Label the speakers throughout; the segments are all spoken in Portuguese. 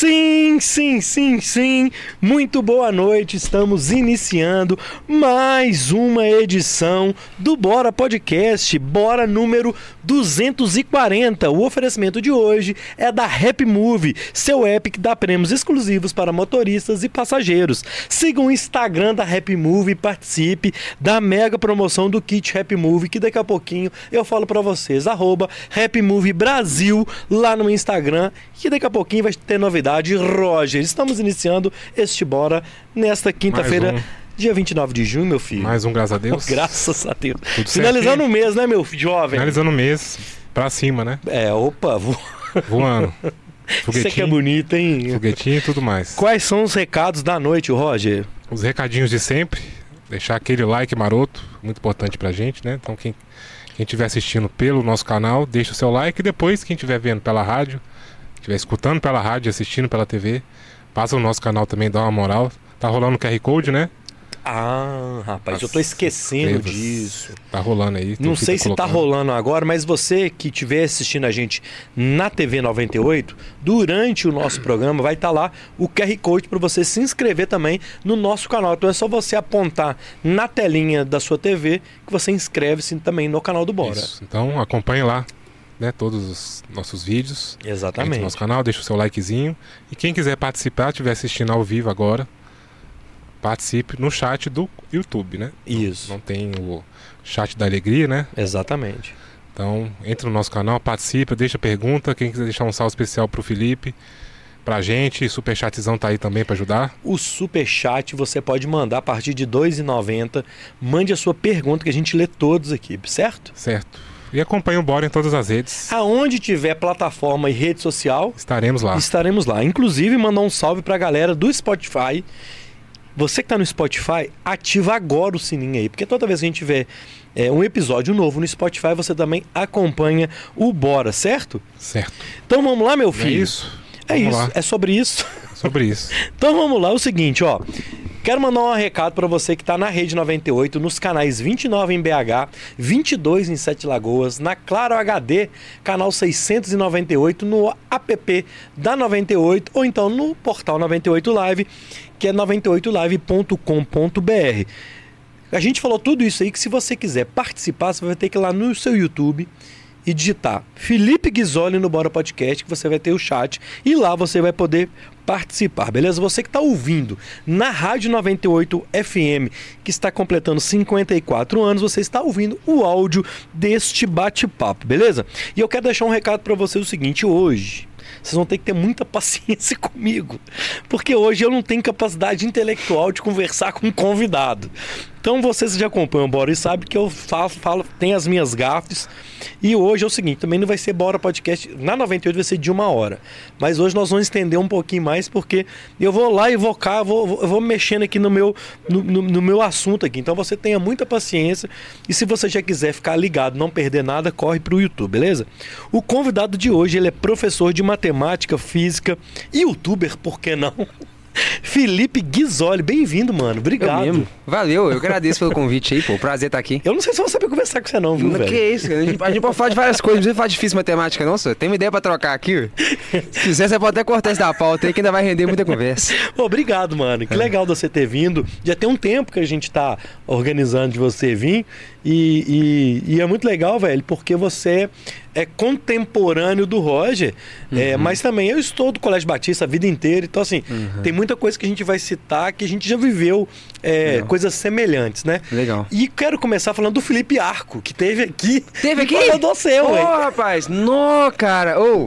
Speaker 1: Sim, sim, sim, sim. Muito boa noite. Estamos iniciando mais uma edição do Bora Podcast, Bora número 240. O oferecimento de hoje é da Happy Movie, seu app que dá prêmios exclusivos para motoristas e passageiros. Siga o Instagram da Happy Movie e participe da mega promoção do kit Happy Movie, que daqui a pouquinho eu falo para vocês. Arroba Happy Movie Brasil lá no Instagram, que daqui a pouquinho vai ter novidade novidade, Roger. Estamos iniciando este Bora nesta quinta-feira. Um. Dia 29 de junho, meu filho.
Speaker 2: Mais um, graças a Deus.
Speaker 1: graças a Deus. Tudo Finalizando o mês, né, meu jovem?
Speaker 2: Finalizando o mês, pra cima, né?
Speaker 1: É, opa,
Speaker 2: vo... voando.
Speaker 1: Foguetinho, Isso que é bonito, hein?
Speaker 2: Foguetinho e tudo mais.
Speaker 1: Quais são os recados da noite, Roger?
Speaker 2: Os recadinhos de sempre. Deixar aquele like maroto, muito importante pra gente, né? Então, quem quem estiver assistindo pelo nosso canal, deixa o seu like. E depois, quem estiver vendo pela rádio, estiver escutando pela rádio, assistindo pela TV, passa no nosso canal também, dá uma moral. Tá rolando o QR Code, né?
Speaker 1: Ah, rapaz, As eu tô esquecendo disso.
Speaker 2: Tá rolando aí.
Speaker 1: Não sei se tá colocando. tá rolando agora, mas você que estiver assistindo a gente na TV 98, durante o nosso programa vai estar tá lá o QR Code para você se inscrever também no nosso canal. Então é só você apontar na telinha da sua TV que você inscreve-se também no canal do Bora. Isso.
Speaker 2: Então acompanhe lá né, todos os nossos vídeos.
Speaker 1: Exatamente.
Speaker 2: No nosso canal, deixa o seu likezinho. E quem quiser participar, estiver assistindo ao vivo agora, participe no chat do YouTube, né?
Speaker 1: Isso.
Speaker 2: Não, não tem o chat da alegria, né?
Speaker 1: Exatamente.
Speaker 2: Então, entre no nosso canal, participe, deixa pergunta. Quem quiser deixar um salve especial pro Felipe, pra gente, super chatzão tá aí também para ajudar.
Speaker 1: O super chat você pode mandar a partir de R$ 2,90. Mande a sua pergunta que a gente lê todos aqui, certo?
Speaker 2: Certo. E acompanhe o Bora em todas as redes.
Speaker 1: Aonde tiver plataforma e rede social,
Speaker 2: estaremos lá.
Speaker 1: Estaremos lá. Inclusive, mandar um salve para a galera do Spotify. Você que está no Spotify, ativa agora o sininho aí, porque toda vez que a gente vê é, um episódio novo no Spotify, você também acompanha o Bora, certo?
Speaker 2: Certo.
Speaker 1: Então vamos lá, meu é filho.
Speaker 2: É isso.
Speaker 1: É vamos isso. Lá. É sobre isso.
Speaker 2: Sobre isso.
Speaker 1: então vamos lá, é o seguinte, ó. Quero mandar um recado para você que está na Rede 98, nos canais 29 em BH, 22 em Sete Lagoas, na Claro HD, canal 698, no app da 98 ou então no portal 98 Live, que é 98live.com.br. A gente falou tudo isso aí que se você quiser participar, você vai ter que ir lá no seu YouTube e digitar Felipe Ghisoli no Bora Podcast, que você vai ter o chat e lá você vai poder participar, beleza? Você que está ouvindo na Rádio 98 FM, que está completando 54 anos, você está ouvindo o áudio deste bate-papo, beleza? E eu quero deixar um recado para você o seguinte, hoje vocês vão ter que ter muita paciência comigo, porque hoje eu não tenho capacidade intelectual de conversar com um convidado. Então vocês já acompanham o Bora e sabem que eu falo, falo, as minhas gafes. E hoje é o seguinte, também não vai ser Bora Podcast, na 98 vai ser de uma hora. Mas hoje nós vamos estender um pouquinho mais, porque eu vou lá evocar, vou, eu vou mexendo aqui no meu, no, no, no, meu assunto aqui. Então você tenha muita paciência. E se você já quiser ficar ligado, não perder nada, corre para o YouTube, beleza? O convidado de hoje, ele é professor de matemática, física, youtuber, por que não? Felipe Ghisoli, bem-vindo, mano. Obrigado. Eu
Speaker 3: Valeu, eu agradeço pelo convite aí, pô. Prazer estar aqui.
Speaker 1: Eu não sei se eu vou saber conversar com você, não, viu,
Speaker 3: não,
Speaker 1: velho?
Speaker 3: Que isso, a gente, a gente pode falar de várias coisas, não precisa falar difícil matemática, não, senhor. Tem uma ideia pra trocar aqui? Se quiser, você pode até cortar isso da pauta aí, que ainda vai render muita conversa.
Speaker 1: Pô, obrigado, mano. Que legal você ter vindo. Já tem um tempo que a gente tá organizando de você vir. E, e, e é muito legal, velho, porque você é contemporâneo do Roger, é, uhum. é, mas também eu estou do Colégio Batista a vida inteira, então assim, uhum. tem muita coisa que a gente vai citar que a gente já viveu é, coisas semelhantes, né?
Speaker 3: Legal.
Speaker 1: E quero começar falando do Felipe Arco, que teve aqui.
Speaker 3: Teve aqui?
Speaker 1: Do seu,
Speaker 3: Ô, oh, rapaz, no, cara, ô. Oh.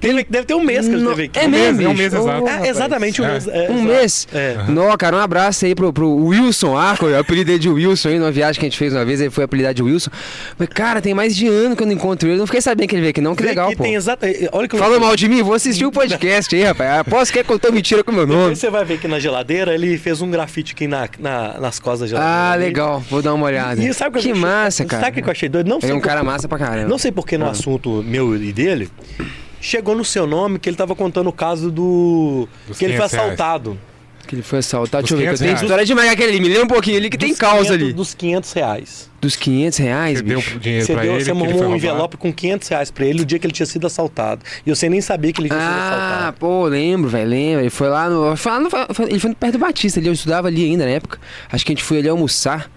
Speaker 1: Teve, deve ter um mês que ele teve aqui.
Speaker 3: É mesmo?
Speaker 2: É um mês, exato.
Speaker 1: É, exatamente um é. mês.
Speaker 3: um mês? É. No, cara, um abraço aí pro, pro Wilson Arco, eu apelidei de Wilson aí numa viagem que a gente fez uma vez, ele foi apelidado de Wilson. Mas, cara, tem mais de ano que eu não encontro ele, não fiquei sabendo que ele veio aqui não, que Vê legal, que pô.
Speaker 1: Tem exata... Olha que
Speaker 3: Falou mal de mim? Vou assistir o podcast aí, rapaz. Aposto que é contou mentira com o meu nome. Depois
Speaker 1: você vai ver que na geladeira ele fez um grafite aqui na, na, nas costas da
Speaker 3: geladeira. Ah, legal. Vou dar uma olhada.
Speaker 1: E sabe que,
Speaker 3: que massa, cara.
Speaker 1: Sabe o que eu achei doido? Não
Speaker 3: ele é um cara massa pra caramba.
Speaker 1: Não sei porque no ah. assunto meu e dele, chegou no seu nome que ele tava contando o caso do... Dos que ele foi assaltado.
Speaker 3: Que ele foi assaltado.
Speaker 2: Dos
Speaker 3: Deixa eu ver, que eu
Speaker 2: 500
Speaker 3: tenho
Speaker 2: reais.
Speaker 3: história demais aquele ali. Me lembra um pouquinho ali que tem
Speaker 1: Dos
Speaker 3: causa
Speaker 1: 500
Speaker 3: ali.
Speaker 1: Dos 500 reais.
Speaker 3: Dos 500 reais,
Speaker 2: Você deu
Speaker 3: bicho.
Speaker 2: dinheiro
Speaker 1: Você,
Speaker 2: pra
Speaker 1: deu,
Speaker 2: ele,
Speaker 1: você arrumou um envelope com 500 reais pra ele no dia que ele tinha sido assaltado. E você nem sabia que ele tinha sido
Speaker 3: Ah,
Speaker 1: assaltado.
Speaker 3: pô, lembro, velho, lembro. Ele foi lá no. Foi lá no foi- ele foi perto do Batista ali, eu estudava ali ainda na época. Acho que a gente foi ali almoçar.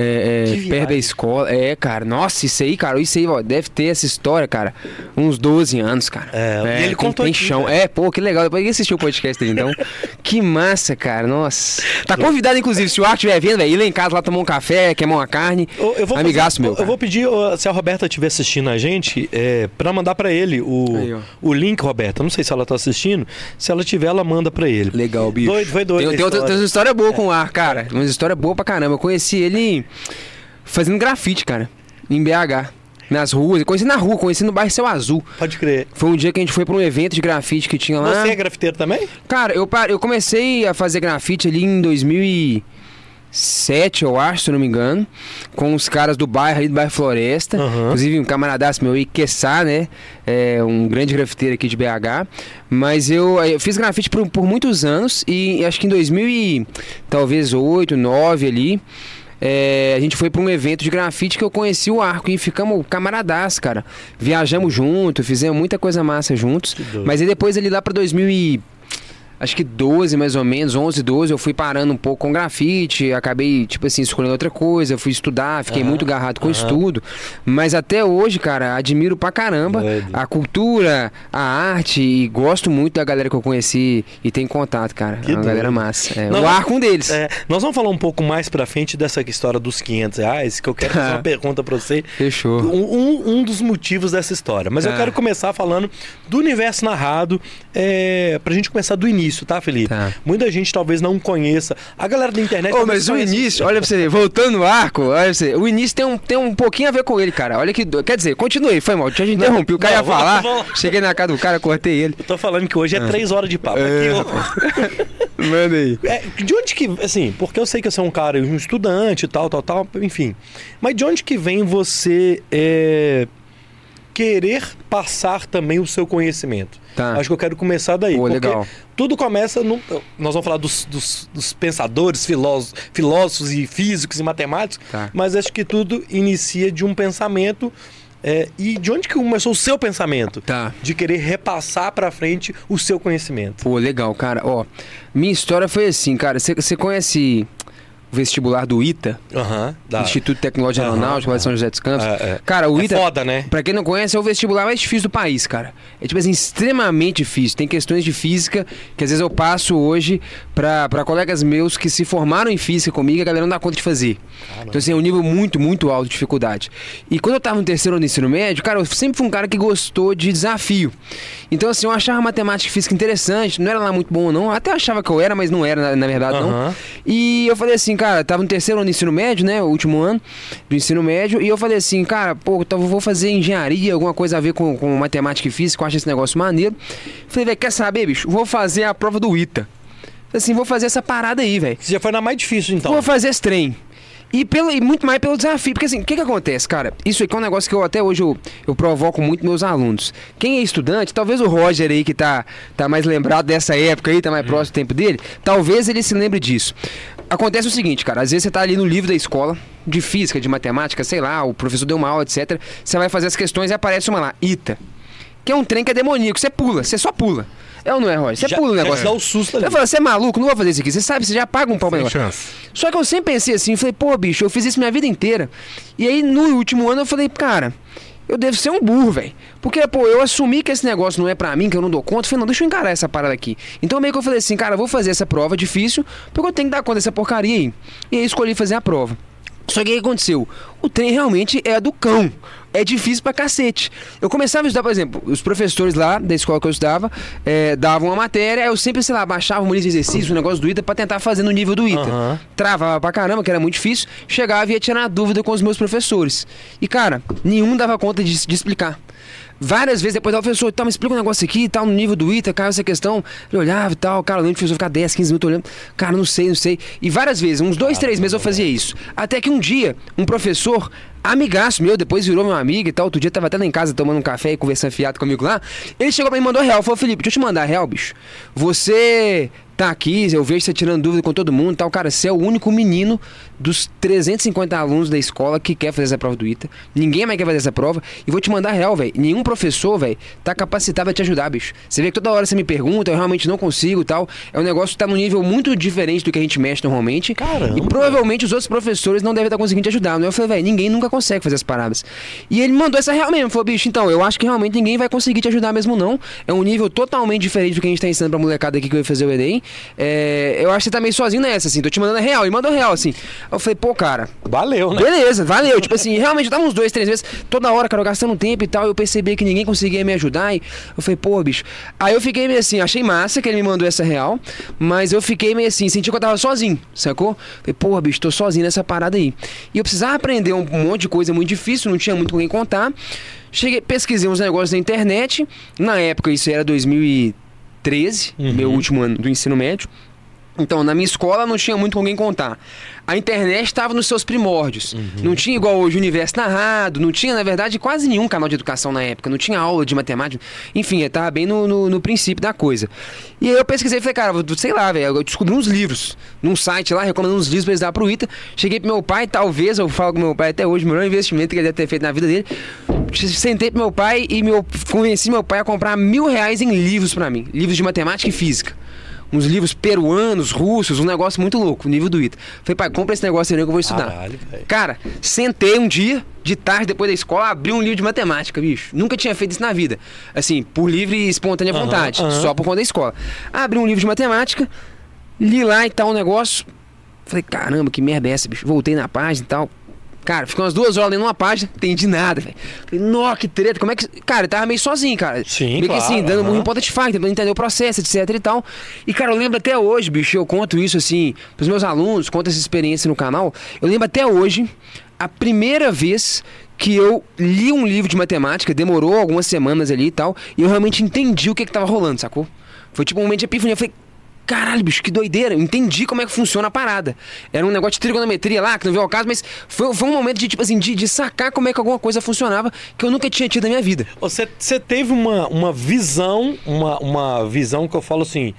Speaker 3: É, é, da
Speaker 1: viagem.
Speaker 3: escola. É, cara. Nossa, isso aí, cara. Isso aí, ó, deve ter essa história, cara. Uns 12 anos, cara.
Speaker 1: É, e ele
Speaker 3: tem-
Speaker 1: contou
Speaker 3: tem
Speaker 1: aqui,
Speaker 3: chão.
Speaker 1: velho.
Speaker 3: É, pô, que legal. Depois assistiu o podcast dele, então. que massa, cara. Nossa. Tá convidado, inclusive, se o Arco estiver vendo, velho, ir lá em casa lá tomar um café, queimar uma carne.
Speaker 1: Eu, eu vou fazer-
Speaker 3: Amigaço meu.
Speaker 1: Eu, eu vou
Speaker 3: cara.
Speaker 1: pedir, se a Roberta estiver assistindo a gente, é, pra mandar pra ele o,
Speaker 3: Aí,
Speaker 1: o link, Roberta. Não sei se ela tá assistindo. Se ela tiver, ela manda pra ele.
Speaker 3: Legal, bicho.
Speaker 1: Doido, foi doido.
Speaker 3: Tem,
Speaker 1: a
Speaker 3: tem,
Speaker 1: história.
Speaker 3: tem uma história boa com o ar, cara. Uma história boa pra caramba. Eu conheci ele fazendo grafite, cara. Em BH. Nas ruas. Conheci na rua, conheci no bairro Céu Azul.
Speaker 1: Pode crer.
Speaker 3: Foi um dia que a gente foi pra um evento de grafite que tinha lá.
Speaker 1: Você é grafiteiro também?
Speaker 3: Cara, eu, eu comecei a fazer grafite ali em 2007, eu acho, se não me engano. Com os caras do bairro ali, do bairro Floresta.
Speaker 1: Aham.
Speaker 3: Inclusive um camaradaço meu, Iquessá, né? É um grande grafiteiro aqui de BH. Mas eu, eu fiz grafite por, por muitos anos e acho que em 2000 e talvez 8, 9 ali. É, a gente foi pra um evento de grafite que eu conheci o arco e ficamos camaradaço, cara. Viajamos junto, fizemos muita coisa massa juntos. Mas aí depois ali lá pra 2000 e acho que 12 mais ou menos, 11, 12, eu fui parando um pouco com grafite, acabei, tipo assim, escolhendo outra coisa, fui estudar, fiquei
Speaker 1: Aham,
Speaker 3: muito agarrado com
Speaker 1: aham.
Speaker 3: estudo, mas até hoje, cara, admiro pra caramba
Speaker 1: Doido.
Speaker 3: a cultura, a arte e gosto muito da galera que eu conheci e tenho contato, cara,
Speaker 1: Que
Speaker 3: é uma
Speaker 1: doido.
Speaker 3: galera massa. É,
Speaker 1: Não,
Speaker 3: o arco um deles.
Speaker 1: É, nós vamos falar um pouco mais pra frente dessa história dos 500 reais, que eu quero fazer uma pergunta pra você.
Speaker 3: Fechou.
Speaker 1: Um, um- dos motivos dessa história. Mas eu
Speaker 3: Tá.
Speaker 1: quero começar falando do universo narrado, é, pra gente começar do início, tá, Felipe?
Speaker 3: Tá.
Speaker 1: Muita gente talvez não conheça. A galera da internet.
Speaker 3: Mas o início, olha pra você voltando no arco, olha pra você, o início tem um, tem um pouquinho a ver com ele, cara. Olha que. Quer dizer, continue, foi mal, te interrompi, o cara
Speaker 1: não,
Speaker 3: ia falar,
Speaker 1: vamos-
Speaker 3: cheguei na casa do cara, cortei ele.
Speaker 1: Eu tô falando que hoje é três horas de papo.
Speaker 3: É.
Speaker 1: Ó.
Speaker 3: Manda aí.
Speaker 1: É, de onde que, assim, porque eu sei que você é um cara, um estudante e tal, tal, tal, enfim. Mas de onde que vem você é, querer passar também o seu conhecimento?
Speaker 3: Tá.
Speaker 1: Acho que eu quero começar daí.
Speaker 3: Pô,
Speaker 1: porque
Speaker 3: legal.
Speaker 1: Tudo começa no. Nós vamos falar dos, dos- dos pensadores, filósofos, filósofos e físicos e matemáticos,
Speaker 3: Tá.
Speaker 1: mas acho que tudo inicia de um pensamento. é, e de onde que começou o seu pensamento?
Speaker 3: Tá.
Speaker 1: De querer repassar pra frente o seu conhecimento.
Speaker 3: Pô, legal, cara. Ó, minha história foi assim, cara. Você conhece vestibular do ITA?
Speaker 1: Aham. dá.
Speaker 3: Instituto Tecnológico
Speaker 1: Aham,
Speaker 3: Aeronáutico, lá de São José dos Campos?
Speaker 1: É, é.
Speaker 3: Cara, o
Speaker 1: É
Speaker 3: ITA...
Speaker 1: foda, né?
Speaker 3: Pra quem não conhece, é o vestibular mais difícil do país, cara. É tipo assim, extremamente difícil. Tem questões de física que às vezes eu passo hoje pra, pra colegas meus que se formaram em física comigo e a galera não dá conta de fazer. Então, assim, é um nível muito, muito alto de dificuldade. E quando eu tava no terceiro ano do ensino médio, cara, eu sempre fui um cara que gostou de desafio. Então, assim, eu achava matemática e física interessante. Não era lá muito bom, não. Até achava que eu era, mas não era, na, na verdade, não. E eu falei assim, cara, tava no terceiro ano do ensino médio, né? O último ano do ensino médio. E eu falei assim, cara, pô, eu vou fazer engenharia, alguma coisa a ver com, com matemática e física. Eu acho esse negócio maneiro. Falei, velho, quer saber, bicho? Vou fazer a prova do ITA. Falei assim, vou fazer essa parada aí, velho.
Speaker 1: Você já foi na mais difícil, então.
Speaker 3: Vou fazer esse trem. E, pelo, e muito mais pelo desafio. Porque assim, o que, que acontece, cara? Isso aqui é um negócio que eu até hoje eu, eu provoco muito meus alunos. Quem é estudante, talvez o Roger aí que tá, tá mais lembrado dessa época aí, tá mais próximo do tempo dele, talvez ele se lembre disso. Acontece o seguinte, cara, às vezes você tá ali no livro da escola, de física, de matemática, sei lá, o professor deu uma aula, etc. Você vai fazer as questões e aparece uma lá, ITA. Que é um trem que é demoníaco, você pula, você só pula. É ou não é, Roger? Você
Speaker 1: Já-
Speaker 3: pula o
Speaker 1: já
Speaker 3: negócio.
Speaker 1: te dá o susto ali.
Speaker 3: Você fala, você é maluco, não vou fazer isso aqui. Você sabe, você já paga um pau pra
Speaker 2: chance.
Speaker 3: Só que eu sempre pensei assim, falei, pô, bicho, eu fiz isso minha vida inteira. E aí, no último ano, eu falei, cara, eu devo ser um burro, velho. Porque, pô, eu assumi que esse negócio não é pra mim, que eu não dou conta. Eu falei, não, deixa eu encarar essa parada aqui. Então, meio que eu falei assim, cara, eu vou fazer essa prova difícil, porque eu tenho que dar conta dessa porcaria aí. E aí, escolhi fazer a prova. Só que o que aconteceu? O trem realmente é do cão. É difícil pra cacete. Eu começava a estudar, por exemplo, os professores lá da escola que eu estudava eh, davam uma matéria, eu sempre, sei lá, baixava um de exercício, um negócio do ITA pra tentar fazer no nível do ITA.
Speaker 1: Aham.
Speaker 3: Travava pra caramba, que era muito difícil. Chegava e ia tirar dúvida com os meus professores. E, cara, nenhum dava conta de, de explicar. Várias vezes depois, o professor, tá, me explica um negócio aqui tal, no nível do ITA, caiu essa questão. Eu olhava e tal, cara, o professor ficar 10, 15 minutos olhando. Cara, não sei, não sei. E várias vezes, uns dois, três meses eu fazia isso. Até que um dia, um professor amigaço meu, depois virou meu amigo e tal. Outro dia tava até lá em casa tomando um café e conversando fiado comigo lá. Ele chegou pra mim e mandou real. Falou, Felipe, deixa eu te mandar real, bicho. Você tá aqui, eu vejo você tirando dúvida com todo mundo e tal. Cara, você é o único menino dos 350 alunos da escola que quer fazer essa prova do ITA. Ninguém mais quer fazer essa prova. E vou te mandar real, velho. Nenhum professor, velho, tá capacitado a te ajudar, bicho. Você vê que toda hora você me pergunta, eu realmente não consigo e tal. É um negócio que tá num nível muito diferente do que a gente mexe normalmente.
Speaker 1: Caramba.
Speaker 3: E provavelmente os outros professores não devem estar conseguindo te ajudar. Não é? Eu falei, velho, ninguém nunca consegue fazer as paradas. E ele mandou essa real mesmo. Falou, bicho, então, eu acho que realmente ninguém vai conseguir te ajudar mesmo, não. É um nível totalmente diferente do que a gente tá ensinando pra molecada aqui que vai fazer o Enem. É, eu acho que você tá meio sozinho nessa, assim. Tô te mandando a real. E mandou real, assim. Eu falei, pô, cara,
Speaker 1: Valeu, né?
Speaker 3: Beleza, valeu. Tipo assim, realmente eu tava uns dois, três meses, toda hora, cara, eu gastando tempo e tal. Eu percebi que ninguém conseguia me ajudar. E eu falei, pô, bicho. Aí eu fiquei meio assim, achei massa que ele me mandou essa real, mas eu fiquei meio assim, senti que eu tava sozinho, sacou? Falei, pô, bicho, tô sozinho nessa parada aí. E eu precisava aprender um monte de coisa muito difícil, não tinha muito com quem contar. Cheguei, pesquisei uns negócios na internet. Na época, isso era 2013,
Speaker 1: Uhum.
Speaker 3: meu último ano do ensino médio. Então, na minha escola não tinha muito com quem contar. A internet estava nos seus primórdios. Não tinha igual hoje o universo narrado, não tinha, na verdade, quase nenhum canal de educação na época, não tinha aula de matemática. Enfim, estava bem no, no, no princípio da coisa. E aí eu pesquisei e falei, cara, sei lá, velho, eu descobri uns livros num site lá, recomendando uns livros pra eles dar pro Ita. Cheguei pro meu pai, talvez, eu falo com meu pai até hoje, o melhor investimento que ele deve ter feito na vida dele. Sentei pro meu pai e meu, convenci meu pai a comprar mil reais em livros pra mim, livros de matemática e física uns livros peruanos, russos, um negócio muito louco, o nível do ITA. Falei, pai, compra esse negócio aí que eu vou estudar.
Speaker 1: Caralho.
Speaker 3: Cara, sentei um dia, de tarde, depois da escola, abri um livro de matemática, bicho. Nunca tinha feito isso na vida. Assim, por livre e espontânea
Speaker 1: Aham,
Speaker 3: vontade,
Speaker 1: aham.
Speaker 3: só por conta da escola. Abri um livro de matemática, li lá e tal o negócio. Falei, caramba, que merda é essa, bicho? Voltei na página e tal. Cara, fiquei umas duas horas lendo uma página, entendi nada, velho. Falei, nó, que treta, como é que. Cara, eu tava meio sozinho, cara.
Speaker 1: Sim,
Speaker 3: meio que
Speaker 1: claro,
Speaker 3: assim, dando em ponta de faca, tentando entender o processo, etc e tal. E, cara, eu lembro até hoje, bicho, eu conto isso assim, pros meus alunos, conto essa experiência no canal. Eu lembro até hoje, a primeira vez que eu li um livro de matemática, demorou algumas semanas ali e tal, e eu realmente entendi o que que tava rolando, sacou? Foi tipo um momento de epifania. Eu falei, caralho, bicho, que doideira. Eu entendi como é que funciona a parada. Era um negócio de trigonometria lá, que não veio ao caso, mas foi, foi um momento de, tipo assim, de, de sacar como é que alguma coisa funcionava que eu nunca tinha tido na minha vida.
Speaker 1: Você, você teve uma, uma visão, uma, uma visão que eu falo assim,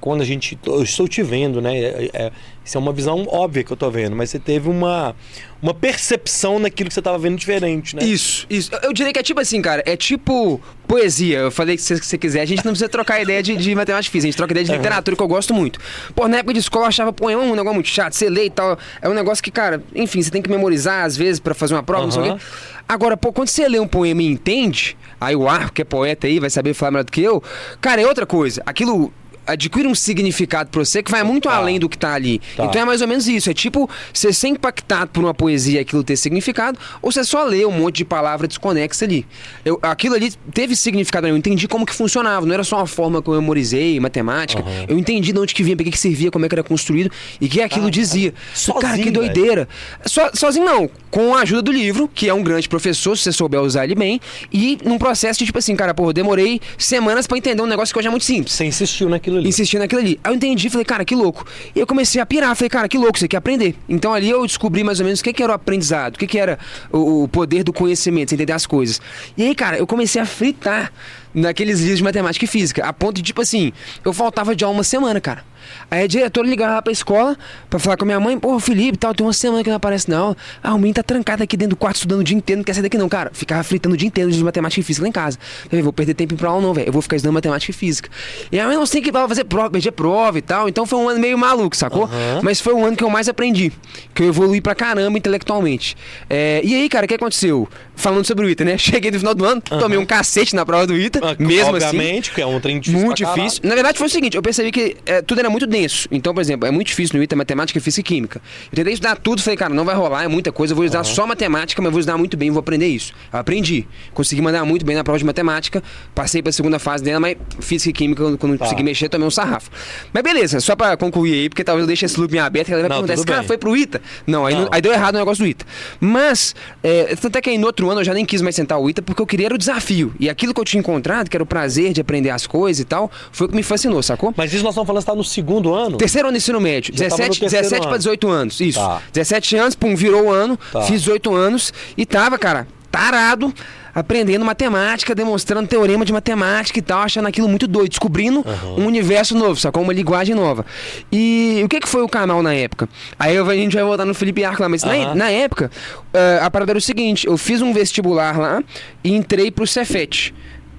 Speaker 1: quando a gente. Eu estou te vendo, né? É, é- isso é uma visão óbvia que eu tô vendo, mas você teve uma, uma percepção naquilo que você estava vendo diferente, né?
Speaker 3: Isso, isso. Eu, diria que é tipo assim, cara, é tipo poesia. Eu falei que se você quiser, a gente não precisa trocar ideia de, de matemática física, a gente troca ideia de literatura que eu gosto muito. Pô, na época de escola eu achava poema um negócio muito chato, você lê e tal. É um negócio que, cara, enfim, você tem que memorizar às vezes pra fazer uma prova, não sei o quê. Agora, pô, quando você lê um poema e entende, aí o Arco, que é poeta aí, vai saber falar melhor do que eu, cara, é outra coisa. Aquilo adquire um significado pra você que vai muito
Speaker 1: Tá.
Speaker 3: além do que tá ali.
Speaker 1: Tá.
Speaker 3: Então é mais ou menos isso. É tipo você ser impactado por uma poesia e aquilo ter significado, ou você só lê um monte de palavra desconexa ali. Eu, aquilo ali teve significado, eu entendi como que funcionava. Não era só uma forma que eu memorizei, matemática.
Speaker 1: Aham.
Speaker 3: Eu entendi de onde que vinha, pra que que servia, como é que era construído e que aquilo
Speaker 1: Ah,
Speaker 3: dizia.
Speaker 1: sozinho,
Speaker 3: cara, que doideira. So- sozinho não. Com a ajuda do livro, que é um grande professor, se você souber usar ele bem, e num processo de tipo assim, cara, pô, eu demorei semanas pra entender um negócio que hoje é muito simples
Speaker 1: Você insistiu naquilo ali.
Speaker 3: insistindo naquilo ali. Aí eu entendi, falei, cara, que louco. E eu comecei a pirar, falei, cara, que louco, você quer aprender. Então ali eu descobri mais ou menos o que, que era o aprendizado, o que, que era o, o poder do conhecimento, entender as coisas. E aí, cara, eu comecei a fritar naqueles livros de matemática e física, a ponto de, tipo assim, eu faltava de aula uma semana, cara. Aí a diretora ligava lá pra escola pra falar com a minha mãe, pô, Felipe, tal, tem uma semana que não aparece na aula. Ah, o menino tá trancado aqui dentro do quarto estudando o dia inteiro, não quer sair daqui não, cara. Ficava fritando o dia inteiro de matemática e física lá em casa. Falei, vou perder tempo pra aula não, velho. Eu vou ficar estudando matemática e física. E a mãe não sei que vai fazer prova, perder prova e tal. Então foi um ano meio maluco, sacou?
Speaker 1: Aham.
Speaker 3: Mas foi um ano que eu mais aprendi. Que eu evolui pra caramba intelectualmente. É, e aí, cara, o que aconteceu? Falando sobre o ITA, né? Cheguei no final do ano, tomei um cacete na prova do ITA,
Speaker 1: Ah,
Speaker 3: mesmo assim.
Speaker 1: Obviamente, que é um trem difícil.
Speaker 3: Muito difícil. Na verdade, foi o seguinte: eu percebi que é, tudo era muito denso. Então, por exemplo, é muito difícil no ITA matemática, física e química. Eu tentei estudar tudo, falei, cara, não vai rolar, é muita coisa. Eu vou estudar só matemática, mas vou estudar muito bem, vou aprender isso. Eu aprendi. Consegui mandar muito bem na prova de matemática, passei pra segunda fase dela, mas física e química, quando não
Speaker 1: Tá.
Speaker 3: consegui mexer, tomei um sarrafo. Mas beleza, só pra concluir aí, porque talvez eu deixe esse loop em aberto, que ela vai
Speaker 1: Não,
Speaker 3: perguntar: esse cara foi pro ITA? Não, aí,
Speaker 1: não-
Speaker 3: aí deu errado o negócio do ITA. Mas, é, tanto é que aí no outro ano eu já nem quis mais sentar o ITA, porque eu queria era o desafio. E aquilo que eu tinha encontrado, que era o prazer de aprender as coisas e tal, foi o que me fascinou, sacou?
Speaker 1: Mas isso nós estamos falando está no segundo ano?
Speaker 3: Terceiro ano do ensino médio.
Speaker 1: Já tava no
Speaker 3: 17,
Speaker 1: terceiro
Speaker 3: 17
Speaker 1: ano.
Speaker 3: para 18 anos. Isso.
Speaker 1: Tá.
Speaker 3: 17 anos, pum, virou o ano.
Speaker 1: Tá.
Speaker 3: Fiz 18 anos e tava, cara, tarado, aprendendo matemática, demonstrando teorema de matemática e tal, achando aquilo muito doido, descobrindo um universo novo, sacou? Uma linguagem nova. E o que, que foi o canal na época? Aí eu- a gente vai voltar no Felipe Arco lá, mas na,
Speaker 1: Aham.
Speaker 3: na época, eh, a parada era o seguinte: eu fiz um vestibular lá e entrei pro Cefet.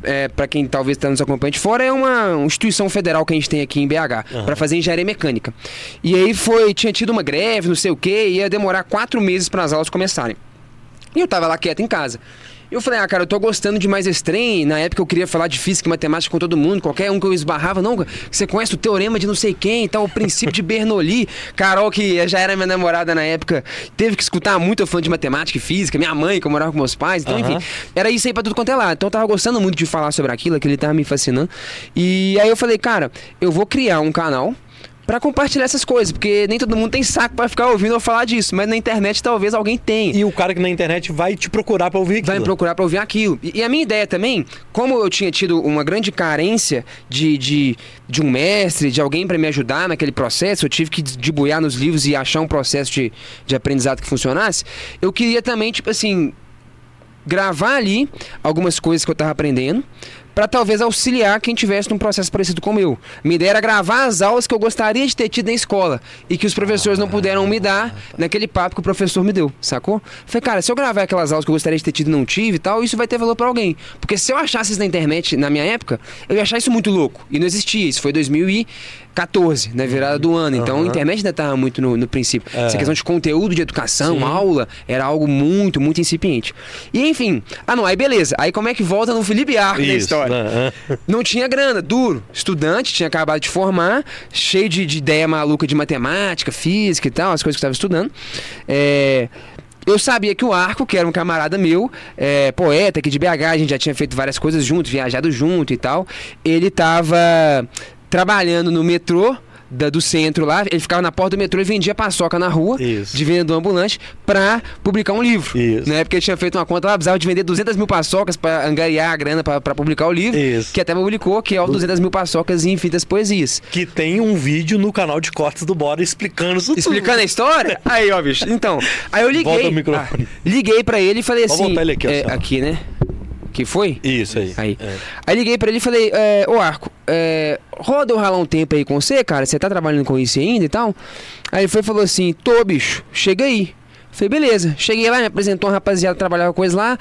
Speaker 3: É, para quem talvez está nos acompanhando de fora, é uma instituição federal que a gente tem aqui em BH, para fazer engenharia mecânica. E aí foi, tinha tido uma greve, não sei o que, ia demorar quatro meses para as aulas começarem. E eu tava lá quieto em casa. Eu falei, ah, cara, eu tô gostando de mais trem. Na época eu queria falar de física e matemática com todo mundo, qualquer um que eu esbarrava. Não, você conhece o teorema de não sei quem e tal, o princípio de Bernoulli. Carol, que já era minha namorada na época, teve que escutar muito eu falando de matemática e física. Minha mãe, que eu morava com meus pais. Então,
Speaker 1: Aham.
Speaker 3: enfim, era isso aí pra tudo quanto é lado. Então eu tava gostando muito de falar sobre aquilo, aquilo tava me fascinando. E aí eu falei, cara, eu vou criar um canal pra compartilhar essas coisas, porque nem todo mundo tem saco pra ficar ouvindo eu falar disso, mas na internet talvez alguém tenha
Speaker 1: E o cara que na internet vai te procurar pra ouvir aquilo.
Speaker 3: vai me procurar pra ouvir aquilo. E, e a minha ideia também, como eu tinha tido uma grande carência de, de, de um mestre, de alguém pra me ajudar naquele processo, eu tive que debuiar nos livros e achar um processo de, de aprendizado que funcionasse, eu queria também, tipo assim, gravar ali algumas coisas que eu tava aprendendo. Pra talvez auxiliar quem tivesse num processo parecido com o meu. Minha ideia era gravar as aulas que eu gostaria de ter tido na escola e que os professores não puderam me dar naquele papo que o professor me deu, sacou? Falei, cara, se eu gravar aquelas aulas que eu gostaria de ter tido e não tive e tal, isso vai ter valor pra alguém. Porque se eu achasse isso na internet na minha época, eu ia achar isso muito louco. E não existia. Isso foi 2014, na virada do ano. Então a
Speaker 1: Aham.
Speaker 3: internet ainda tava muito no, no princípio.
Speaker 1: É.
Speaker 3: Essa questão de conteúdo de educação,
Speaker 1: Sim.
Speaker 3: aula, era algo muito, muito incipiente. E enfim, ah não, aí beleza. Aí como é que volta no Felipe Arco da
Speaker 1: Isso,
Speaker 3: história?
Speaker 1: né?
Speaker 3: Não tinha grana, duro. Estudante, tinha acabado de formar, cheio de, de ideia maluca de matemática, física e tal, as coisas que eu estava estudando. É, Eu sabia que o Arco, que era um camarada meu, é, poeta aqui de BH, a gente já tinha feito várias coisas junto, viajado junto e tal. Ele tava trabalhando no metrô da- do centro lá, ele ficava na porta do metrô e vendia paçoca na rua,
Speaker 1: Isso.
Speaker 3: de vendedor ambulante, pra publicar um livro.
Speaker 1: Isso.
Speaker 3: Né? Porque ele tinha feito uma conta lá, precisava de vender 200 mil paçocas pra angariar a grana pra, pra publicar o livro.
Speaker 1: Isso.
Speaker 3: Que até publicou, que é o 200 mil paçocas e infinitas poesias.
Speaker 1: Que tem um vídeo no canal de cortes do Bora explicando isso tudo.
Speaker 3: Explicando a história? Aí, ó, bicho. Então, aí eu liguei.
Speaker 1: Volta o microfone.
Speaker 3: ah, liguei pra ele e falei
Speaker 1: Pode
Speaker 3: assim.
Speaker 1: ele aqui, ó,
Speaker 3: é,
Speaker 1: Celso.
Speaker 3: aqui, né? Que foi?
Speaker 1: Isso aí.
Speaker 3: Aí.
Speaker 1: É.
Speaker 3: Aí liguei pra ele e falei, é, ô Arco, é, roda eu ralar um tempo aí com você, cara? Você tá trabalhando com isso ainda e tal? Aí ele foi e falou assim, tô, bicho, chega aí. Falei, beleza. Cheguei lá, me apresentou uma rapaziada que trabalhava com eles lá.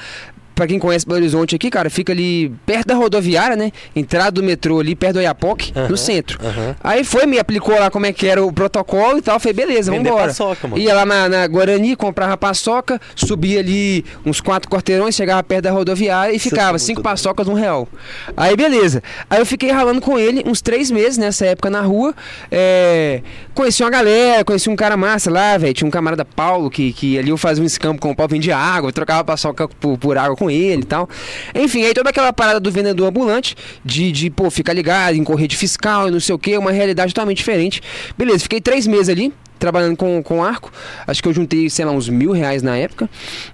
Speaker 3: Pra quem conhece Belo Horizonte aqui, cara, fica ali perto da rodoviária, né? Entrada do metrô ali, perto do Oiapoque,
Speaker 1: Aham,
Speaker 3: no centro.
Speaker 1: aham.
Speaker 3: Aí foi, me aplicou lá como é que era o protocolo e tal. Falei, beleza,
Speaker 1: Vender
Speaker 3: vambora.
Speaker 1: paçoca, mano.
Speaker 3: Ia lá na, na Guarani, comprava paçoca, subia ali uns quatro quarteirões, chegava perto da rodoviária e
Speaker 1: Isso é
Speaker 3: ficava cinco
Speaker 1: doido.
Speaker 3: paçocas, um real. Aí beleza. Aí eu fiquei ralando com ele uns três meses nessa época na rua. É, Conheci uma galera, conheci um cara massa lá, velho. Tinha um camarada Paulo que, que ali eu fazia um escampo com o pau, vendia água, trocava paçoca por, por água com ele e tal. Enfim, aí toda aquela parada do vendedor ambulante, de, de pô, ficar ligado em corrente fiscal e não sei o que, uma realidade totalmente diferente. Beleza, fiquei três meses ali trabalhando com, com arco. Acho que eu juntei, sei lá, uns mil reais na época.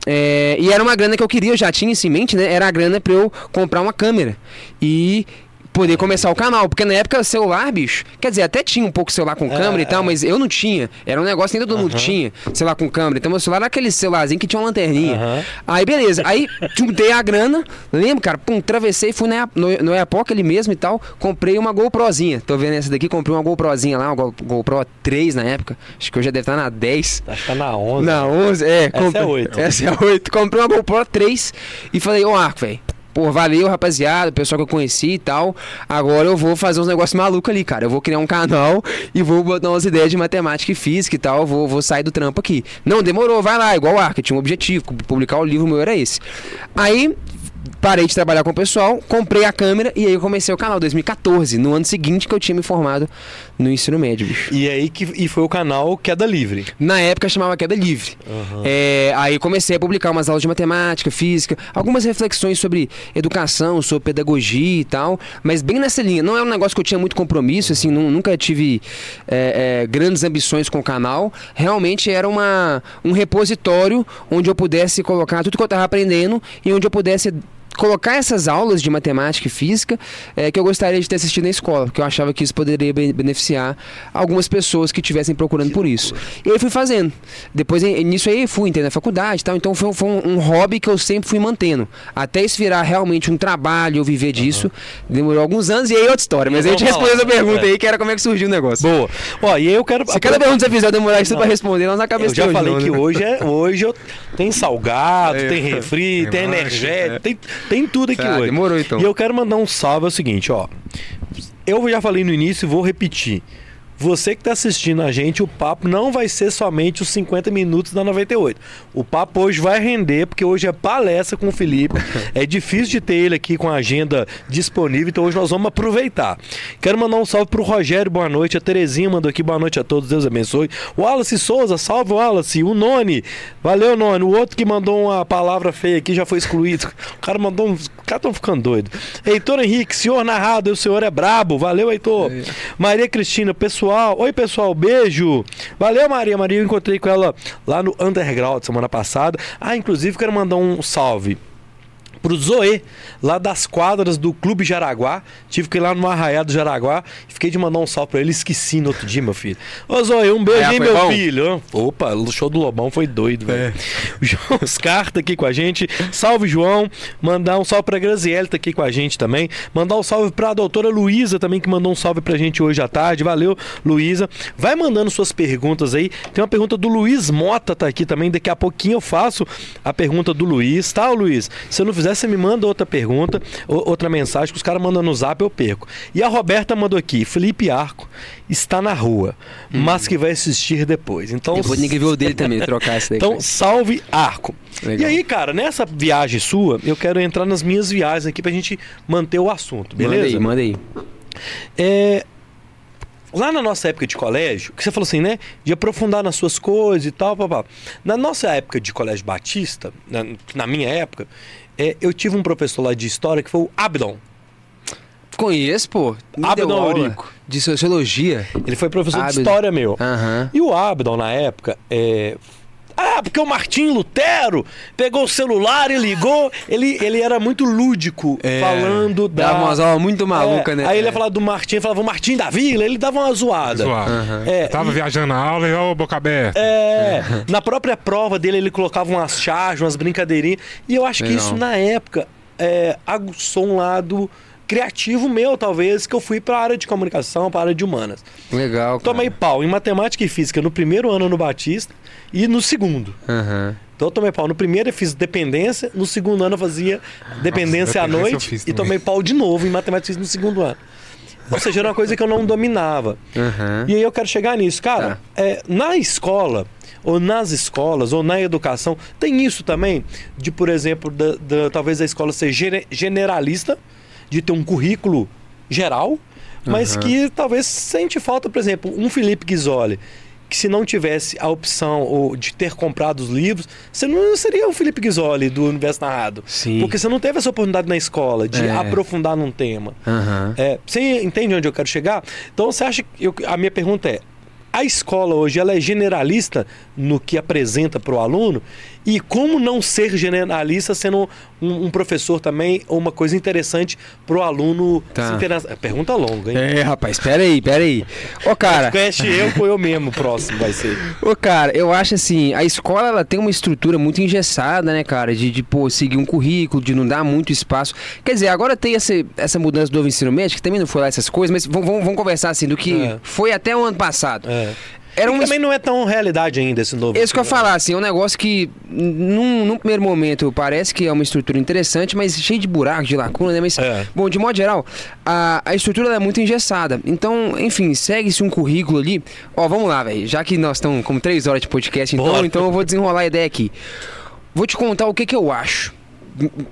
Speaker 3: É, e era uma grana que eu queria, eu já tinha isso em mente, né? Era a grana pra eu comprar uma câmera. E poder começar o canal. Porque na época, celular, bicho, quer dizer, até tinha um pouco celular com câmera e tal, mas eu não tinha. Era um negócio que nem todo mundo
Speaker 1: Aham.
Speaker 3: tinha, celular com câmera. Então meu celular era aquele celularzinho que tinha uma lanterninha.
Speaker 1: Aham.
Speaker 3: Aí beleza, aí juntei a grana, lembro, cara, pum, travessei, fui na, no, no Epoch ali mesmo e tal, comprei uma GoProzinha. Tô vendo essa daqui, comprei uma GoProzinha lá, uma Go- GoPro 3 na época. Acho que hoje já deve estar na 10.
Speaker 1: Acho que tá na 11.
Speaker 3: Na 11, é.
Speaker 1: Essa
Speaker 3: comprei-
Speaker 1: é oito.
Speaker 3: Essa é 8. Comprei uma GoPro 3 e falei, ô Arco, velho. Pô, valeu, rapaziada, pessoal que eu conheci e tal. Agora eu vou fazer uns negócios malucos ali, cara. Eu vou criar um canal e vou botar umas ideias de matemática e física e tal. Vou, vou sair do trampo aqui. Não, demorou, vai lá, igual o Arco. Tinha um objetivo, publicar o livro meu era esse. Aí parei de trabalhar com o pessoal, comprei a câmera e aí eu comecei o canal 2014, no ano seguinte que eu tinha me formado no ensino médio, bicho.
Speaker 1: E aí que e foi o canal Queda Livre.
Speaker 3: Na época chamava Queda Livre.
Speaker 1: Aham.
Speaker 3: É, aí comecei a publicar umas aulas de matemática, física, algumas reflexões sobre educação, sobre pedagogia e tal, mas bem nessa linha. Não é um negócio que eu tinha muito compromisso, assim, nu- nunca tive é, é, grandes ambições com o canal. Realmente era uma, um repositório onde eu pudesse colocar tudo que eu estava aprendendo e onde eu pudesse colocar essas aulas de matemática e física é, que eu gostaria de ter assistido na escola, porque eu achava que isso poderia be- beneficiar algumas pessoas que estivessem procurando por isso. E aí fui fazendo. Depois nisso aí fui entrei na faculdade e tal, então foi, um- foi um, um hobby que eu sempre fui mantendo. Até isso virar realmente um trabalho, eu viver disso, demorou alguns anos e aí é outra história. Mas aí a gente respondeu essa pergunta
Speaker 1: É.
Speaker 3: aí, que era como é que surgiu o negócio.
Speaker 1: Boa. Ó, e eu quero.
Speaker 3: Se cada pergunta que você fizer demorar isso pra responder, nós na cabeça
Speaker 1: Eu já
Speaker 3: hoje,
Speaker 1: falei
Speaker 3: não,
Speaker 1: que
Speaker 3: né?
Speaker 1: hoje é hoje eu, tem salgado,
Speaker 3: É.
Speaker 1: tem refri,
Speaker 2: Tem
Speaker 1: energético,
Speaker 2: é.
Speaker 1: tem, tem tudo aqui
Speaker 3: Tá,
Speaker 1: hoje.
Speaker 3: demorou, então.
Speaker 1: E eu quero mandar um salve é o seguinte, ó. Eu já falei no início e vou repetir. Você que está assistindo a gente, o papo não vai ser somente os 50 minutos da 98. O papo hoje vai render, porque hoje é palestra com o Felipe. É difícil de ter ele aqui com a agenda disponível, então hoje nós vamos aproveitar. Quero mandar um salve pro Rogério, boa noite. A Terezinha mandou aqui boa noite a todos, Deus abençoe. O Wallace Souza, salve Wallace. O Noni, valeu Noni. O outro que mandou uma palavra feia aqui já foi excluído. O cara mandou um. Os caras estão ficando doidos. Heitor Henrique, senhor narrado, o senhor é brabo. Valeu, Heitor. Maria Cristina, pessoal. Oi, pessoal, beijo. Valeu, Maria. Maria, eu encontrei com ela lá no Underground semana passada. Ah, inclusive, quero mandar um salve pro Zoe, lá das quadras do Clube Jaraguá. Tive que ir lá no Arraiá do Jaraguá e fiquei de mandar um salve pra ele. Esqueci no outro dia, meu filho. Ô, Zoe, um beijo, hein, meu
Speaker 3: bom?
Speaker 1: filho. Opa, o show do Lobão foi doido, velho. O João Oscar tá aqui com a gente. Salve, João. Mandar um salve pra Graziele, tá aqui com a gente também. Mandar um salve pra doutora Luísa também, que mandou um salve pra gente hoje à tarde. Valeu, Luísa. Vai mandando suas perguntas aí. Tem uma pergunta do Luiz Mota, tá aqui também. Daqui a pouquinho eu faço a pergunta do Luiz, tá, Luiz? Se eu não fizer, você me manda outra pergunta, ou- outra mensagem que os caras mandam no zap, eu perco. E a Roberta mandou aqui: Felipe Arco está na rua, mas que vai assistir depois. Então,
Speaker 3: Depois ninguém viu o dele também, trocar esse daí.
Speaker 1: então, salve Arco.
Speaker 3: Legal.
Speaker 1: E aí, cara, nessa viagem sua, eu quero entrar nas minhas viagens aqui pra gente manter o assunto, beleza?
Speaker 3: Manda aí, manda aí.
Speaker 1: É, Lá na nossa época de colégio, que você falou assim, né? De aprofundar nas suas coisas e tal, papá. Na nossa época de colégio batista, na, na minha época, é, eu tive um professor lá de história que foi o Abdon.
Speaker 3: Conheço, pô. Me
Speaker 1: Abdon Eurico.
Speaker 3: De sociologia.
Speaker 1: Ele foi professor de
Speaker 3: Abdon.
Speaker 1: história meu.
Speaker 3: Aham.
Speaker 1: E o Abdon, na época, é... Ah, porque o Martim Lutero pegou o celular e ligou. Ele, ele era muito lúdico falando da.
Speaker 3: Dava umas aulas muito malucas,
Speaker 1: É,
Speaker 3: né?
Speaker 1: Aí ele ia falar do Martim, falava o Martim da Vila, ele dava uma zoada.
Speaker 3: Aham.
Speaker 1: É,
Speaker 2: Eu tava
Speaker 1: e-
Speaker 2: viajando na aula e ó, boca aberta.
Speaker 1: É, na própria prova dele ele colocava umas charges, umas brincadeirinhas. E eu acho que
Speaker 3: Legal.
Speaker 1: isso na época é, aguçou um lado criativo meu, talvez, que eu fui para a área de comunicação, para a área de humanas.
Speaker 3: Legal, cara.
Speaker 1: Tomei pau em matemática e física no primeiro ano no Batista e no segundo.
Speaker 3: Aham.
Speaker 1: Então eu tomei pau no primeiro eu fiz dependência, no segundo ano eu fazia dependência à
Speaker 2: dependência eu
Speaker 1: noite e tomei pau de novo em matemática e física no segundo ano. Ou seja, era uma coisa que eu não dominava.
Speaker 3: Aham.
Speaker 1: E aí eu quero chegar nisso. Cara,
Speaker 3: Tá.
Speaker 1: é, na escola, ou nas escolas, ou na educação, tem isso também, de, por exemplo, da, da- talvez a escola ser gene- generalista, de ter um currículo geral, mas
Speaker 3: Aham.
Speaker 1: que talvez sente falta, por exemplo, um Felipe Ghisoli, que se não tivesse a opção ou de ter comprado os livros, você não seria o Felipe Ghisoli do Universo Narrado.
Speaker 3: Sim.
Speaker 1: Porque você não teve essa oportunidade na escola de
Speaker 3: É.
Speaker 1: aprofundar num tema.
Speaker 3: Aham.
Speaker 1: É, você entende onde eu quero chegar? Então você acha que eu- a minha pergunta é: a escola hoje ela é generalista no que apresenta para o aluno? E como não ser generalista sendo um, um professor também ou uma coisa interessante para o aluno
Speaker 3: Tá.
Speaker 1: se interessar? Pergunta longa, hein?
Speaker 3: É, rapaz, pera aí, pera aí. Ô, cara,
Speaker 1: Conhece eu com eu mesmo, próximo vai ser.
Speaker 3: ô, cara, eu acho assim, a escola, ela tem uma estrutura muito engessada, né, cara, de, de pô, seguir um currículo, de não dar muito espaço. Quer dizer, agora tem essa, essa mudança do novo ensino médio, que também não foi lá essas coisas, mas vamos, vamos, vamos conversar, assim, do que
Speaker 1: É.
Speaker 3: foi até o ano passado.
Speaker 1: É.
Speaker 3: Era
Speaker 1: E
Speaker 3: um
Speaker 1: também não é tão realidade ainda esse novo.
Speaker 3: Isso que eu ia falar, assim, é um negócio que, num, num primeiro momento, parece que é uma estrutura interessante, mas cheio de buracos, de lacuna, né? Mas,
Speaker 1: É.
Speaker 3: bom, de modo geral, a, a estrutura é muito engessada. Então, enfim, segue-se um currículo ali. Ó, vamos lá, velho. Já que nós estamos com três horas de podcast, então,
Speaker 1: Bora.
Speaker 3: então eu vou desenrolar a ideia aqui. Vou te contar o que, que eu acho.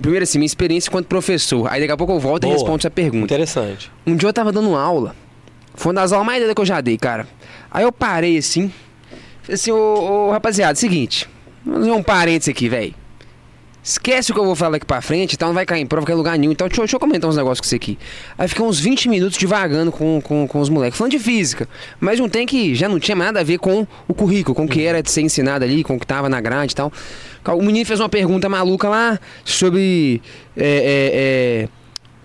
Speaker 3: Primeiro, assim, minha experiência enquanto professor. Aí daqui a pouco eu volto e
Speaker 1: Boa.
Speaker 3: respondo essa pergunta.
Speaker 1: Interessante.
Speaker 3: Um dia eu tava dando aula. Foi uma das aulas mais doidas que eu já dei, cara. Aí eu parei assim. Falei assim, ô, ô, rapaziada, seguinte. Vamos fazer um parênteses aqui, velho. Esquece o que eu vou falar aqui pra frente, então não vai cair em prova, não vai lugar nenhum. Então deixa, deixa eu comentar uns negócios com você aqui. Aí fica uns 20 minutos devagando com, com, com os moleques, falando de física. Mas um tem que já não tinha nada a ver com o currículo, com o que era de ser ensinado ali, com o que tava na grade e tal. O menino fez uma pergunta maluca lá sobre. é, é, é,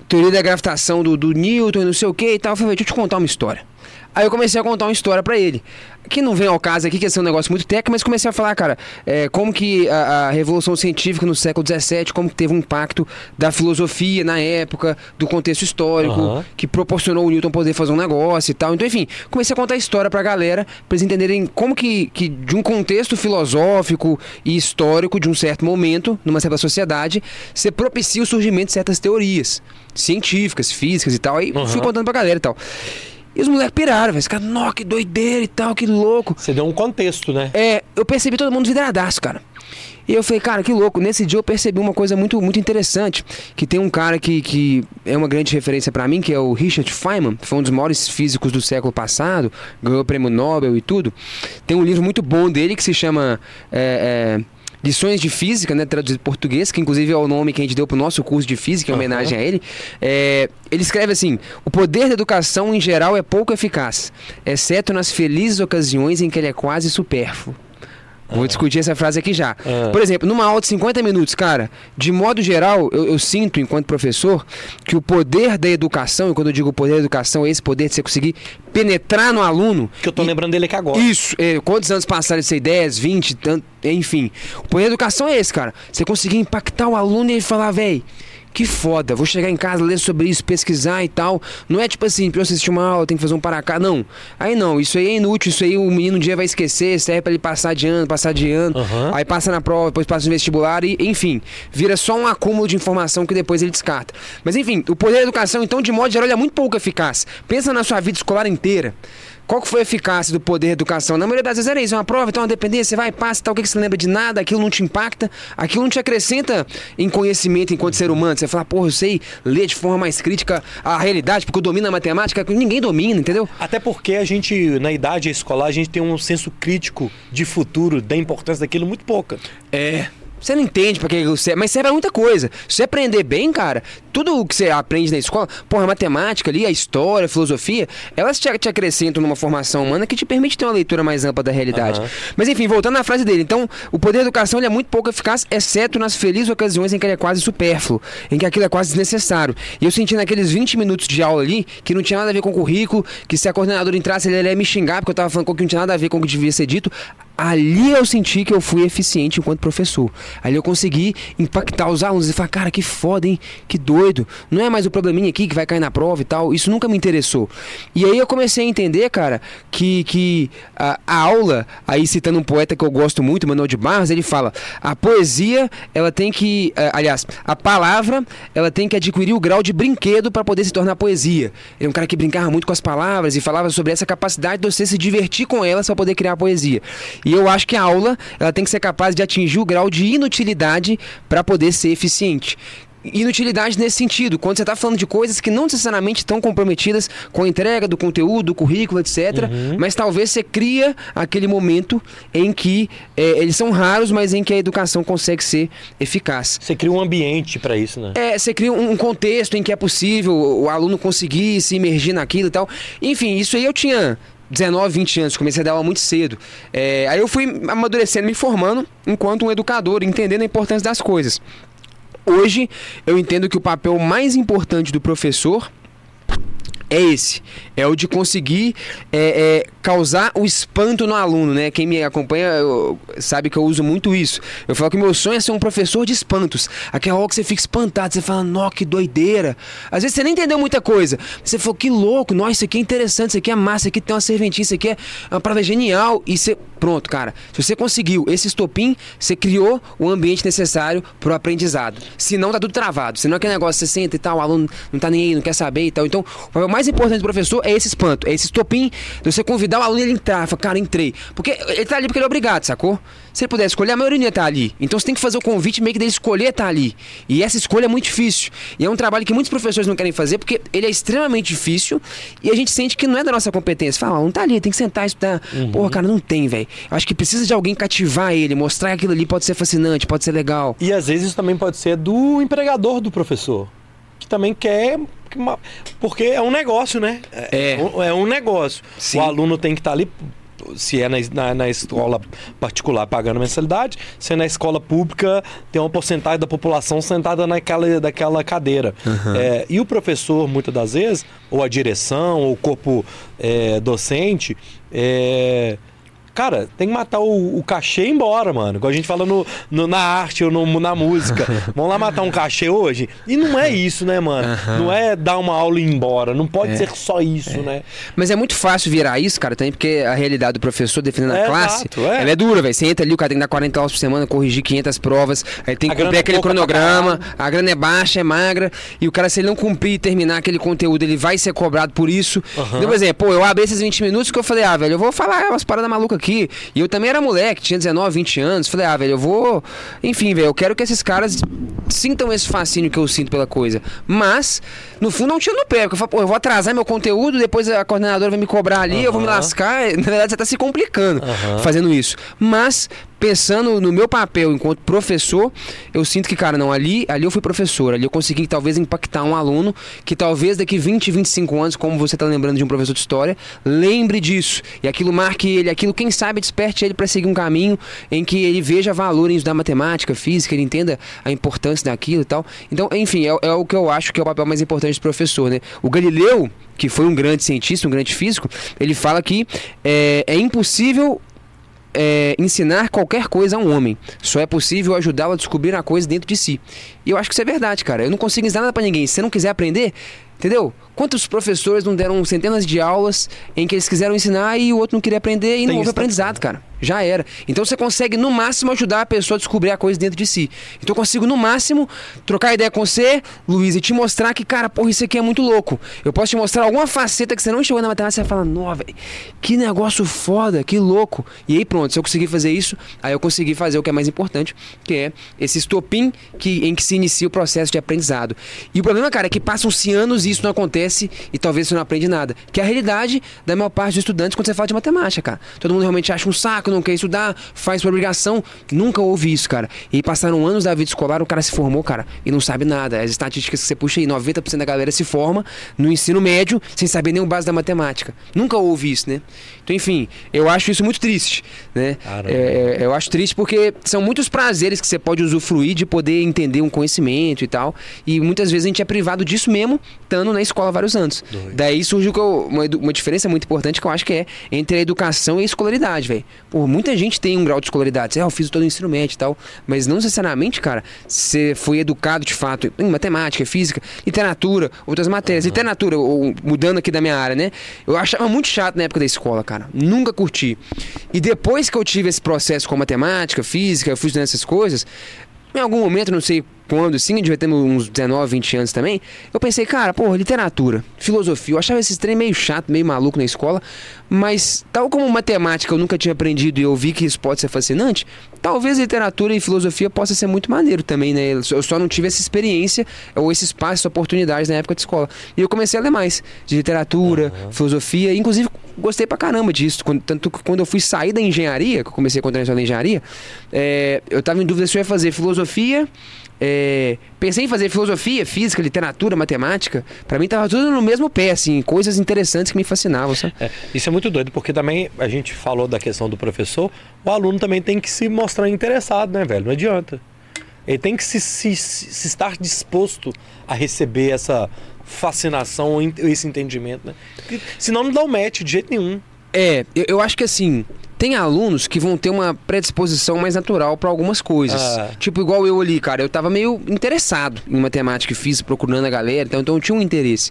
Speaker 3: teoria da gravitação do, do Newton e não sei o que e tal. Eu falei, deixa eu te contar uma história. Aí eu comecei a contar uma história pra ele. Que não vem ao caso aqui, que esse é um negócio muito técnico, mas comecei a falar, cara, é, como que a, a revolução científica no século XVII, como que teve um impacto da filosofia na época, do contexto histórico,
Speaker 1: Aham.
Speaker 3: que proporcionou o Newton poder fazer um negócio e tal. Então, enfim, comecei a contar a história pra galera, pra eles entenderem como que, que de um contexto filosófico e histórico, de um certo momento, numa certa sociedade, você propicia o surgimento de certas teorias científicas, físicas e tal. Aí
Speaker 1: Aham.
Speaker 3: fui contando pra galera e tal. E os moleques piraram, velho. Esse cara, nó, que doideira e tal, que louco.
Speaker 1: Você deu um contexto, né?
Speaker 3: É, eu percebi todo mundo vidradaço, cara. E eu falei, cara, que louco. Nesse dia eu percebi uma coisa muito, muito interessante. Que tem um cara que, que é uma grande referência pra mim, que é o Richard Feynman. Foi um dos maiores físicos do século passado. Ganhou o prêmio Nobel e tudo. Tem um livro muito bom dele que se chama... é, é, Lições de Física, né, traduzido em português, que inclusive é o nome que a gente deu pro nosso curso de Física, em homenagem a ele. É, ele escreve assim: O poder da educação em geral é pouco eficaz, exceto nas felizes ocasiões em que ele é quase supérfluo. Vou discutir essa frase aqui já. Por exemplo, numa aula de 50 minutos, cara, de modo geral, eu, eu sinto, enquanto professor, que o poder da educação, e quando eu digo poder da educação, é esse poder de você conseguir penetrar no aluno.
Speaker 1: Que eu tô
Speaker 3: e-
Speaker 1: lembrando dele aqui agora.
Speaker 3: isso, é, quantos anos passaram isso aí? 10, 20, tanto, enfim. O poder da educação é esse, cara. Você conseguir impactar o aluno e ele falar, véi, que foda, vou chegar em casa, ler sobre isso, pesquisar e tal. Não é tipo assim, pra eu assistir uma aula, tem que fazer um para cá. Não. Aí não, isso aí é inútil, isso aí o menino um dia vai esquecer, serve pra ele passar de ano, passar de ano.
Speaker 1: Aham.
Speaker 3: Aí passa na prova, depois passa no vestibular e, enfim, vira só um acúmulo de informação que depois ele descarta. Mas enfim, o poder da educação, então, de modo geral, ele é muito pouco eficaz. Pensa na sua vida escolar inteira. Qual que foi a eficácia do poder da educação? Na maioria das vezes era isso, é uma prova, então uma dependência, você vai, passa, tal, o que que você lembra de nada, aquilo não te impacta, aquilo não te acrescenta em conhecimento enquanto ser humano. Você fala, porra, eu sei ler de forma mais crítica a realidade, porque eu domino a matemática, que ninguém domina, entendeu?
Speaker 1: Até porque a gente, na idade escolar, a gente tem um senso crítico de futuro, da importância daquilo muito pouca.
Speaker 3: É. Você não entende pra que você. Mas serve pra muita coisa. Se você aprender bem, cara, tudo o que você aprende na escola, porra, a matemática ali, a história, a filosofia, elas te, te acrescentam numa formação humana que te permite ter uma leitura mais ampla da realidade.
Speaker 1: Aham.
Speaker 3: Mas enfim, voltando na frase dele. Então, o poder da educação é muito pouco eficaz, exceto nas felizes ocasiões em que ele é quase supérfluo, em que aquilo é quase desnecessário. E eu senti naqueles 20 minutos de aula ali que não tinha nada a ver com o currículo, que se a coordenadora entrasse, ele ia me xingar porque eu tava falando que não tinha nada a ver com o que devia ser dito. Ali eu senti que eu fui eficiente enquanto professor. Ali eu consegui impactar os alunos e falar, cara, que foda, hein? Que doido. Não é mais o probleminha aqui que vai cair na prova e tal. Isso nunca me interessou. E aí eu comecei a entender, cara, que, que a, a aula, aí citando um poeta que eu gosto muito, Manuel de Barros, ele fala: a poesia, ela tem que. eh, aliás, a palavra, ela tem que adquirir o grau de brinquedo para poder se tornar poesia. Ele é um cara que brincava muito com as palavras e falava sobre essa capacidade de você se divertir com elas para poder criar poesia. E eu acho que a aula, ela tem que ser capaz de atingir o grau de inutilidade para poder ser eficiente. Inutilidade nesse sentido, quando você está falando de coisas que não necessariamente estão comprometidas com a entrega do conteúdo, do currículo, etc. Mas talvez você cria aquele momento em que eh, eles são raros, mas em que a educação consegue ser eficaz.
Speaker 1: Você cria um ambiente pra isso, né?
Speaker 3: É, você cria um contexto em que é possível o aluno conseguir se imergir naquilo e tal. Enfim, isso aí eu tinha 19, 20 anos, comecei a dar aula muito cedo. É, aí eu fui amadurecendo, me formando enquanto um educador, entendendo a importância das coisas. Hoje eu entendo que o papel mais importante do professor é esse. É o de conseguir é, é, causar o espanto no aluno, né? Quem me acompanha eu- sabe que eu uso muito isso. Eu falo que meu sonho é ser um professor de espantos. Aquela hora que você fica espantado, você fala, nó, que doideira. Às vezes você nem entendeu muita coisa. Você falou, que louco, nossa, isso aqui é interessante, isso aqui é massa, isso aqui tem uma serventinha, isso aqui é uma parada genial. E você, pronto, cara. Se você conseguiu esse estopim, você criou o ambiente necessário pro aprendizado. Senão tá tudo travado. Senão aquele negócio, você senta e tal, o aluno não tá nem aí, não quer saber e tal. Então, o mais importante do professor é esse espanto, é esse estopim de você convidar o aluno e ele entrar. Fala, cara, entrei. Porque ele tá ali porque ele é obrigado, sacou? Se ele puder escolher, a maioria estar ali. Então você tem que fazer o convite meio que dele escolher estar ali. E essa escolha é muito difícil. E é um trabalho que muitos professores não querem fazer porque ele é extremamente difícil e a gente sente que não é da nossa competência. Fala, "Ah, não tá ali, tem que sentar e estudar. Porra, cara, não tem, velho. Eu acho que precisa de alguém cativar ele, mostrar que aquilo ali pode ser fascinante, pode ser legal.
Speaker 1: E às vezes isso também pode ser do empregador do professor. Também quer. Porque é um negócio, né?
Speaker 3: É.
Speaker 1: um- É um negócio.
Speaker 3: Sim.
Speaker 1: O aluno tem que estar ali. Se é na, na, na escola particular pagando mensalidade, se é na escola pública, tem uma porcentagem da população sentada naquela daquela cadeira. É, e o professor, muitas das vezes, ou a direção, ou o corpo é, docente, é, Cara, tem que matar o, o cachê e ir embora, mano. Igual a gente fala no, no- na arte ou no- na música. Vamos lá matar um cachê hoje? E não é isso, né, mano? Não é dar uma aula e ir embora. Não pode ser só isso, né?
Speaker 3: Mas é muito fácil virar isso, cara, também, porque a realidade do professor defendendo a
Speaker 1: É,
Speaker 3: classe,
Speaker 1: exato, é.
Speaker 3: ela é dura, velho. Você entra ali, o cara tem que dar 40 aulas por semana, corrigir 500 provas, aí tem
Speaker 1: A
Speaker 3: que
Speaker 1: grana
Speaker 3: cumprir
Speaker 1: é
Speaker 3: aquele cronograma, a grana é baixa, é magra, e o cara, se ele não cumprir e terminar aquele conteúdo, ele vai ser cobrado por isso.
Speaker 1: Aham.
Speaker 3: Então, por exemplo, pô, eu abri esses 20 minutos que eu falei, ah, velho, eu vou falar umas paradas malucas aqui. E eu também era moleque, tinha 19, 20 anos. Falei, ah, velho, eu vou. Enfim, velho, eu quero que esses caras sintam esse fascínio que eu sinto pela coisa. Mas, no fundo, é um tiro no pé. Porque eu falo, pô, eu vou atrasar meu conteúdo, depois a coordenadora vai me cobrar ali, eu vou me lascar. Na verdade, você tá se complicando
Speaker 1: Aham.
Speaker 3: fazendo isso. Mas, pensando no meu papel enquanto professor, eu sinto que, cara, não, ali, ali eu fui professor, ali eu consegui talvez impactar um aluno que talvez daqui 20, 25 anos, como você tá lembrando de um professor de história, lembre disso. E aquilo marque ele, aquilo, quem sabe, desperte ele para seguir um caminho em que ele veja valor em estudar matemática, física, ele entenda a importância daquilo e tal. Então, enfim, é, é o que eu acho que é o papel mais importante do professor, né? O Galileu, que foi um grande cientista, um grande físico, ele fala que é, é impossível é, ensinar qualquer coisa a um homem. Só é possível ajudá-lo a descobrir a coisa dentro de si. E eu acho que isso é verdade, cara. Eu não consigo ensinar nada pra ninguém. Se você não quiser aprender, entendeu? Quantos professores não deram centenas de aulas em que eles quiseram ensinar e o outro não queria aprender e não houve aprendizado, cara. Já era. Então você consegue, no máximo, ajudar a pessoa a descobrir a coisa dentro de si. Então eu consigo, no máximo, trocar ideia com você, Luiz, e te mostrar que, cara, porra, isso aqui é muito louco. Eu posso te mostrar alguma faceta que você não enxergou na matemática e você fala, velho, que negócio foda, que louco. E aí pronto, se eu conseguir fazer isso, aí eu consegui fazer o que é mais importante, que é esse estopim que, em que se inicia o processo de aprendizado. E o problema, cara, é que passam-se anos e isso não acontece e talvez você não aprende nada. Que é a realidade da maior parte dos estudantes quando você fala de matemática, cara. Todo mundo realmente acha um saco, não quer estudar, faz por obrigação. Nunca houve isso, cara. E passaram anos da vida escolar, o cara se formou, cara, e não sabe nada. As estatísticas que você puxa aí, 90% da galera se forma no ensino médio sem saber nem o base da matemática. Nunca houve isso, né? Então, enfim, eu acho isso muito triste, né? É, é, eu acho triste porque são muitos prazeres que você pode usufruir de poder entender um conhecimento e tal. E muitas vezes a gente é privado disso mesmo, estando na escola vários anos. Daí surge uma, uma diferença muito importante que eu acho que é entre a educação e a escolaridade, velho. Pô, muita gente tem um grau de escolaridade. Ah, eu fiz todo o ensino médio e tal. Mas não necessariamente, cara, você foi educado de fato em matemática, física, literatura, outras matérias. Literatura, ou, mudando aqui da minha área, né? Eu achava muito chato na época da escola, cara. Nunca curti. E depois que eu tive esse processo com matemática, física, eu fui estudando essas coisas, em algum momento, não sei quando, sim, devia ter uns 19, 20 anos também, eu pensei, cara, pô, literatura, filosofia, eu achava esses trem meio chato, meio maluco na escola, mas tal como matemática eu nunca tinha aprendido e eu vi que isso pode ser fascinante, talvez literatura e filosofia possa ser muito maneiro também, né? Eu só- não tive essa experiência ou esse espaço, essa oportunidade na época de escola. E eu comecei a ler mais de literatura, filosofia, inclusive gostei pra caramba disso. Quando- tanto que quando eu fui sair da engenharia, que eu comecei a continuar na engenharia, é, eu tava em dúvida se eu ia fazer filosofia. É, pensei em fazer filosofia, física, literatura, matemática. Pra mim tava tudo no mesmo pé, assim, coisas interessantes que me fascinavam, sabe?
Speaker 1: É, isso é muito doido, porque também a gente falou da questão do professor, o aluno também tem que se mostrar interessado, né, velho? Não adianta. Ele tem que se, se- se estar disposto a receber essa fascinação, esse entendimento, né? Porque senão não dá o match de jeito nenhum.
Speaker 3: É, eu, eu acho que assim, tem alunos que vão ter uma predisposição mais natural pra algumas coisas.
Speaker 1: Ah.
Speaker 3: Tipo, igual eu ali, cara, eu tava meio interessado em matemática e física, procurando a galera, então, então eu tinha um interesse.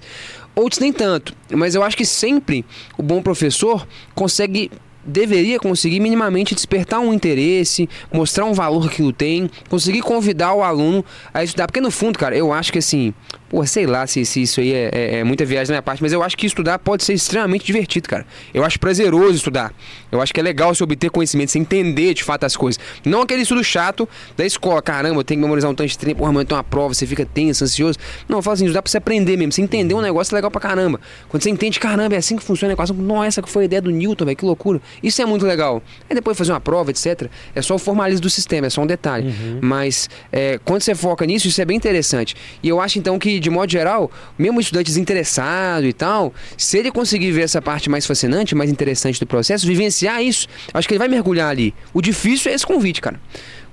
Speaker 3: Outros nem tanto, mas eu acho que sempre o bom professor consegue. Deveria conseguir minimamente despertar um interesse, mostrar um valor que aquilo tem, conseguir convidar o aluno a estudar. Porque no fundo, cara, eu acho que assim, pô, sei lá se, se isso aí é, é- é muita viagem da minha parte, mas eu acho que estudar pode ser extremamente divertido, cara. Eu acho prazeroso estudar. Eu acho que é legal você obter conhecimento, você entender de fato as coisas. Não aquele estudo chato da escola, caramba, eu tenho que memorizar um tanto de trem, porra, amanhã tem uma prova, você fica tenso, ansioso. Não, eu falo assim, estudar pra você aprender mesmo, você entender um negócio é legal pra caramba. Quando você entende, caramba, é assim que funciona o negócio, nossa, que foi a ideia do Newton, velho, que loucura. Isso é muito legal. Aí depois fazer uma prova, etc. É só o formalismo do sistema, é só um detalhe.
Speaker 1: Uhum.
Speaker 3: Mas é, quando você foca nisso, isso é bem interessante. E eu acho então que, de modo geral, mesmo estudante desinteressado e tal, se ele conseguir ver essa parte mais fascinante, mais interessante do processo, vivenciar isso, acho que ele vai mergulhar ali. O difícil é esse convite, cara.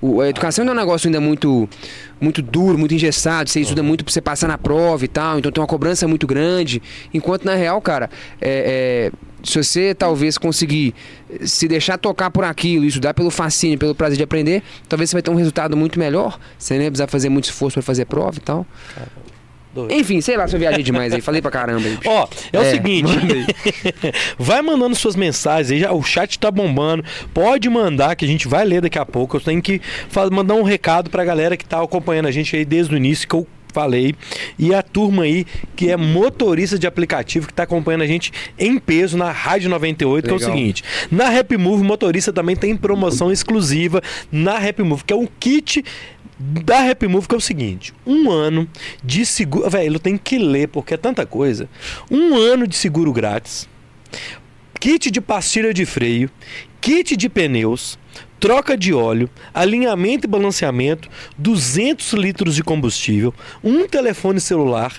Speaker 3: O- a educação ainda é um negócio ainda muito muito duro, muito engessado, você estuda muito pra você passar na prova e tal, então tem uma cobrança muito grande. Enquanto na real, cara, é, é, se você talvez conseguir se deixar tocar por aquilo, estudar pelo fascínio, pelo prazer de aprender, talvez você vai ter um resultado muito melhor. Você nem vai precisar fazer muito esforço pra fazer prova e tal.
Speaker 1: Doido.
Speaker 3: Enfim, sei lá se eu viajei demais aí, falei pra caramba aí.
Speaker 1: Ó, é, o
Speaker 3: É,
Speaker 1: seguinte,
Speaker 3: manda aí.
Speaker 1: vai mandando suas mensagens aí, já, o chat tá bombando. Pode mandar que a gente vai ler daqui a pouco. Eu tenho que mandar um recado pra galera que tá acompanhando a gente aí desde o início que eu falei. E a turma aí que é motorista de aplicativo que tá acompanhando a gente em peso na Rádio 98, que é o
Speaker 3: Legal.
Speaker 1: seguinte, na Rap Move motorista também tem promoção exclusiva na Rap Move, que é um kit da Rap Move que é o seguinte: um ano de seguro. Velho, eu tenho que ler porque é tanta coisa. Um ano de seguro grátis, kit de pastilha de freio, kit de pneus, troca de óleo, alinhamento e balanceamento, 200 litros de combustível, um telefone celular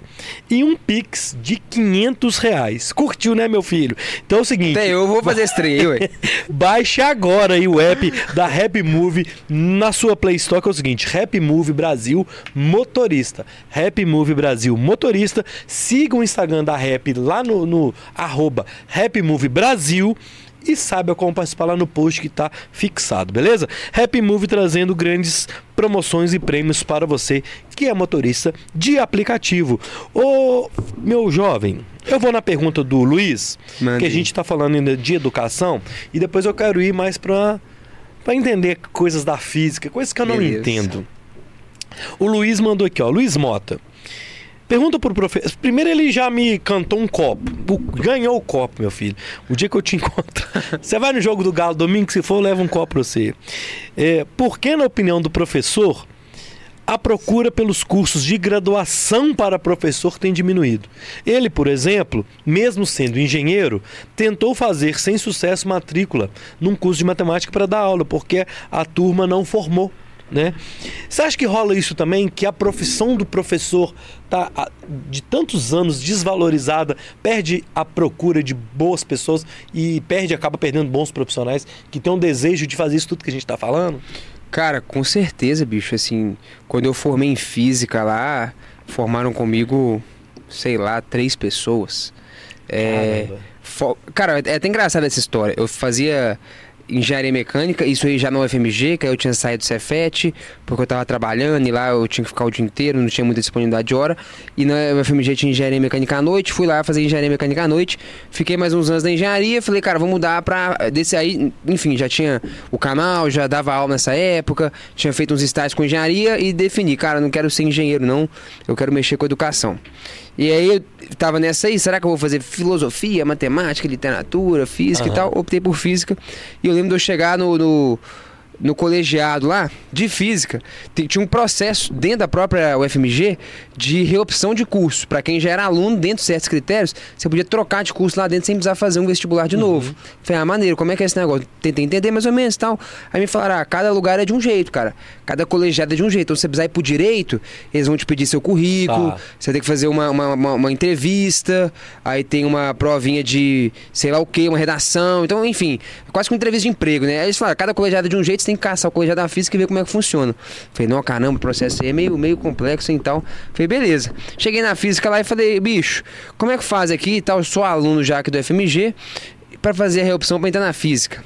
Speaker 1: e um Pix de 500 reais. Curtiu, né, meu filho? Então é o seguinte.
Speaker 3: Até eu vou fazer esse trem aí, ué.
Speaker 1: Baixe agora aí o app da Rap Move na sua Play Store, que é o seguinte, Rap Move Brasil Motorista. Rap Move Brasil Motorista. Siga o Instagram da Rap lá no, no arroba Rap Move Brasil. E saiba como participar lá no post que está fixado, beleza? Rap Move trazendo grandes promoções e prêmios para você que é motorista de aplicativo. Ô, meu jovem, eu vou na pergunta do Luiz,
Speaker 3: Mande
Speaker 1: que a gente está falando ainda de educação, e depois eu quero ir mais para para entender coisas da física, coisas que eu não
Speaker 3: Beleza.
Speaker 1: entendo. O Luiz mandou aqui, ó, Luiz Mota. Pergunta pro professor. Primeiro ele já me cantou um copo. O- ganhou o copo, meu filho. O dia que eu te encontro. Você vai no jogo do Galo domingo, se for, leva um copo pra você. É, por que, na opinião do professor, a procura pelos cursos de graduação para professor tem diminuído. Ele, por exemplo, mesmo sendo engenheiro, tentou fazer sem sucesso matrícula num curso de matemática para dar aula, porque a turma não formou. Né? Você acha que rola isso também? Que a profissão do professor tá ah, de tantos anos desvalorizada, perde a procura de boas pessoas e perde, acaba perdendo bons profissionais que têm um desejo de fazer isso tudo que a gente está falando?
Speaker 3: Cara, com certeza, bicho. Assim, quando eu formei em física lá, formaram comigo, sei lá, três pessoas. É,
Speaker 1: Caramba.
Speaker 3: Cara, é até engraçada essa história. Eu fazia engenharia mecânica, isso aí já na UFMG, que aí eu tinha saído do Cefet, porque eu tava trabalhando e lá eu tinha que ficar o dia inteiro, não tinha muita disponibilidade de hora. E na UFMG tinha engenharia mecânica à noite, fui lá fazer engenharia mecânica à noite, fiquei mais uns anos na engenharia, falei, cara, vou mudar pra. Desse aí, enfim, já tinha o canal, já dava aula nessa época, tinha feito uns estágios com engenharia e defini, cara, não quero ser engenheiro, não, eu quero mexer com educação. E aí eu tava nessa aí, será que eu vou fazer filosofia, matemática, literatura, física e
Speaker 1: Aham.
Speaker 3: tal? Optei por física. E eu lembro de eu chegar no, no, no colegiado lá, de física, tinha um processo dentro da própria UFMG de reopção de curso. Pra quem já era aluno, dentro de certos critérios, você podia trocar de curso lá dentro sem precisar fazer um vestibular de novo. Falei, ah, maneiro, como é que é esse negócio? Tentei entender mais ou menos e tal. Aí me falaram, ah, cada lugar é de um jeito, cara. Cada colegiado é de um jeito. Então, se você precisar ir pro direito, eles vão te pedir seu currículo,
Speaker 1: Tá.
Speaker 3: você tem que fazer uma, uma, uma- uma entrevista, aí tem uma provinha de sei lá o que, uma redação. Então, enfim, é quase que uma entrevista de emprego, né? Aí eles falaram, cada colegiado é de um jeito, você tem que caçar o colegiado da física e ver como é que funciona. Falei, não, caramba, o processo aí é meio, meio complexo e tal. Falei, beleza. Cheguei na física lá e falei, bicho, como é que faz aqui e tal? Sou aluno já aqui do FMG pra fazer a reopção pra entrar na física.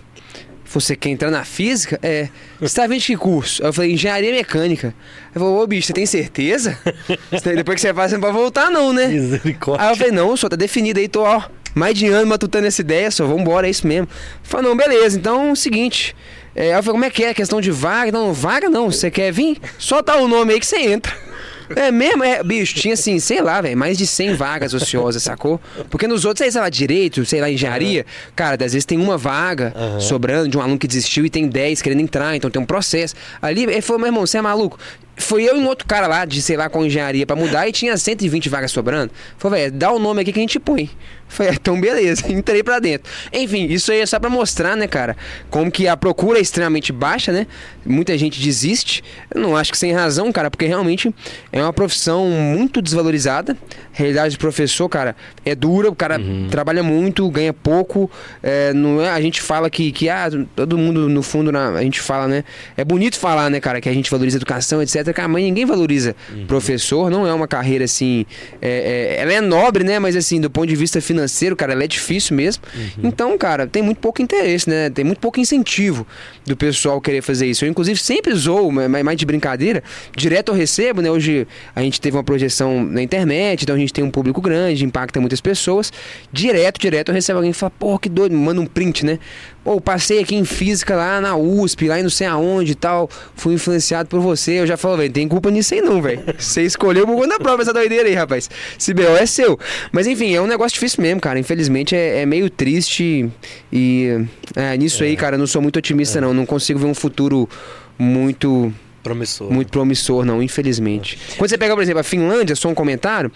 Speaker 3: Você quer entrar na física? É. Você tá vendo de que curso? Aí eu falei, engenharia mecânica. Aí falou, ô bicho, você tem certeza? Depois que você faz, você não pode voltar, não, né?
Speaker 1: Misericórdia.
Speaker 3: Aí eu falei, não, só tá definido aí, tô, ó, mais de ano matutando essa ideia, só vambora, é isso mesmo. Falei, não, beleza, então é o seguinte. É, eu falei, como é que é? Questão de vaga? Não, vaga não, você quer vir? Só tá o nome aí que você entra. É mesmo? É, bicho, tinha assim, sei lá, velho, mais de 100 vagas ociosas, sacou? Porque nos outros, aí, sei lá, direito, sei lá, engenharia, cara, às vezes tem uma vaga
Speaker 1: Aham.
Speaker 3: sobrando de um aluno que desistiu e tem 10 querendo entrar, então tem um processo. Ali, ele falou, meu irmão, você é maluco? Foi eu e um outro cara lá, de sei lá, com engenharia pra mudar, e tinha 120 vagas sobrando. Falei, velho, dá o nome aqui que a gente põe. Falei, é, então beleza, entrei pra dentro. Enfim, isso aí é só pra mostrar, né, cara, como que a procura é extremamente baixa, né? Muita gente desiste. Eu não acho que sem razão, cara, porque realmente é uma profissão muito desvalorizada. A realidade de professor, cara, é dura, o cara uhum. trabalha muito, ganha pouco. É, não é, a gente fala que, que ah, todo mundo, no fundo, na, a gente fala, né? É bonito falar, né, cara, que a gente valoriza a educação, etc. Cara, mas ninguém valoriza uhum. professor, não é uma carreira assim. É, é, ela é nobre, né? Mas assim, do ponto de vista financeiro cara, ela é difícil mesmo. Uhum. Então, cara, tem muito pouco interesse, né? Tem muito pouco incentivo do pessoal querer fazer isso. Eu, inclusive, sempre zoo, mais de brincadeira, direto eu recebo, né? Hoje a gente teve uma projeção na internet, então a gente tem um público grande, impacta muitas pessoas. Direto, direto eu recebo alguém que fala, pô, que doido, manda um print, né? Pô, passei aqui em física lá na USP, lá em não sei aonde e tal, fui influenciado por você. Eu já falo, velho, tem culpa nisso aí não, velho. Você escolheu por conta própria essa doideira aí, rapaz. Se BO é seu. Mas enfim, é um negócio difícil mesmo, cara. Infelizmente é, é meio triste e é, nisso é. aí, cara, eu não sou muito otimista é. não. Não consigo ver um futuro muito
Speaker 1: promissor.
Speaker 3: Muito promissor, não, infelizmente. Quando você pega, por exemplo, a Finlândia, só um comentário,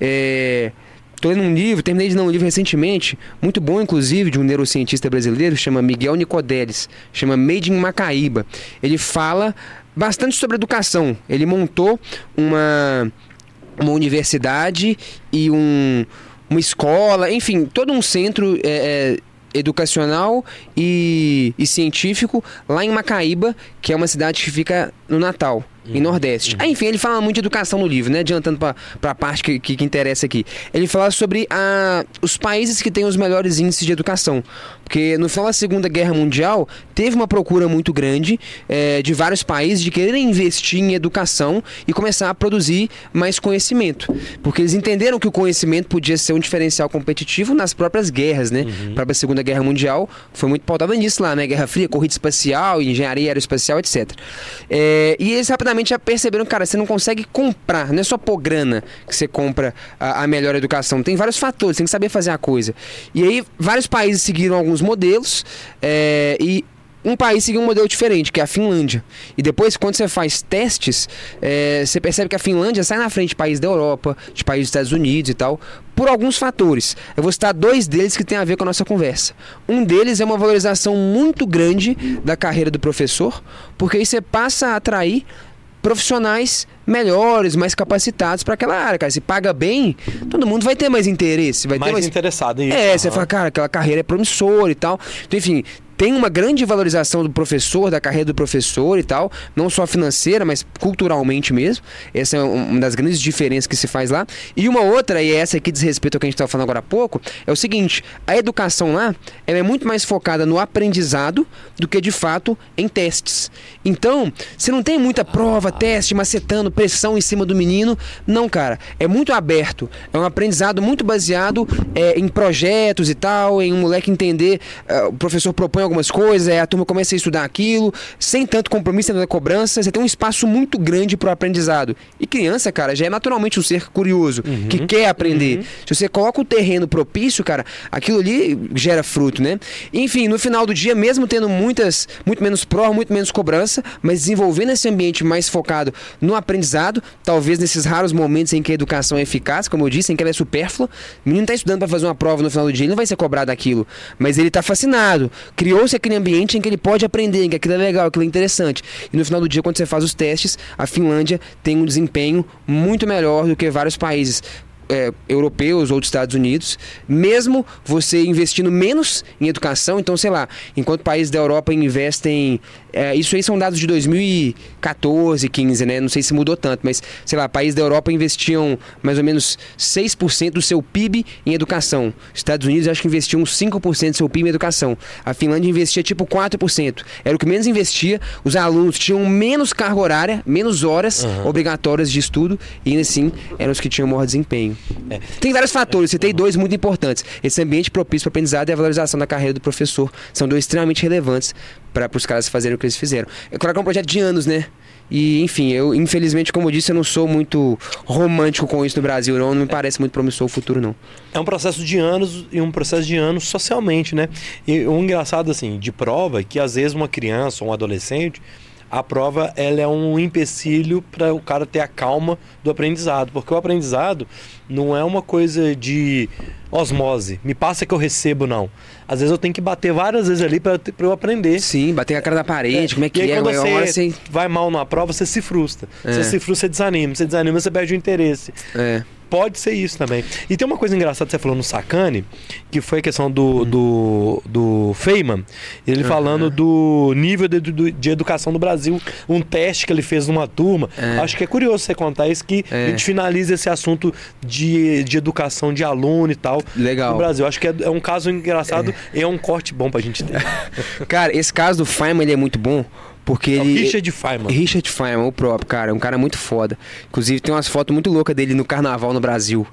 Speaker 3: é Estou lendo um livro, terminei de ler um livro recentemente, muito bom, inclusive, de um neurocientista brasileiro, chama Miguel Nicodelis, chama Made in Macaíba. Ele fala bastante sobre educação. Ele montou uma, uma universidade e um, uma escola, enfim, todo um centro. É, é, educacional e, e científico lá em Macaíba, que é uma cidade que fica no Natal em. Nordeste. Ah, enfim, ele fala muito de educação no livro, né? Adiantando para a parte que, que, que, interessa aqui. Ele fala sobre a, os países que têm os melhores índices de educação. Porque no final da Segunda Guerra Mundial, teve uma procura muito grande é, de vários países de quererem investir em educação e começar a produzir mais conhecimento. Porque eles entenderam que o conhecimento podia ser um diferencial competitivo nas próprias guerras, né? Uhum. A Segunda Guerra Mundial, foi muito pautada nisso lá, né? Guerra Fria, corrida espacial, engenharia aeroespacial, etc. É, e eles rapidamente rapidamente já perceberam, cara, você não consegue comprar, não é só por grana que você compra a, a melhor educação. Tem vários fatores, tem que saber fazer a coisa. E aí, vários países seguiram alguns modelos é, e um país seguiu um modelo diferente, que é a Finlândia. E depois, quando você faz testes, é, você percebe que a Finlândia sai na frente de países da Europa, de países dos Estados Unidos e tal, por alguns fatores. Eu vou citar dois deles que têm a ver com a nossa conversa. Um deles é uma valorização muito grande da carreira do professor, porque aí você passa a atrair profissionais melhores, mais capacitados para aquela área, cara. Se paga bem, todo mundo vai ter mais interesse, vai
Speaker 1: mais
Speaker 3: ter mais
Speaker 1: interessado em isso.
Speaker 3: É, uhum. você fala, cara, aquela carreira é promissora e tal. Então, enfim, tem uma grande valorização do professor, da carreira do professor e tal, não só financeira, mas culturalmente mesmo. Essa é uma das grandes diferenças que se faz lá. E uma outra, e é essa aqui diz respeito ao que a gente estava falando agora há pouco, é o seguinte: a educação lá ela é muito mais focada no aprendizado do que de fato em testes. Então, você não tem muita prova, teste, macetando, pressão em cima do menino. Não, cara. É muito aberto. É um aprendizado muito baseado é, em projetos e tal, em um moleque entender. Uh, o professor propõe algumas coisas, é, a turma começa a estudar aquilo, sem tanto compromisso, sem tanta cobrança, você tem um espaço muito grande para o aprendizado. E criança, cara, já é naturalmente um ser curioso, uhum. que quer aprender. Uhum. Se você coloca o terreno propício, cara, aquilo ali gera fruto, né? Enfim, no final do dia, mesmo tendo muitas, muito menos prova, muito menos cobrança, mas desenvolvendo esse ambiente mais focado no aprendizado, talvez nesses raros momentos em que a educação é eficaz, como eu disse, em que ela é supérflua, o menino está estudando para fazer uma prova no final do dia, ele não vai ser cobrado aquilo, mas ele está fascinado, criou criou-se aquele ambiente em que ele pode aprender, em que aquilo é legal, aquilo é interessante. E no final do dia, quando você faz os testes, a Finlândia tem um desempenho muito melhor do que vários países é, europeus ou dos Estados Unidos, mesmo você investindo menos em educação, então sei lá, enquanto países da Europa investem é, isso aí são dados de 2014, 15, né? Não sei se mudou tanto, mas, sei lá, países da Europa investiam mais ou menos 6% do seu PIB em educação. Estados Unidos acho que investiam 5% do seu PIB em educação. A Finlândia investia tipo 4%. Era o que menos investia. Os alunos tinham menos carga horária, menos horas uhum. obrigatórias de estudo e ainda assim eram os que tinham maior desempenho. É. Tem vários fatores, citei dois muito importantes. Esse ambiente propício para aprendizado e a valorização da carreira do professor são dois extremamente relevantes para os caras fazerem o que eles fizeram. É claro que é um projeto de anos, né? E, enfim, eu, infelizmente, como eu disse, eu não sou muito romântico com isso no Brasil, não. Não me parece muito promissor o futuro, não.
Speaker 1: É um processo de anos e um processo de anos socialmente, né? E o um engraçado, assim, de prova é que às vezes uma criança ou um adolescente a prova ela é um empecilho para o cara ter a calma do aprendizado, porque o aprendizado não é uma coisa de osmose, me passa que eu recebo, não. Às vezes eu tenho que bater várias vezes ali para eu aprender.
Speaker 3: Sim, bater a cara na parede, como é que
Speaker 1: e aí,
Speaker 3: é?
Speaker 1: quando
Speaker 3: Uma
Speaker 1: você
Speaker 3: hora você-
Speaker 1: vai mal numa prova, você se frustra.
Speaker 3: É.
Speaker 1: Você se frustra, você desanima. Você desanima, você perde o interesse.
Speaker 3: É.
Speaker 1: Pode ser isso também. E tem uma coisa engraçada que você falou no Sacane, que foi a questão do, do, do Feynman, ele falando do nível de, de- de educação do Brasil, um teste que ele fez numa turma.
Speaker 3: É.
Speaker 1: Acho que é curioso você contar isso, que
Speaker 3: É.
Speaker 1: a gente finaliza esse assunto de, de educação de aluno e tal
Speaker 3: Legal.
Speaker 1: no Brasil. Acho que é, é um caso engraçado e é um corte bom pra gente ter.
Speaker 3: Cara, esse caso do Feynman ele é muito bom, porque
Speaker 1: É o
Speaker 3: ele.
Speaker 1: Richard Feynman.
Speaker 3: Richard Feynman, o próprio, cara, é um cara muito foda. Inclusive tem umas fotos muito loucas dele no carnaval no Brasil.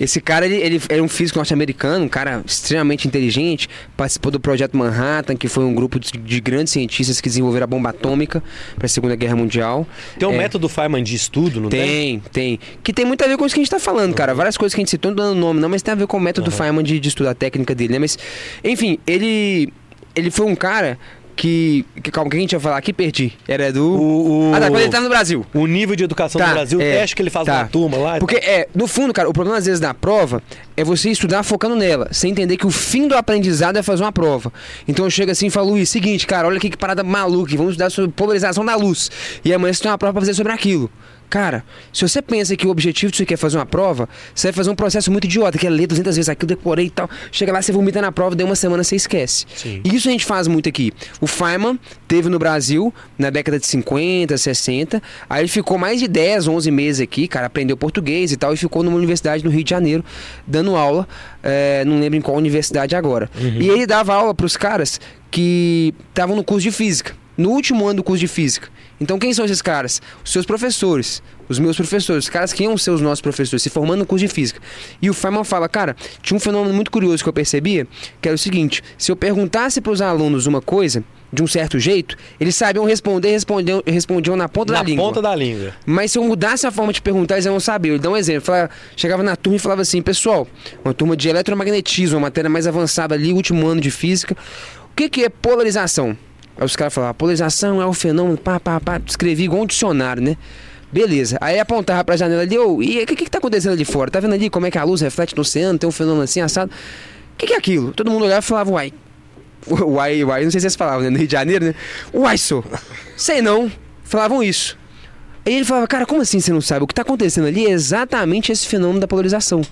Speaker 3: Esse cara, ele, ele é um físico norte-americano, um cara extremamente inteligente, participou do projeto Manhattan, que foi um grupo de, de grandes cientistas que desenvolveram a bomba atômica para a Segunda Guerra Mundial.
Speaker 1: Tem um
Speaker 3: É.
Speaker 1: método Feynman de estudo, não tem?
Speaker 3: Tem, tem. Que tem muito a ver com isso que a gente tá falando, cara. Várias coisas que a gente citou, não dando nome, não, mas tem a ver com o método Feynman de, de estudar a técnica dele, né? Mas, enfim, ele. Ele foi um cara que. que calma, o que a gente ia falar aqui? Perdi. Era do.
Speaker 1: O, o-
Speaker 3: Ah, tá, quando ele tá no Brasil.
Speaker 1: o nível de educação
Speaker 3: Tá,
Speaker 1: do Brasil,
Speaker 3: é,
Speaker 1: o teste que ele faz
Speaker 3: tá.
Speaker 1: na turma lá.
Speaker 3: Porque, é, no fundo, cara, o problema às vezes da prova é você estudar focando nela, sem entender que o fim do aprendizado é fazer uma prova. Então eu chego assim e falo, Luiz, seguinte, cara, olha aqui que parada maluca, vamos estudar sobre polarização da luz. E amanhã você tem uma prova pra fazer sobre aquilo. Cara, se você pensa que o objetivo de você quer fazer uma prova, você vai fazer um processo muito idiota, que é ler 200 vezes aquilo, decorei e tal. Chega lá, você vomita na prova, deu uma semana, você esquece.
Speaker 1: Sim.
Speaker 3: Isso a gente faz muito aqui. O Feynman teve no Brasil na década de 50, 60. Aí ele ficou mais de 10, 11 meses aqui, cara, aprendeu português e tal, e ficou numa universidade no Rio de Janeiro, dando aula. eh, não lembro em qual universidade agora. E ele dava aula para os caras que estavam no curso de física, no último ano do curso de física. Então quem são esses caras? Os seus professores, os meus professores, os caras que iam ser os nossos professores, se formando no curso de física. E o Feynman fala, cara, tinha um fenômeno muito curioso que eu percebia, que era o seguinte, se eu perguntasse para os alunos uma coisa, de um certo jeito, eles sabiam responder, respondiam, respondiam na ponta
Speaker 1: na
Speaker 3: da língua.
Speaker 1: ponta da língua.
Speaker 3: Mas se eu mudasse a forma de perguntar, eles iam saber. Eu dou um exemplo. Falava- chegava na turma e falava assim, pessoal, uma turma de eletromagnetismo, uma matéria mais avançada ali, último ano de física. O que, que é polarização? Aí os caras falavam, polarização é o fenômeno, pá, pá, pá, escrevi igual um dicionário, né? Beleza. Aí apontava pra janela ali, ô, e o que, que tá acontecendo ali fora? Tá vendo ali como é que a luz reflete no oceano, tem um fenômeno assim, assado? O que, que é aquilo? Todo mundo olhava e falava, uai, Uai, uai, não sei se vocês falavam, né? No Rio de Janeiro, né? Uai, sou. Sei não. Falavam isso. Aí ele falava, cara, como assim você não sabe? O que está acontecendo ali é exatamente esse fenômeno da polarização.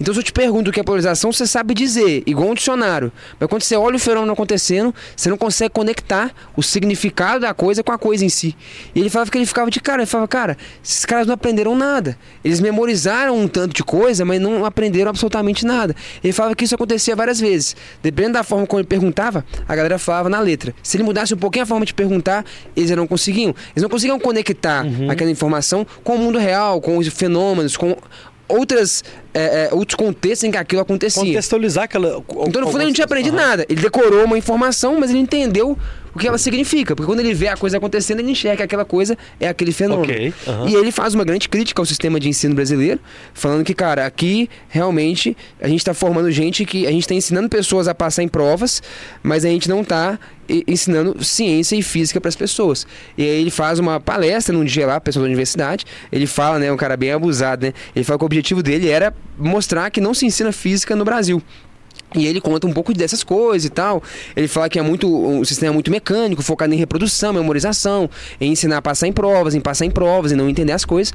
Speaker 3: Então, se eu te pergunto o que é polarização, você sabe dizer, igual um dicionário. Mas quando você olha o fenômeno acontecendo, você não consegue conectar o significado da coisa com a coisa em si. E ele falava que ele ficava de cara, ele falava, cara, esses caras não aprenderam nada. Eles memorizaram um tanto de coisa, mas não aprenderam absolutamente nada. Ele falava que isso acontecia várias vezes. Dependendo da forma como ele perguntava, a galera falava na letra. Se ele mudasse um pouquinho a forma de perguntar, eles não conseguiam. Eles não conseguiam conectar aquela informação com o mundo real, com os fenômenos, com outras, é, é, outros contextos em que aquilo acontecia.
Speaker 1: Contextualizar aquela.
Speaker 3: Então, no fundo, ele não tinha aprendido nada. Ele decorou uma informação, mas ele entendeu o que ela significa. Porque quando ele vê a coisa acontecendo, ele enxerga que aquela coisa é aquele fenômeno.
Speaker 1: Ok, aham.
Speaker 3: E ele faz uma grande crítica ao sistema de ensino brasileiro, falando que, cara, aqui realmente a gente está formando gente que. A gente está ensinando pessoas a passar em provas, mas a gente não está ensinando ciência e física para as pessoas. E aí ele faz uma palestra num dia lá, pessoal da universidade. Ele fala, né, um cara bem abusado, né? Ele fala que o objetivo dele era mostrar que não se ensina física no Brasil. E ele conta um pouco dessas coisas e tal. Ele fala que é muito um sistema muito mecânico, focado em reprodução, memorização, em ensinar a passar em provas, em passar em provas e não entender as coisas.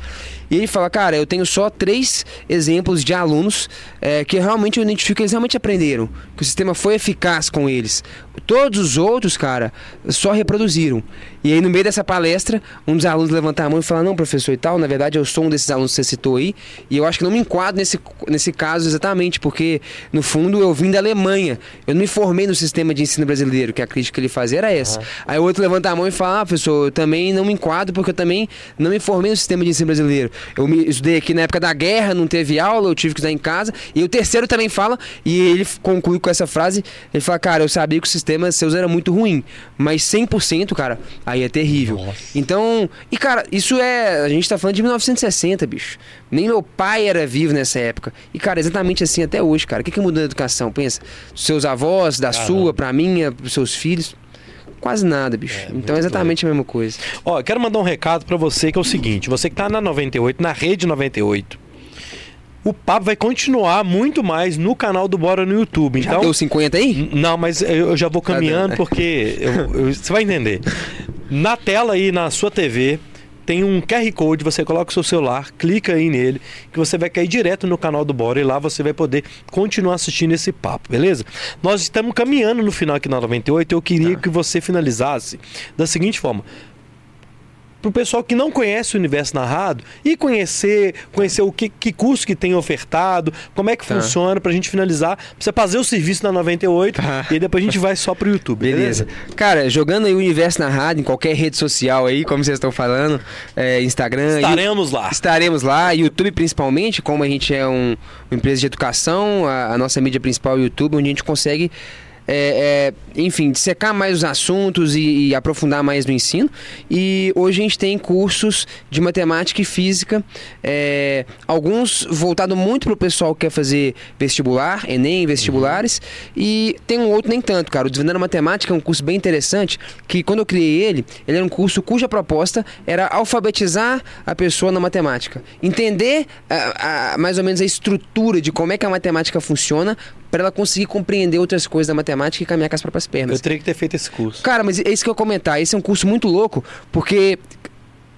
Speaker 3: E ele fala, cara, eu tenho só três exemplos de alunos é, que realmente eu identifico que eles realmente aprenderam, que o sistema foi eficaz com eles. Todos os outros, cara, só reproduziram. E aí no meio dessa palestra, um dos alunos levanta a mão e fala, não, professor e tal, na verdade eu sou um desses alunos que você citou aí, e eu acho que não me enquadro nesse, nesse caso exatamente, porque no fundo eu vim da Alemanha. Eu não me formei no sistema de ensino brasileiro, que a crítica que ele fazia era essa.
Speaker 1: Uhum.
Speaker 3: Aí o outro levanta a mão e fala: Ah, professor, eu também não me enquadro porque eu também não me formei no sistema de ensino brasileiro. Eu me estudei aqui na época da guerra, não teve aula, eu tive que estudar em casa. E o terceiro também fala, e ele conclui com essa frase: ele fala, cara, eu sabia que o sistema seus era muito ruim, mas 100%, cara, aí é terrível.
Speaker 1: Nossa.
Speaker 3: Então, e cara, isso é. A gente tá falando de 1960, bicho. Nem meu pai era vivo nessa época. E, cara, exatamente assim até hoje, cara. O que, que mudou na educação? Pensa, seus avós, da
Speaker 1: Caramba.
Speaker 3: sua, pra minha, pros seus filhos. quase nada, bicho.
Speaker 1: É,
Speaker 3: então é exatamente a mesma coisa.
Speaker 1: Ó, eu quero mandar um recado pra você que é o seguinte: você que tá na 98, na rede 98. O papo vai continuar muito mais no canal do Bora no YouTube.
Speaker 3: Já
Speaker 1: Então,
Speaker 3: deu 50 aí?
Speaker 1: Não, mas eu já vou caminhando porque eu- eu- você vai entender. Na tela aí, na sua TV, tem um QR Code, você coloca o seu celular, clica aí nele, que você vai cair direto no canal do Bora e lá você vai poder continuar assistindo esse papo, beleza? Nós estamos caminhando no final aqui na 98, eu queria que você finalizasse da seguinte forma para o pessoal que não conhece o universo narrado e conhecer conhecer o que, que curso que tem ofertado, como é que
Speaker 3: Tá.
Speaker 1: funciona, para a gente finalizar, pra você fazer o serviço na 98
Speaker 3: Tá.
Speaker 1: e aí depois a gente vai só pro YouTube, beleza?
Speaker 3: Beleza. Cara, jogando aí o universo na rádio, em qualquer rede social aí, como vocês estão falando, é, Instagram.
Speaker 1: Estaremos lá.
Speaker 3: Estaremos lá, YouTube principalmente, como a gente é um- uma empresa de educação, a, a nossa mídia principal é o YouTube, onde a gente consegue, é, é, enfim, dissecar mais os assuntos e, e aprofundar mais no ensino. E hoje a gente tem cursos de matemática e física, é, alguns voltados muito para o pessoal que quer fazer vestibular, Enem, vestibulares, e tem um outro nem tanto, cara. O Desvendando Matemática é um curso bem interessante, que quando eu criei ele, ele era um curso cuja proposta era alfabetizar a pessoa na matemática. Entender a- a- mais ou menos a estrutura de como é que a matemática funciona para ela conseguir compreender outras coisas da matemática e caminhar com as próprias pernas.
Speaker 1: Eu teria que ter feito esse curso.
Speaker 3: Cara, mas é isso que eu ia comentar. Esse é um curso muito louco, porque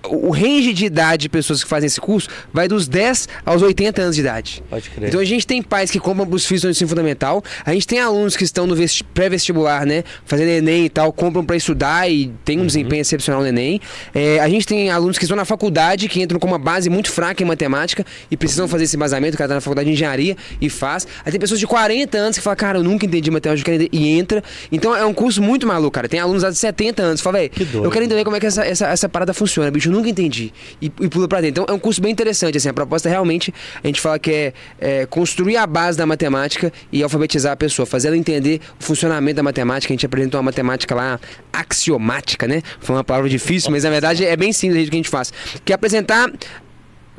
Speaker 3: o range de idade de pessoas que fazem esse curso vai dos 10 aos 80 anos de idade.
Speaker 1: Pode crer.
Speaker 3: Então a gente tem pais que compram para os filhos no ensino fundamental, a gente tem alunos que estão no vesti- pré-vestibular, né, fazendo Enem e tal, compram para estudar e tem um desempenho excepcional no Enem. É, a gente tem alunos que estão na faculdade, que entram com uma base muito fraca em matemática e precisam fazer esse embasamento, o cara tá na faculdade de engenharia e faz. Aí tem pessoas de 40 anos que falam, cara, eu nunca entendi matemática, e entra. Então é um curso muito maluco, cara. Tem alunos de 70 anos que falam, velho, eu quero entender como é que essa, essa, essa parada funciona, bicho, nunca entendi. E, e pula pra dentro. Então é um curso bem interessante, assim, a proposta realmente, a gente fala que é, é construir a base da matemática e alfabetizar a pessoa, fazer ela entender o funcionamento da matemática. A gente apresentou uma matemática lá axiomática, né? Foi uma palavra difícil, mas na verdade é bem simples o que a gente faz. Que é apresentar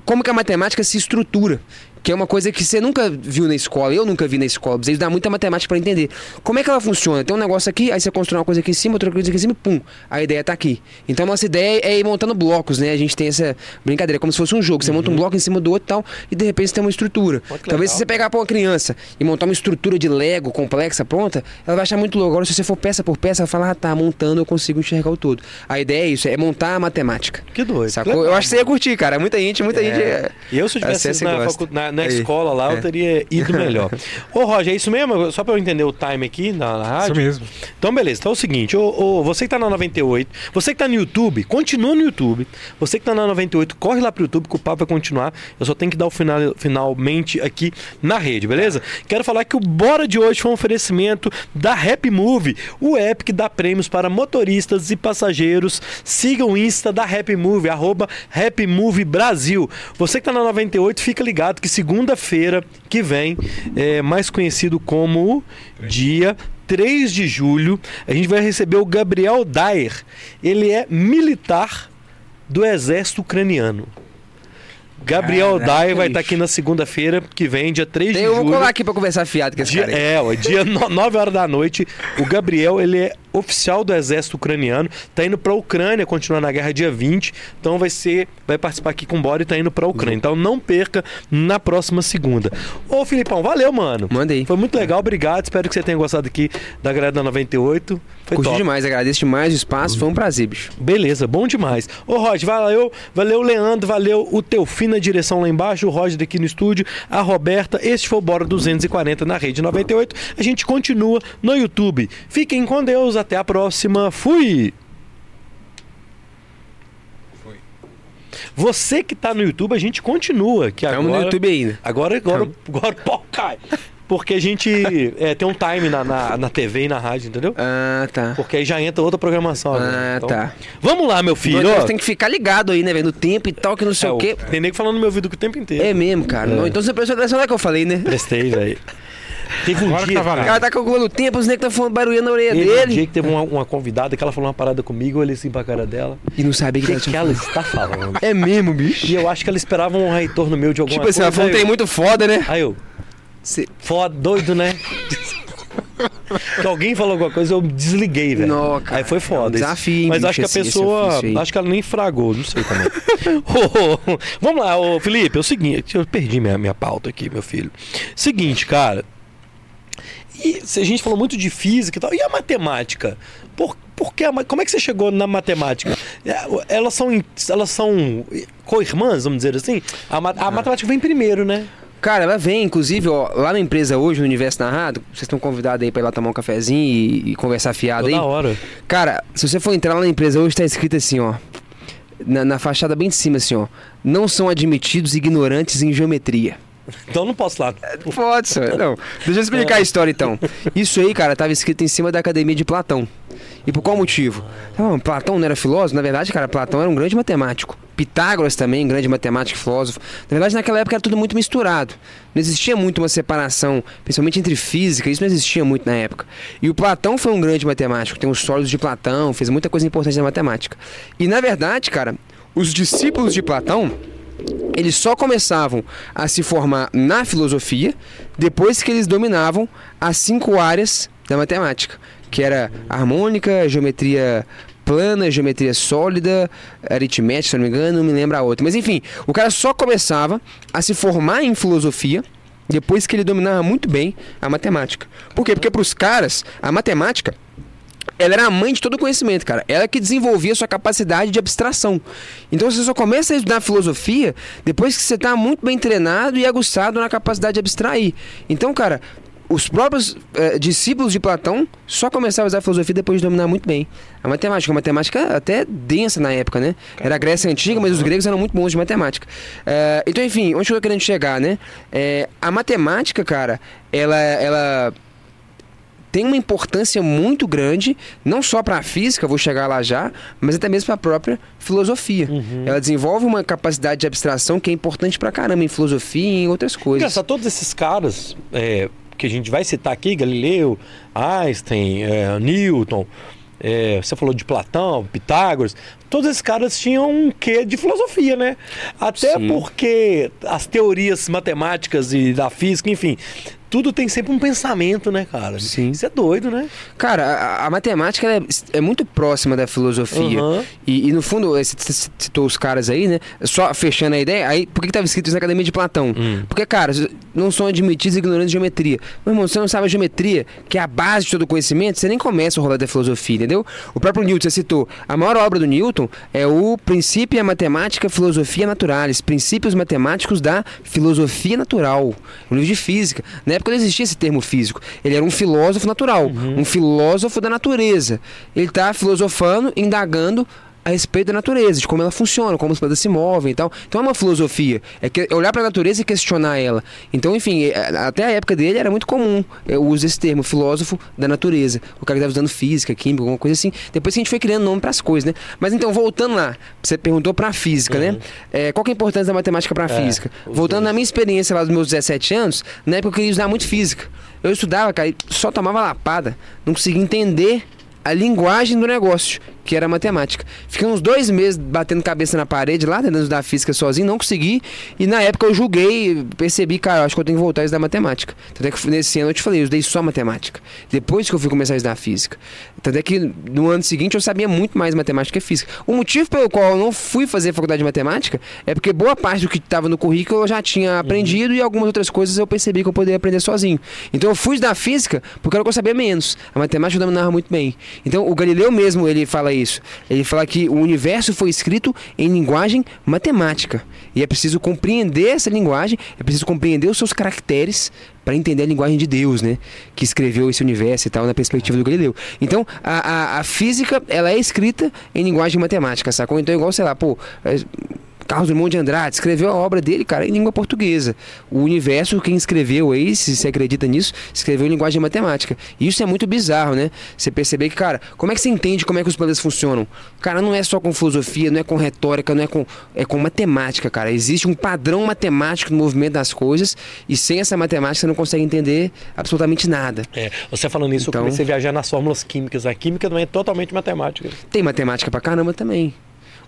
Speaker 3: como que a matemática se estrutura. Que é uma coisa que você nunca viu na escola, eu nunca vi na escola. Precisa dar muita matemática para entender. Como é que ela funciona? Tem um negócio aqui, aí você constrói uma coisa aqui em cima, outra coisa aqui em cima e pum, a ideia tá aqui. Então a nossa ideia é ir montando blocos, né? A gente tem essa brincadeira, como se fosse um jogo. Você monta um bloco em cima do outro e tal, e de repente você tem uma estrutura.
Speaker 1: Que
Speaker 3: Talvez se você pegar pra uma criança e montar uma estrutura de Lego complexa, pronta, ela vai achar muito louco. Agora, se você for peça por peça, ela fala, ah, tá, montando eu consigo enxergar o todo. A ideia é isso, é montar a matemática.
Speaker 1: Que doido.
Speaker 3: Sacou?
Speaker 1: Legal.
Speaker 3: Eu acho que você ia curtir, cara. Muita gente, muita gente.
Speaker 1: É. E eu, se eu tivesse na, facu- na- na
Speaker 3: Aí.
Speaker 1: escola lá, eu
Speaker 3: É.
Speaker 1: teria ido melhor. Ô, Roger, é isso mesmo? Só pra eu entender o time aqui na, na
Speaker 2: Isso
Speaker 1: rádio?
Speaker 2: mesmo.
Speaker 1: Então, beleza. Então é o seguinte, ô, ô, você que tá na 98, você que tá no YouTube, continua no YouTube. Você que tá na 98, corre lá pro YouTube que o papo vai continuar. Eu só tenho que dar o final, finalmente aqui na rede, beleza? Quero falar que o Bora de hoje foi um oferecimento da Happy Move, o app que dá prêmios para motoristas e passageiros. Siga o Insta da Happy Move, arroba Happy Move Brasil. Você que tá na 98, fica ligado que segunda-feira que vem, é mais conhecido como dia 3 de julho, a gente vai receber o Gabriel Dair. Ele é militar do exército ucraniano. Gabriel
Speaker 3: Caraca,
Speaker 1: Dair vai estar
Speaker 3: bicho.
Speaker 1: aqui na segunda-feira, que vem, dia 3 de
Speaker 3: Eu vou
Speaker 1: julho.
Speaker 3: colar aqui pra conversar fiado com esse
Speaker 1: Dia,
Speaker 3: cara. aí.
Speaker 1: é, ó, dia 9 horas da noite. O Gabriel, ele é oficial do exército ucraniano, tá indo pra Ucrânia, continuar na guerra dia 20. Então vai ser, vai participar aqui com o Bora e tá indo pra Ucrânia. Então não perca na próxima segunda. Ô, Filipão, valeu, mano.
Speaker 3: Manda aí.
Speaker 1: Foi muito legal, obrigado. Espero que você tenha gostado aqui da galera da 98. Foi
Speaker 3: Curti
Speaker 1: top.
Speaker 3: demais, agradeço demais o espaço, foi um prazer, bicho.
Speaker 1: Beleza, bom demais. Ô, Roger, valeu, valeu, Leandro, valeu o teu fim na direção lá embaixo, o Roger daqui no estúdio, a Roberta. Este foi o Bora 240 na Rede 98. A gente continua no YouTube. Fiquem com Deus, até a próxima. Fui!
Speaker 2: Foi.
Speaker 1: Você que tá no YouTube, a gente continua. Que
Speaker 3: Estamos
Speaker 1: agora,
Speaker 3: no YouTube ainda.
Speaker 1: Agora, agora, agora o pau cai. Porque a gente é, tem um time na, na, na TV e na rádio, entendeu?
Speaker 3: Ah, tá.
Speaker 1: Porque aí já entra outra programação. agora.
Speaker 3: Ah,
Speaker 1: Então,
Speaker 3: tá.
Speaker 1: Vamos lá, meu filho. Ó.
Speaker 3: tem que ficar ligado aí, né, velho? No tempo e tal, que não sei
Speaker 1: É,
Speaker 3: o quê.
Speaker 1: Tem nego falando no meu ouvido o tempo inteiro.
Speaker 3: É mesmo, cara.
Speaker 1: É.
Speaker 3: Não, então você prestou atenção na que eu falei, né?
Speaker 1: Prestei, velho. Teve um
Speaker 2: Agora que
Speaker 1: dia.
Speaker 2: tá.
Speaker 3: O cara tá calculando o tempo, os negros tá falando barulhando na orelha
Speaker 1: Teve um
Speaker 3: dele.
Speaker 1: dia que teve uma, uma convidada que ela falou uma parada comigo, eu olhei assim pra cara dela.
Speaker 3: E não sabia que,
Speaker 1: que,
Speaker 3: ela
Speaker 1: que
Speaker 3: tinha
Speaker 1: ela está falando?
Speaker 3: É mesmo, bicho.
Speaker 1: E eu acho que ela esperava um retorno meu de alguma
Speaker 3: Tipo assim,
Speaker 1: coisa.
Speaker 3: ela falou um
Speaker 1: aí
Speaker 3: trem
Speaker 1: eu-
Speaker 3: muito foda, né?
Speaker 1: Aí eu,
Speaker 3: Cê-
Speaker 1: foda, doido, né? que alguém falou alguma coisa, eu desliguei, velho. Aí foi
Speaker 3: é um
Speaker 1: foda.
Speaker 3: desafio,
Speaker 1: Mas
Speaker 3: bicho,
Speaker 1: acho que a
Speaker 3: esse- esse
Speaker 1: pessoa. acho que ela nem fragou, não sei também. Ô, ô, vamos lá, ô, Felipe, é o seguinte, eu perdi minha, minha pauta aqui, meu filho. Seguinte, cara. E se a gente falou muito de física e tal, e a matemática? Por, por que como é que você chegou na matemática? É, Elas são, elas são co-irmãs, vamos dizer assim? A, a matemática vem primeiro, né?
Speaker 3: Cara, ela vem, inclusive, ó, lá na empresa hoje, no Universo Narrado, vocês estão convidados aí pra ir lá tomar um cafezinho e, e conversar fiado aí.
Speaker 1: Toda hora.
Speaker 3: Cara, se você for entrar lá na empresa hoje, tá escrito assim, ó. Na, na fachada bem de cima, assim, ó. Não são admitidos ignorantes em geometria.
Speaker 1: Então não posso lá.
Speaker 3: Pode, senhor. Não. Deixa eu explicar a história, então. Isso aí, cara, tava escrito em cima da academia de Platão. E por qual motivo? Não, Platão não era filósofo? Na verdade, cara, Platão era um grande matemático. Pitágoras também, grande matemático e filósofo. Na verdade, naquela época era tudo muito misturado. Não existia muito uma separação, principalmente entre física, isso não existia muito na época. E o Platão foi um grande matemático, tem os sólidos de Platão, fez muita coisa importante na matemática. E na verdade, cara, os discípulos de Platão, eles só começavam a se formar na filosofia depois que eles dominavam as cinco áreas da matemática, que era harmônica, geometria plana, geometria sólida, aritmética, se não me engano, não me lembro a outra. Mas enfim, o cara só começava a se formar em filosofia depois que ele dominava muito bem a matemática. Por quê? Porque para os caras, a matemática ela era a mãe de todo conhecimento, cara. Ela que desenvolvia sua capacidade de abstração. Então você só começa a estudar filosofia depois que você está muito bem treinado e aguçado na capacidade de abstrair. Então, cara, os próprios eh, discípulos de Platão só começaram a usar a filosofia depois de dominar muito bem a matemática. A matemática até densa na época, né? Era a Grécia Antiga, mas os gregos eram muito bons de matemática. Eh, então, enfim, onde eu tô querendo chegar, né? Eh, a matemática, cara, ela, ela tem uma importância muito grande, não só para a física, vou chegar lá já, mas até mesmo para a própria filosofia. Ela desenvolve uma capacidade de abstração que é importante pra caramba em filosofia e em outras coisas.
Speaker 1: Engraçado, todos esses caras é, que a gente vai citar aqui, Galileu, Einstein, é, Newton, é, você falou de Platão, Pitágoras, todos esses caras tinham um quê de filosofia, né? Até
Speaker 3: Sim.
Speaker 1: porque as teorias matemáticas e da física, enfim, tudo tem sempre um pensamento, né, cara?
Speaker 3: Sim.
Speaker 1: Isso é doido, né?
Speaker 3: Cara, a, a matemática é, é muito próxima da filosofia.
Speaker 1: Aham.
Speaker 3: E, e, no fundo, eh, você c- citou os caras aí, né? Só fechando a ideia, aí por que, que tava escrito isso na Academia de Platão?
Speaker 1: Hum.
Speaker 3: Porque, cara, não são admitidos ignorantes de geometria. Meu irmão, você não sabe a geometria, que é a base de todo conhecimento, você nem começa a rolar da filosofia, entendeu? O próprio Newton, você citou, a maior obra do Newton é o Princípio Matemática Filosofia Naturalis, Princípios Matemáticos da Filosofia Natural, um livro de física. Na época não existia esse termo físico. Ele era um filósofo natural, um filósofo da natureza. Ele está filosofando, indagando a respeito da natureza, de como ela funciona, como as plantas se movem e tal. Então é uma filosofia, é, que- é olhar para a natureza e questionar ela. Então, enfim, é, até a época dele era muito comum é, o uso desse termo, filósofo da natureza. O cara que estava estudando física, química, alguma coisa assim. Depois que a gente foi criando nome para as coisas, né? Mas então, voltando lá, você perguntou para a física, né? É, qual que é a importância da matemática para a
Speaker 1: É,
Speaker 3: física?
Speaker 1: os
Speaker 3: Voltando
Speaker 1: dois.
Speaker 3: na minha experiência lá dos meus 17 anos, na época eu queria estudar muito física. Eu estudava, cara, e só tomava lapada, não conseguia entender a linguagem do negócio, que era matemática. Fiquei uns dois meses batendo cabeça na parede lá, tentando estudar física sozinho, não consegui. E na época eu julguei, percebi, cara, acho que eu tenho que voltar a estudar matemática. Tanto é que nesse ano eu te falei, eu estudei só matemática. Depois que eu fui começar a estudar física. Tanto é que no ano seguinte eu sabia muito mais matemática que física. O motivo pelo qual eu não fui fazer faculdade de matemática é porque boa parte do que estava no currículo eu já tinha aprendido e algumas outras coisas eu percebi que eu poderia aprender sozinho. Então eu fui estudar física porque era o que eu sabia menos. A matemática eu dominava muito bem. Então o Galileu mesmo ele fala isso. Ele fala que o universo foi escrito em linguagem matemática. E é preciso compreender essa linguagem, é preciso compreender os seus caracteres para entender a linguagem de Deus, né? Que escreveu esse universo e tal, na perspectiva do Galileu. Então, a, a, a física, ela é escrita em linguagem matemática, sacou? Então, igual, sei lá, pô... é, Carlos Drummond de Andrade escreveu a obra dele, cara, em língua portuguesa. O universo, quem escreveu aí, se você acredita nisso, escreveu em linguagem matemática. E isso é muito bizarro, né? Você perceber que, cara, como é que você entende como é que os planetas funcionam? Cara, não é só com filosofia, não é com retórica, não é com. É com matemática, cara. Existe um padrão matemático no movimento das coisas, e sem essa matemática você não consegue entender absolutamente nada.
Speaker 1: É, você falando isso,
Speaker 3: Então-
Speaker 1: eu comecei a viajar nas fórmulas químicas. A química não é totalmente matemática.
Speaker 3: Tem matemática pra caramba também.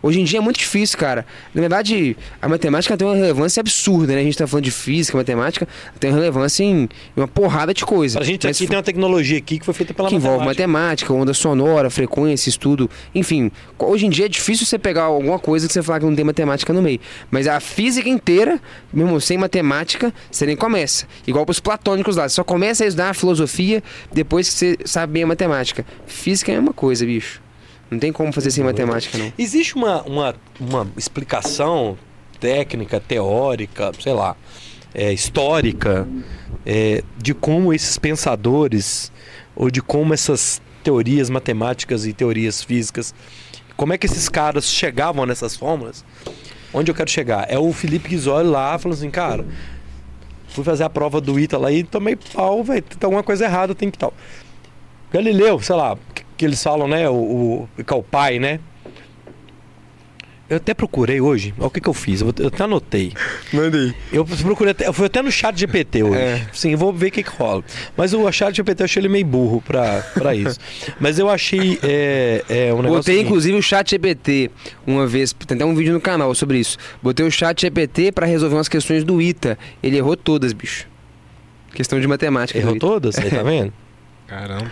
Speaker 3: Hoje em dia é muito difícil, cara. Na verdade, a matemática tem uma relevância absurda, né? A gente tá falando de física, matemática, tem uma relevância em uma porrada de coisa.
Speaker 1: Pra gente
Speaker 3: Mas
Speaker 1: aqui tem uma tecnologia aqui que foi feita pela
Speaker 3: que envolve
Speaker 1: matemática.
Speaker 3: matemática, onda sonora, frequência, estudo, enfim. Hoje em dia é difícil você pegar alguma coisa que você falar que não tem matemática no meio. Mas a física inteira, mesmo sem matemática, você nem começa. Igual pros platônicos lá, você só começa a estudar a filosofia depois que você sabe bem a matemática. Física é uma coisa, bicho. Não tem como fazer sem matemática, não.
Speaker 1: Existe uma, uma, uma explicação técnica, teórica, sei lá, é, histórica, é, de como esses pensadores, ou de como essas teorias matemáticas e teorias físicas, como é que esses caras chegavam nessas fórmulas? Onde eu quero chegar? É o Felipe Guizoli lá falando assim, cara, fui fazer a prova do ITA lá e tomei pau, velho, tem alguma coisa errada, tem que tal. Galileu, sei lá, que, que eles falam, né? O, o, que é o pai, né? Eu até procurei hoje. Olha o que, que eu fiz. Eu, eu até anotei.
Speaker 3: Mandei.
Speaker 1: Eu procurei até, eu fui até no chat GPT hoje.
Speaker 3: É.
Speaker 1: Sim, vou ver o que, que rola. Mas o chat GPT eu achei ele meio burro pra, pra isso. Mas eu achei é, é, um negócio.
Speaker 3: Botei
Speaker 1: seguinte.
Speaker 3: inclusive o chat GPT uma vez, tem até um vídeo no canal sobre isso. Botei o chat GPT pra resolver umas questões do ITA. Ele errou todas, bicho. Questão de matemática.
Speaker 1: Errou todas, aí tá vendo?
Speaker 2: Caramba.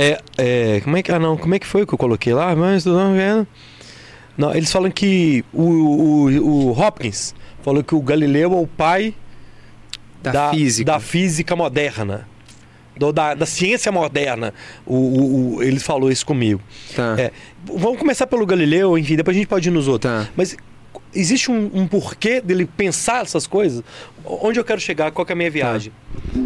Speaker 1: É, é, como é que ah não, como é que foi que eu coloquei lá? Mas não vendo. Não, eles falam que o, o, o Hopkins falou que o Galileu é o pai
Speaker 3: Da, física.
Speaker 1: da física moderna. Do- da, da ciência moderna. O, o- o- ele falou isso comigo.
Speaker 3: Tá.
Speaker 1: É, vamos começar pelo Galileu, enfim, depois a gente pode ir nos outros.
Speaker 3: Tá.
Speaker 1: Mas existe um, um porquê dele pensar essas coisas? Onde eu quero chegar? Qual que é a minha viagem?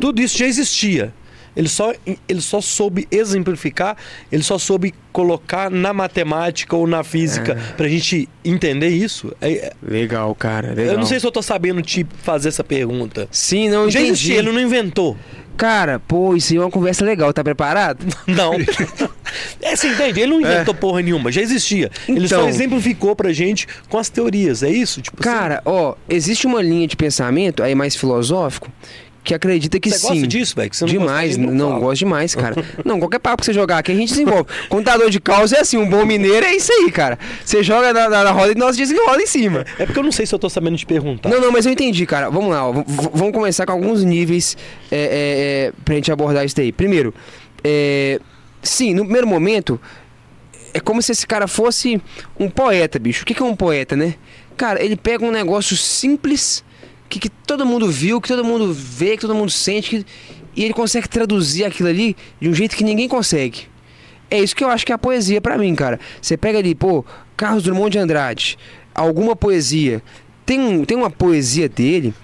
Speaker 1: Tudo isso já existia. Ele só, ele só soube exemplificar, ele só soube colocar na matemática ou na física pra gente entender isso. É- é-
Speaker 3: Legal, cara. Legal.
Speaker 1: eu não sei se eu tô sabendo te fazer essa pergunta.
Speaker 3: Sim, não
Speaker 1: já
Speaker 3: entendi.
Speaker 1: existia, ele não inventou.
Speaker 3: Cara, pô, isso aí é uma conversa legal. Tá preparado?
Speaker 1: Não. é, você entende? Ele não inventou porra nenhuma, já existia. Ele só
Speaker 3: Então.
Speaker 1: exemplificou pra gente com as teorias, é isso? Tipo assim,
Speaker 3: Cara, ó, existe uma linha de pensamento aí mais filosófico que acredita que
Speaker 1: Você
Speaker 3: sim.
Speaker 1: gosta disso, velho? Que você não
Speaker 3: demais,
Speaker 1: gosta,
Speaker 3: não,
Speaker 1: fala.
Speaker 3: gosto demais, cara. não, qualquer papo que você jogar aqui, a gente desenvolve. Contador de causa é assim, um bom mineiro é isso aí, cara. Você joga na, na, na roda e nós desenrola em cima.
Speaker 1: É porque eu não sei se eu tô sabendo te perguntar.
Speaker 3: Não, não, mas eu entendi, cara. Vamos lá, ó. Vamos começar com alguns níveis é, é, é, pra gente abordar isso daí. Primeiro, é, sim, no primeiro momento, é como se esse cara fosse um poeta, bicho. O que que é um poeta, né? Cara, ele pega um negócio simples, que, que todo mundo viu, que todo mundo vê, que todo mundo sente, que- e ele consegue traduzir aquilo ali de um jeito que ninguém consegue. É isso que eu acho que é a poesia pra mim, cara. Você pega ali, pô, Carlos Drummond de Andrade, alguma poesia. Tem, um, tem uma poesia dele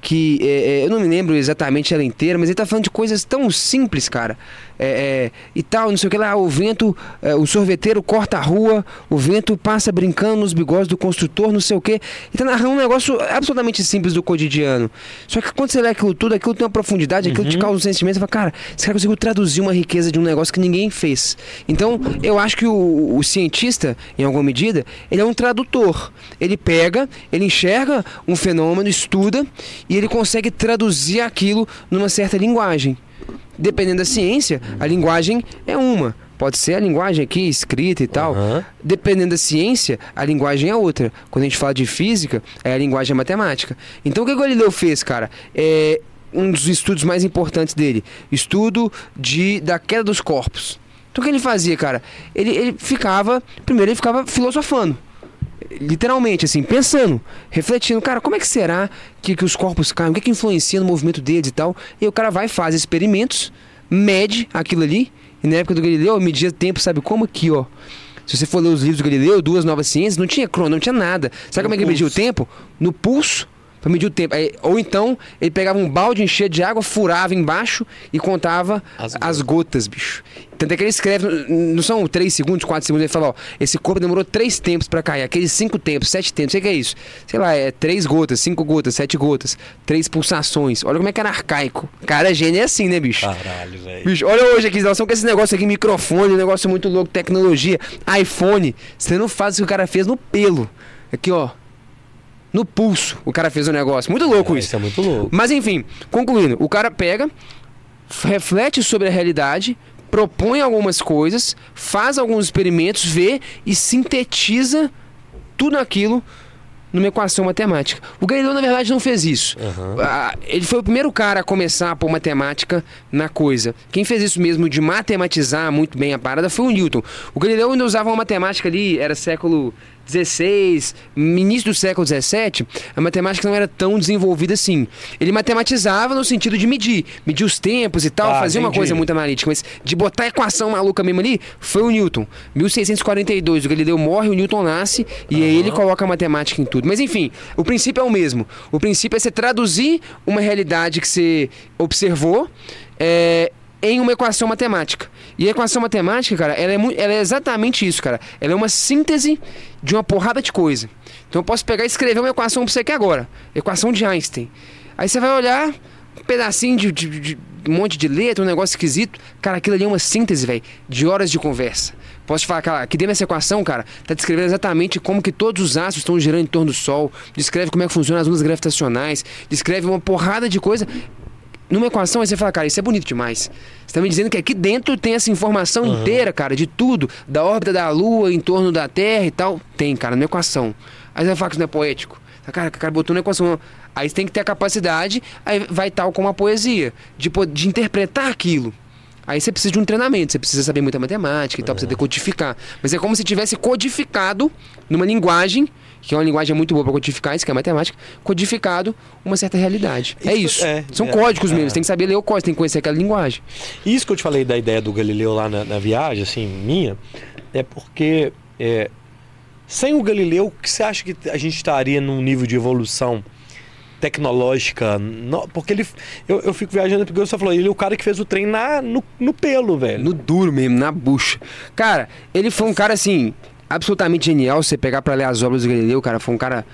Speaker 3: que é, é, eu não me lembro exatamente ela inteira, mas ele tá falando de coisas tão simples, cara. É, é, e tal, não sei o que lá, o vento, é, o sorveteiro corta a rua, o vento passa brincando nos bigodes do construtor, não sei o que. Ele tá narrando um negócio absolutamente simples do cotidiano. Só que quando você lê aquilo tudo, aquilo tem uma profundidade, aquilo te causa um sentimento, você fala, cara, esse cara conseguiu traduzir uma riqueza de um negócio que ninguém fez. Então, eu acho que o, o cientista, em alguma medida, ele é um tradutor. Ele pega, ele enxerga um fenômeno, estuda, e ele consegue traduzir aquilo numa certa linguagem. Dependendo da ciência, a linguagem é uma. Pode ser a linguagem aqui, escrita e tal.
Speaker 1: Aham.
Speaker 3: Dependendo da ciência, a linguagem é outra. Quando a gente fala de física, é a linguagem matemática. Então o que o Galileu fez, cara? É um dos estudos mais importantes dele. Estudo de, da queda dos corpos. Então o que ele fazia, cara? Ele, ele ficava. Primeiro ele ficava filosofando literalmente, assim, pensando, refletindo, cara, como é que será que, que os corpos caem? O que, que influencia no movimento deles e tal? E o cara vai faz experimentos, mede aquilo ali, e na época do Galileu, media tempo, sabe como? Aqui, ó. Se você for ler os livros do Galileu, Duas Novas Ciências, não tinha crono, não tinha nada. Sabe como é que ele media o tempo? No pulso, pra medir o tempo. Aí, ou então, ele pegava um balde, enchia de água, furava embaixo e contava
Speaker 1: As
Speaker 3: as, gotas, bicho. Tanto é que ele escreve, não são 3 segundos, 4 segundos, ele fala, ó, esse corpo demorou 3 tempos pra cair, aqueles 5 tempos, 7 tempos, sei que é isso. Sei lá, é 3 gotas, 5 gotas, 7 gotas, 3 pulsações. Olha como é que era arcaico. Cara, gênio é assim, né, bicho?
Speaker 1: Caralho, velho.
Speaker 3: Bicho, olha hoje aqui, nós estamos com esse negócio aqui, microfone, um negócio muito louco, tecnologia, iPhone. Você não faz o que o cara fez no pelo. Aqui, ó. No pulso, o cara fez o negócio. Muito louco isso.
Speaker 1: Isso é muito louco.
Speaker 3: Mas enfim, concluindo, o cara pega, reflete sobre a realidade, propõe algumas coisas, faz alguns experimentos, vê e sintetiza tudo aquilo numa equação matemática. O Galileu, na verdade, não fez isso. Ah, ele foi o primeiro cara a começar a pôr matemática na coisa. Quem fez isso mesmo de matematizar muito bem a parada foi o Newton. O Galileu ainda usava uma matemática ali, era século XVI, início do século XVII, a matemática não era tão desenvolvida assim. Ele matematizava no sentido de medir, medir os tempos e tal,
Speaker 1: Ah,
Speaker 3: fazia uma
Speaker 1: entendi.
Speaker 3: coisa muito analítica, mas de botar a equação maluca mesmo ali, foi o Newton. 1642, o Galileu morre, o Newton nasce, e aí ele coloca a matemática em tudo. Mas enfim, o princípio é o mesmo. O princípio é você traduzir uma realidade que você observou é, em uma equação matemática. E a equação matemática, cara, ela é, ela é exatamente isso, cara. Ela é uma síntese de uma porrada de coisa. Então eu posso pegar e escrever uma equação pra você aqui agora. Equação de Einstein. Aí você vai olhar um pedacinho de, de- de um monte de letra, um negócio esquisito. Cara, aquilo ali é uma síntese, velho, de horas de conversa. Posso te falar, cara, aqui dentro dessa equação, cara, tá descrevendo exatamente como que todos os astros estão girando em torno do Sol, descreve como é que funcionam as ondas gravitacionais, descreve uma porrada de coisa numa equação, aí você fala, cara, isso é bonito demais. Você tá me dizendo que aqui dentro tem essa informação inteira, cara, de tudo, da órbita da Lua, em torno da Terra e tal. Tem, cara, numa equação. Aí você vai falar que isso não é poético. Cara, o cara botou na equação. Aí você tem que ter a capacidade, aí vai tal como a poesia, de, de interpretar aquilo. Aí você precisa de um treinamento, você precisa saber muita matemática e tal, precisa decodificar. Mas é como se tivesse codificado numa linguagem, que é uma linguagem muito boa para codificar, isso que é matemática, codificado uma certa realidade. é
Speaker 1: Isso,
Speaker 3: isso.
Speaker 1: é,
Speaker 3: São
Speaker 1: é,
Speaker 3: códigos
Speaker 1: é.
Speaker 3: mesmo, tem que saber ler o código, tem que conhecer aquela linguagem.
Speaker 1: Isso que eu te falei da ideia do Galileu lá na, na viagem, assim, minha, é porque é, sem o Galileu, o que você acha que a gente estaria num nível de evolução tecnológica? No- porque ele. Eu, eu fico viajando porque você falou, ele é o cara que fez o trem na, no, no pelo, velho.
Speaker 3: No duro mesmo, na bucha. Cara, ele foi um cara assim, absolutamente genial. Você pegar pra ler as obras do Galileu, cara, foi um cara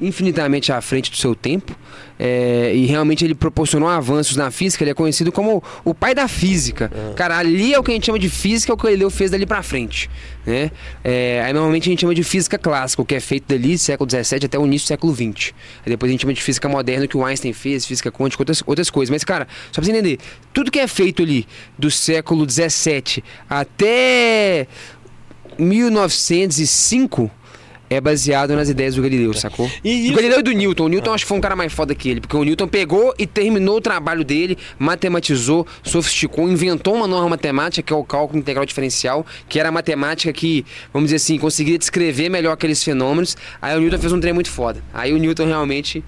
Speaker 3: infinitamente à frente do seu tempo. É, e realmente ele proporcionou avanços na física. Ele é conhecido como o pai da física. Cara, ali é o que a gente chama de física, é o que o Galileu fez dali pra frente. Né? É, aí normalmente a gente chama de física clássica, o que é feito dali século XVII até o início do século XX. Aí depois a gente chama de física moderna, que o Einstein fez, física quântica, outras, outras coisas. Mas, cara, só pra você entender, tudo que é feito ali do século XVII até 1905 é baseado nas ideias do Galileu, sacou? Do
Speaker 1: isso-
Speaker 3: Galileu e do Newton. O Newton acho que foi um cara mais foda que ele, porque o Newton pegou e terminou o trabalho dele, matematizou, sofisticou, inventou uma norma matemática, que é o cálculo integral diferencial, que era a matemática que, vamos dizer assim, conseguiria descrever melhor aqueles fenômenos. Aí o Newton fez um trem muito foda. Aí o Newton realmente.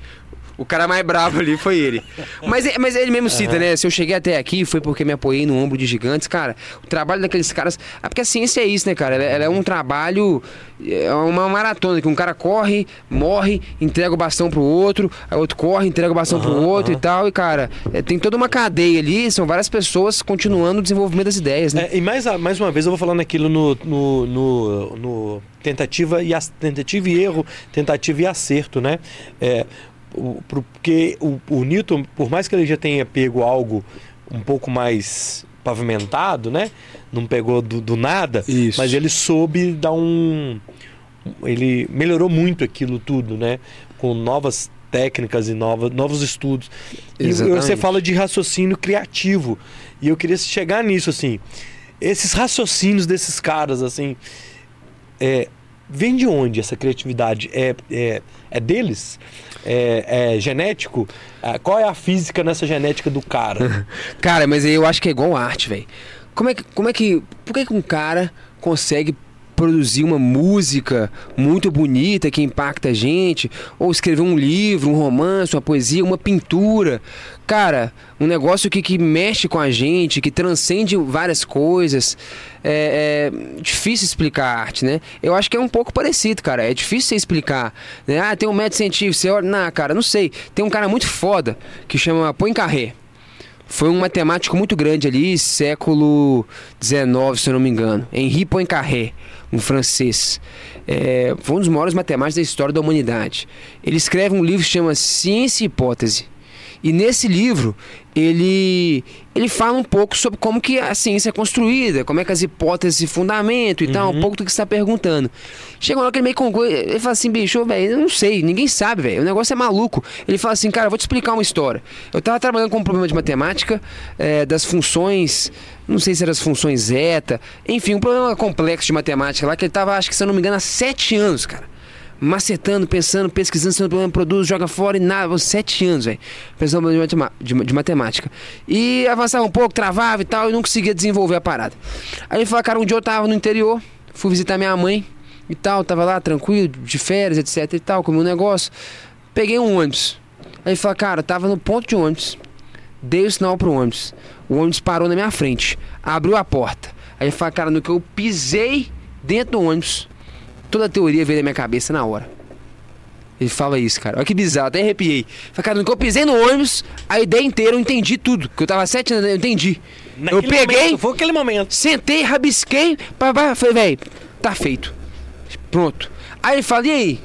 Speaker 3: O cara mais bravo ali foi ele. Mas, é- mas ele mesmo cita, né? Se eu cheguei até aqui foi porque me apoiei no ombro de gigantes. Cara, o trabalho daqueles caras. Ah, porque a ciência é isso, né, cara? Ela, ela é um trabalho. É uma maratona que um cara corre, morre, entrega o bastão pro outro, aí outro corre, entrega o bastão pro
Speaker 1: Aham,
Speaker 3: outro
Speaker 1: aham.
Speaker 3: e tal. E, cara, é, tem toda uma cadeia ali, são várias pessoas continuando o desenvolvimento das ideias, né?
Speaker 1: É, e mais, mais uma vez eu vou falando aquilo no, no, no- no tentativa, e, tentativa e erro, tentativa e acerto, né? É, o- porque o, o Newton, por mais que ele já tenha pego algo um pouco mais pavimentado, né? Não pegou do, do nada,
Speaker 3: Isso.
Speaker 1: mas ele soube dar um. Ele melhorou muito aquilo tudo, né? Com novas técnicas e nova, novos estudos. E
Speaker 3: Exatamente.
Speaker 1: você fala de raciocínio criativo. E eu queria chegar nisso, assim. Esses raciocínios desses caras, assim. É, vem de onde essa criatividade? É, é, é deles? É, é genético? Ah, qual é a física nessa genética do cara?
Speaker 3: Cara, mas eu acho que é igual arte, velho. Como é que. Como é que. Por que, que um cara consegue produzir uma música muito bonita que impacta a gente? Ou escrever um livro, um romance, uma poesia, uma pintura? Cara, um negócio que, que mexe com a gente, que transcende várias coisas. É, é difícil explicar a arte, né? Eu acho que é um pouco parecido, cara. É difícil você explicar. Né? Ah, tem um método científico. Você olha. Não, cara, não sei. Tem um cara muito foda que chama Poincaré. Foi um matemático muito grande ali, século XIX, se eu não me engano. Henri Poincaré, um francês. É, foi um dos maiores matemáticos da história da humanidade. Ele escreve um livro que chama Ciência e Hipótese. E nesse livro, ele, ele fala um pouco sobre como que a ciência é construída, como é que as hipóteses se fundamentam e tal, um pouco do que você está perguntando. Chega uma hora que ele meio conclui, ele fala assim, bicho, velho, eu não sei, ninguém sabe, velho, o negócio é maluco. Ele fala assim, cara, eu vou te explicar uma história. Eu tava trabalhando com um problema de matemática, eh, das funções, não sei se eram as funções zeta, enfim, um problema complexo de matemática lá, que ele tava, acho que se eu não me engano, há sete anos, cara macetando, pensando, pesquisando, sendo problema produz, joga fora e nada. Sete anos, velho. Pensando de, matemática. E avançava um pouco, travava e tal, e não conseguia desenvolver a parada. Aí ele falou, cara, um dia eu tava no interior, fui visitar minha mãe e tal, tava lá tranquilo, de férias, etc e tal, comi um negócio. Peguei um ônibus. Aí ele falou, cara, tava no ponto de ônibus. Dei o sinal pro ônibus. O ônibus parou na minha frente. Abriu a porta. Aí ele falou, cara, no que eu pisei dentro do ônibus, toda a teoria veio na minha cabeça na hora. Ele fala isso, cara. Olha que bizarro, até arrepiei. Falei, cara, no que eu pisei no ônibus, a ideia inteira eu entendi tudo. Que eu tava sete anos, eu entendi. eu
Speaker 1: Naquele
Speaker 3: peguei,
Speaker 1: momento, foi aquele momento.
Speaker 3: sentei, rabisquei, pá, falei, velho, tá feito. Pronto. Aí ele fala, e aí?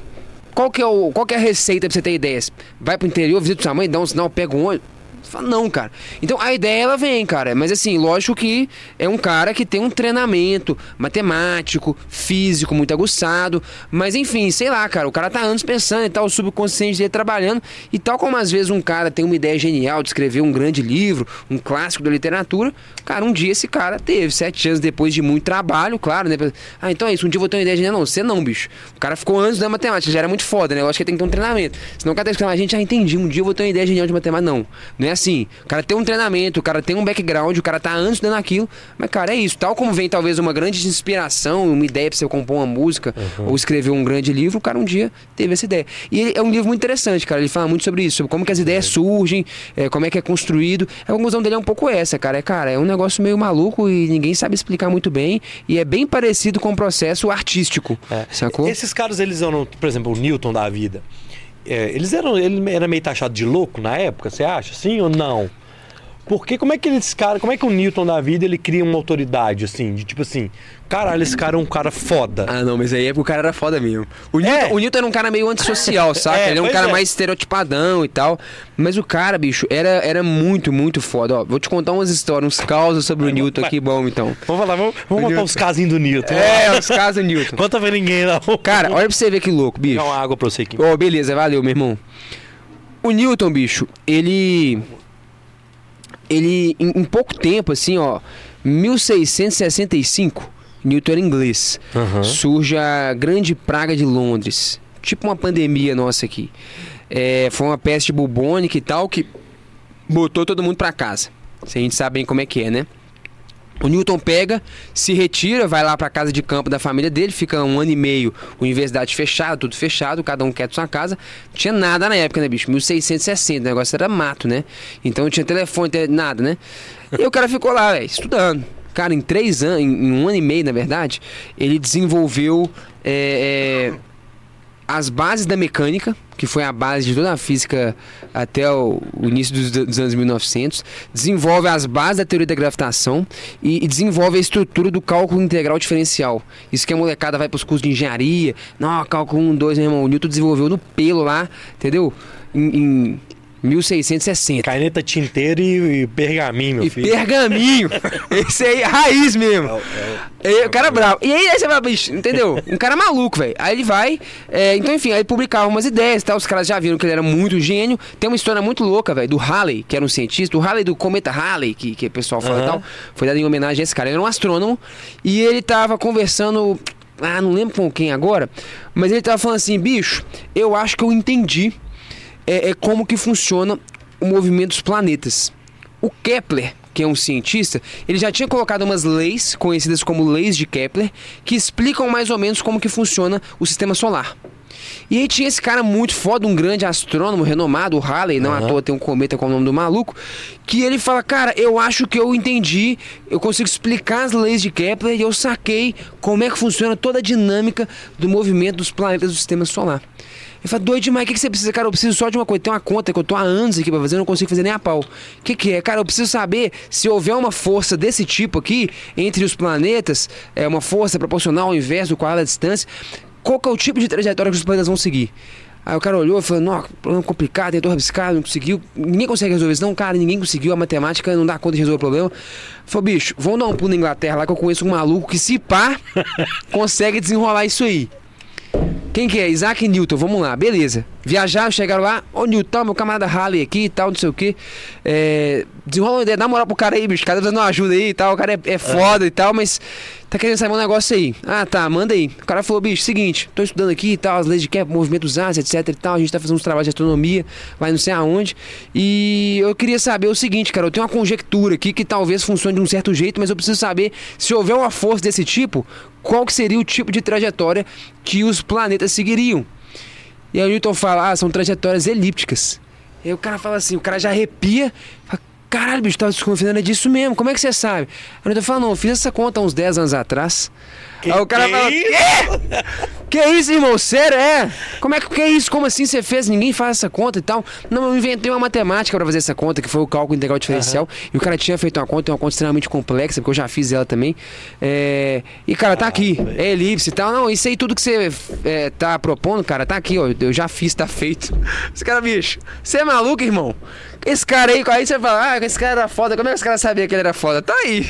Speaker 3: Qual que, é o, qual que é a receita pra você ter ideias? Vai pro interior, visita sua mãe, dá um sinal, pega um ônibus. Fala, não, cara. Então a ideia ela vem, cara. Mas assim, lógico que é um cara que tem um treinamento matemático, físico muito aguçado. Mas enfim, sei lá, cara. O cara tá anos pensando e tal, o subconsciente dele trabalhando. E tal como às vezes um cara tem uma ideia genial de escrever um grande livro, um clássico da literatura, cara, um dia esse cara teve, sete anos depois de muito trabalho, claro, né? Ah, então é isso, um dia eu vou ter uma ideia genial. Não, você não, bicho. O cara ficou anos da matemática, já era muito foda, né? Eu acho que tem que ter um treinamento. Senão o cara tá escrevendo, a gente já entendi, um dia eu vou ter uma ideia genial de matemática. Não, não é assim. O cara tem um treinamento, o cara tem um background, o cara tá anos dando aquilo. Mas, cara, é isso. Tal como vem talvez uma grande inspiração, uma ideia pra você compor uma música ou escrever um grande livro, o cara um dia teve essa ideia. E é um livro muito interessante, cara. Ele fala muito sobre isso, sobre como que as ideias surgem, é, como é que é construído. A conclusão dele é um pouco essa, cara. É, cara, é um negócio meio maluco e ninguém sabe explicar muito bem. E é bem parecido com o processo artístico. Sacou?
Speaker 1: Esses caras, eles eram, por exemplo, o Newton da vida. É, eles eram, ele era meio taxado de louco na época, você acha? Sim ou não? Porque como é que esse cara, como é que o Newton da vida ele cria uma autoridade assim, de tipo assim, caralho, esse cara é um cara foda.
Speaker 3: Ah, não, mas aí é porque o cara era foda mesmo. O
Speaker 1: É.
Speaker 3: Newton, o Newton era um cara meio antissocial, saca?
Speaker 1: É,
Speaker 3: Ele é um cara
Speaker 1: é.
Speaker 3: mais estereotipadão e tal. Mas o cara, bicho, era, era muito, muito foda. Ó, vou te contar umas histórias, uns causos sobre o Newton aqui, bom, então.
Speaker 1: Vamos falar, vamos, vamos contar os casinhos do Newton.
Speaker 3: É, os casos do Newton.
Speaker 1: Conta pra ninguém, não.
Speaker 3: Cara, olha pra você ver que louco, bicho.
Speaker 1: Dá uma água pra você aqui.
Speaker 3: Ô, beleza, valeu, meu irmão. O Newton, bicho, ele. Ele, em, em pouco tempo, assim, ó, 1665, Newton era inglês.
Speaker 1: Aham.
Speaker 3: Surge a grande praga de Londres. Tipo uma pandemia nossa aqui. É, foi uma peste bubônica e tal que botou todo mundo pra casa. Se a gente sabe bem como é que é, né? O Newton pega, se retira, vai lá pra casa de campo da família dele, fica um ano e meio, universidade fechada, tudo fechado, cada um quieto sua casa. Não tinha nada na época, né, bicho? 1660, o negócio era mato, né? Então não tinha telefone, tele- nada, né? E o cara ficou lá, velho, estudando. Cara, em três anos, em um ano e meio, na verdade, ele desenvolveu é, é, as bases da mecânica, que foi a base de toda a física até o, início dos, dos anos 1900, desenvolve as bases da teoria da gravitação e, e desenvolve a estrutura do cálculo integral diferencial. Isso que a molecada vai para os cursos de engenharia, não, cálculo 1, 2, meu irmão, o Newton desenvolveu no pelo lá, entendeu? Em, em 1660.
Speaker 1: Caneta tinteira e, e pergaminho, meu
Speaker 3: E
Speaker 1: filho.
Speaker 3: pergaminho. Esse aí, raiz mesmo. É, o cara é bravo. E aí, aí você vai, bicho, entendeu? Um cara maluco, velho. Aí ele vai. é, então, enfim, aí ele publicava umas ideias e tal. Os caras já viram que ele era muito gênio. Tem uma história muito louca, velho, do Halley, que era um cientista. O Halley do cometa Halley, que, que o pessoal fala e
Speaker 1: Aham.
Speaker 3: tal. Foi dado em homenagem a esse cara. Ele era um astrônomo. E ele tava conversando. Ah, não lembro com quem agora. Mas ele tava falando assim, bicho, eu acho que eu entendi é, é como que funciona o movimento dos planetas. O Kepler, que é um cientista, ele já tinha colocado umas leis, conhecidas como leis de Kepler, que explicam mais ou menos como que funciona o sistema solar. E aí tinha esse cara muito foda, um grande astrônomo renomado, o Halley, não à toa tem um cometa com o nome do maluco, que ele fala, cara, eu acho que eu entendi, eu consigo explicar as leis de Kepler e eu saquei como é que funciona toda a dinâmica do movimento dos planetas do sistema solar. Ele fala, doido demais, o que, que você precisa? Cara, eu preciso só de uma coisa. Tem uma conta que eu tô há anos aqui pra fazer, eu não consigo fazer nem a pau. O que, que é? Cara, eu preciso saber se houver uma força desse tipo aqui entre os planetas, é uma força proporcional ao inverso do quadrado da distância, qual que é o tipo de trajetória que os planetas vão seguir? Aí o cara olhou e falou, não, problema complicado, tentou rabiscar, não conseguiu. Ninguém consegue resolver isso. Não, cara, ninguém conseguiu. A matemática não dá conta de resolver o problema. Falou, bicho, vamos dar um pulo na Inglaterra lá que eu conheço um maluco que, se pá, consegue desenrolar isso aí. Quem que é? Isaac Newton, vamos lá, beleza. Viajaram, chegaram lá, ô Newton, meu camarada Halley aqui e tal, não sei o que. É, desenrola uma ideia, dá moral pro cara aí, bicho, o cara tá dando uma ajuda aí e tal, o cara é, é foda e tal, mas tá querendo saber um negócio aí. Ah, tá, manda aí. O cara falou, bicho, seguinte, tô estudando aqui e tal, as leis de Kepler, movimento dos ases, etc e tal. A gente tá fazendo uns trabalhos de astronomia, vai não sei aonde. E eu queria saber o seguinte, cara, eu tenho uma conjectura aqui que talvez funcione de um certo jeito, mas eu preciso saber se houver uma força desse tipo, qual que seria o tipo de trajetória que os planetas seguiriam. E aí o Newton fala, ah, são trajetórias elípticas. E aí o cara fala assim, o cara já arrepia, fala, caralho, bicho, tava desconfiando disso mesmo, como é que você sabe? Aí o Newton fala, não, eu fiz essa conta há uns 10 anos atrás.
Speaker 1: Que
Speaker 3: aí o cara
Speaker 1: que
Speaker 3: fala,
Speaker 1: isso?
Speaker 3: quê? Que isso, irmão? Sério, é? Como é que, que é isso? Como assim você fez? Ninguém faz essa conta e tal. Não, eu inventei uma matemática pra fazer essa conta, que foi o cálculo integral diferencial. E o cara tinha feito uma conta, uma conta extremamente complexa, porque eu já fiz ela também. É, E, cara, tá aqui.
Speaker 1: velho.
Speaker 3: É elipse e tal. Não, isso aí tudo que você é, tá propondo, cara, tá aqui, ó. Eu já fiz, tá feito. Esse cara, bicho, você é maluco, irmão? Esse cara aí, aí você fala, ah, esse cara era foda. Como é que esse cara sabia que ele era foda? Tá aí.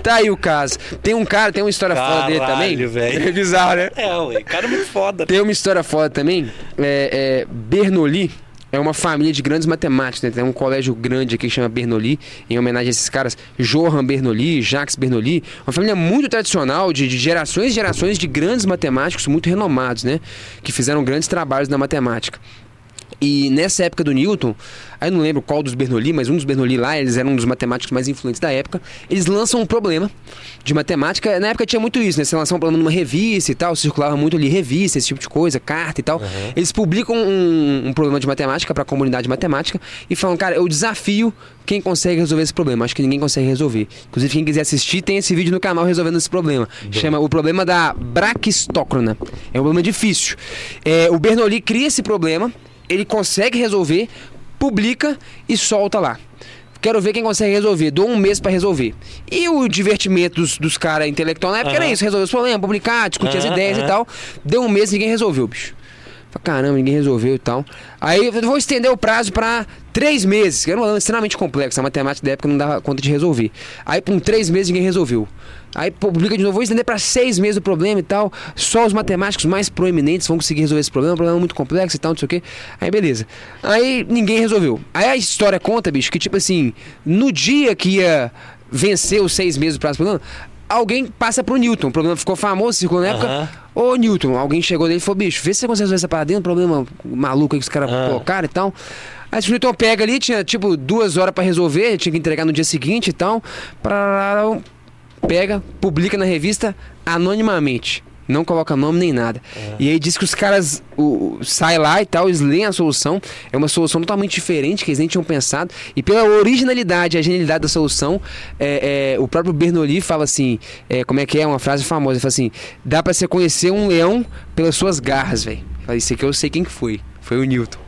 Speaker 3: Tá aí o caso. Tem um cara, tem uma história foda dele também.
Speaker 1: Caralho, velho.
Speaker 3: É bizarro, né?
Speaker 1: É, ué, cara muito foda.
Speaker 3: Tem uma história foda também. É, é, Bernoulli é uma família de grandes matemáticos. Né? Tem um colégio grande aqui que chama Bernoulli, em homenagem a esses caras. Johann Bernoulli, Jacques Bernoulli. Uma família muito tradicional, de, de gerações e gerações de grandes matemáticos muito renomados, né? Que fizeram grandes trabalhos na matemática. E nessa época do Newton, aí eu não lembro qual dos Bernoulli, mas um dos Bernoulli lá, eles eram um dos matemáticos mais influentes da época. Eles lançam um problema de matemática. Na época tinha muito isso, né? Você lançava um problema numa revista e tal, circulava muito ali revista, esse tipo de coisa, carta e tal. Eles publicam um, um problema de matemática para a comunidade matemática e falam, cara, eu desafio quem consegue resolver esse problema. Acho que ninguém consegue resolver. Inclusive, quem quiser assistir, tem esse vídeo no canal resolvendo esse problema. Chama o problema da braquistócrona. É um problema difícil. É, o Bernoulli cria esse problema, ele consegue resolver, publica e solta lá. Quero ver quem consegue resolver. Dou um mês pra resolver. E o divertimento dos, dos caras intelectuais na época era
Speaker 1: Aham.
Speaker 3: isso: resolver os problemas, publicar, discutir as
Speaker 1: Aham,
Speaker 3: ideias e
Speaker 1: aham.
Speaker 3: tal. Deu um mês ninguém resolveu, bicho. Caramba, ninguém resolveu e tal. Aí eu vou estender o prazo pra três meses, que era um problema extremamente complexo. A matemática da época não dava conta de resolver. Aí, por três meses, ninguém resolveu. Aí publica de novo, vou estender pra seis meses o problema e tal. Só os matemáticos mais proeminentes vão conseguir resolver esse problema. Um problema muito complexo e tal, não sei o quê. Aí, beleza. Aí, ninguém resolveu. Aí a história conta, bicho, que tipo assim, no dia que ia vencer os seis meses do prazo do problema, alguém passa pro Newton. O problema ficou famoso, circulou na época. Ô, Newton, alguém chegou dele e falou, bicho, vê se você consegue resolver essa parada aí, um problema maluco aí que os caras
Speaker 1: Ah.
Speaker 3: colocaram e tal. Aí o Newton pega ali, tinha tipo duas horas pra resolver, tinha que entregar no dia seguinte e tal. Pra... Pega, publica na revista anonimamente. Não coloca nome nem nada. E aí diz que os caras o, saem lá e tal, eles leem a solução. É uma solução totalmente diferente que eles nem tinham pensado. E pela originalidade a genialidade da solução, é, é, o próprio Bernoulli fala assim: é, como é que é? Uma frase famosa. Ele fala assim: dá pra você conhecer um leão pelas suas garras, velho. Isso aqui eu sei quem que foi. Foi o Newton.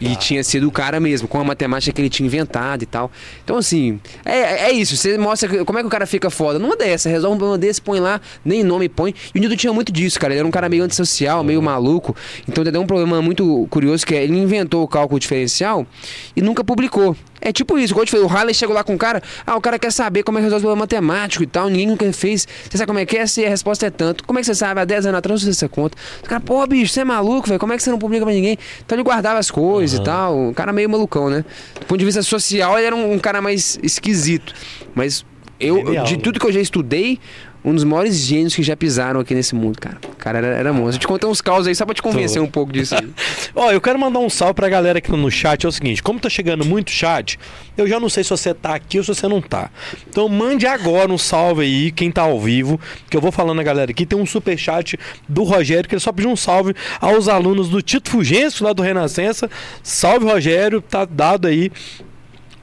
Speaker 3: E tinha sido o cara mesmo, com a matemática que ele tinha inventado e tal. Então, assim, é, é isso. Você mostra como é que o cara fica foda. Numa dessa, resolve um problema desse, põe lá, nem nome põe. E o Newton tinha muito disso, cara. Ele era um cara meio antissocial, meio maluco. Então, ele deu um problema muito curioso, que é ele inventou o cálculo diferencial e nunca publicou. É tipo isso, igual eu te falei, o Halley chegou lá com o cara, ah, o cara quer saber como é que resolve o problema matemático e tal, ninguém nunca fez. Você sabe como é que é? Se a resposta é tanto. Como é que você sabe? Há 10 anos atrás essa conta. O cara, pô, bicho, você é maluco, velho, como é que você não publica pra ninguém? Então ele guardava as coisas e tal, um cara meio malucão, né? Do ponto de vista social, ele era um, um cara mais esquisito. Mas eu,
Speaker 1: Genial,
Speaker 3: de tudo que eu já estudei, um dos maiores gênios que já pisaram aqui nesse mundo, cara. O cara era, era monstro. Te contei uns causos aí só pra te convencer
Speaker 1: Tô.
Speaker 3: um pouco disso aí.
Speaker 1: Ó, eu quero mandar um salve pra galera que tá no chat. É o seguinte, como tá chegando muito chat, eu já não sei se você tá aqui ou se você não tá. Então mande agora um salve aí, quem tá ao vivo, que eu vou falando a galera aqui. Tem um super chat do Rogério, que ele só pediu um salve aos alunos do Tito Fugêncio, lá do Renascença. Salve, Rogério, tá dado aí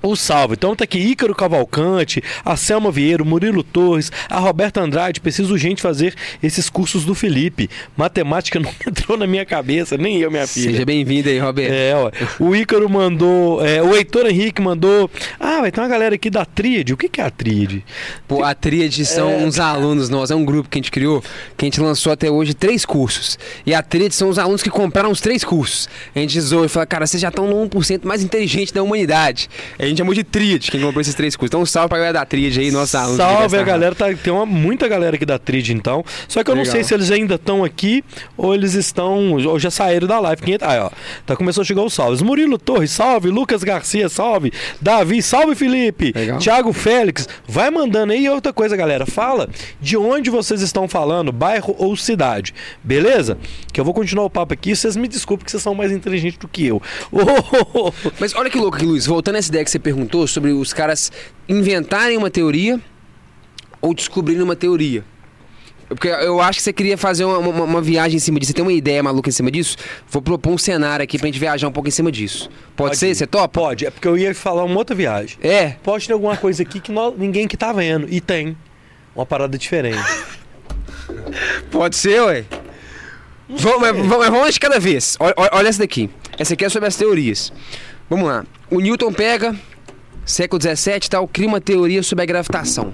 Speaker 1: o salve. Então tá aqui Ícaro Cavalcante, a Selma Vieira, o Murilo Torres, a Roberta Andrade. Preciso urgente fazer esses cursos do Felipe. Matemática não entrou na minha cabeça, nem eu, minha filha.
Speaker 3: Seja bem-vindo aí, Roberto.
Speaker 1: É, ó. O Ícaro mandou. é, o Heitor Henrique mandou. Ah, vai ter uma galera aqui da Tríade. O que, que é a Tríade?
Speaker 3: Pô, a Tríade são
Speaker 1: É.
Speaker 3: uns alunos nossos, é um grupo que a gente criou, que a gente lançou até hoje três cursos. E a Tríade são os alunos que compraram os três cursos. A gente zoou e falou, cara, vocês já estão no 1% mais inteligente da humanidade. A gente chamou de tríade, quem comprou esses três cursos. Então, salve pra galera da tríade aí, nossa alunos.
Speaker 1: Salve a galera, tá, tem uma, muita galera aqui da Trid então. Só que eu não
Speaker 3: Legal.
Speaker 1: sei se eles ainda estão aqui ou eles estão. ou já saíram da live. Quem, aí, ó. Tá, começou a chegar os salves. Murilo Torres, salve. Lucas Garcia, salve. Davi, salve Felipe.
Speaker 3: Legal.
Speaker 1: Thiago Félix, vai mandando aí. E outra coisa, galera, fala de onde vocês estão falando, bairro ou cidade. Beleza? Que eu vou continuar o papo aqui. Vocês me desculpem que vocês são mais inteligentes do que eu. Ô,
Speaker 3: Mas olha que louco aqui, Luiz. Voltando a essa ideia que você perguntou sobre os caras inventarem uma teoria ou descobrirem uma teoria. Porque eu acho que você queria fazer uma, uma- uma viagem em cima disso. Você tem uma ideia maluca em cima disso? Vou propor um cenário aqui pra gente viajar um pouco em cima disso. Pode, ser?
Speaker 1: ir.
Speaker 3: Você topa?
Speaker 1: Pode, é porque eu ia falar uma outra viagem.
Speaker 3: É.
Speaker 1: Pode ter alguma coisa aqui que nó- ninguém que tá vendo. E tem. Uma parada diferente.
Speaker 3: Pode ser, ué. Vamos, vamos, vamos de cada vez. Olha- olha essa daqui. Essa aqui é sobre as teorias. Vamos lá. O Newton pega, século XVII e tal, cria uma teoria sobre a gravitação.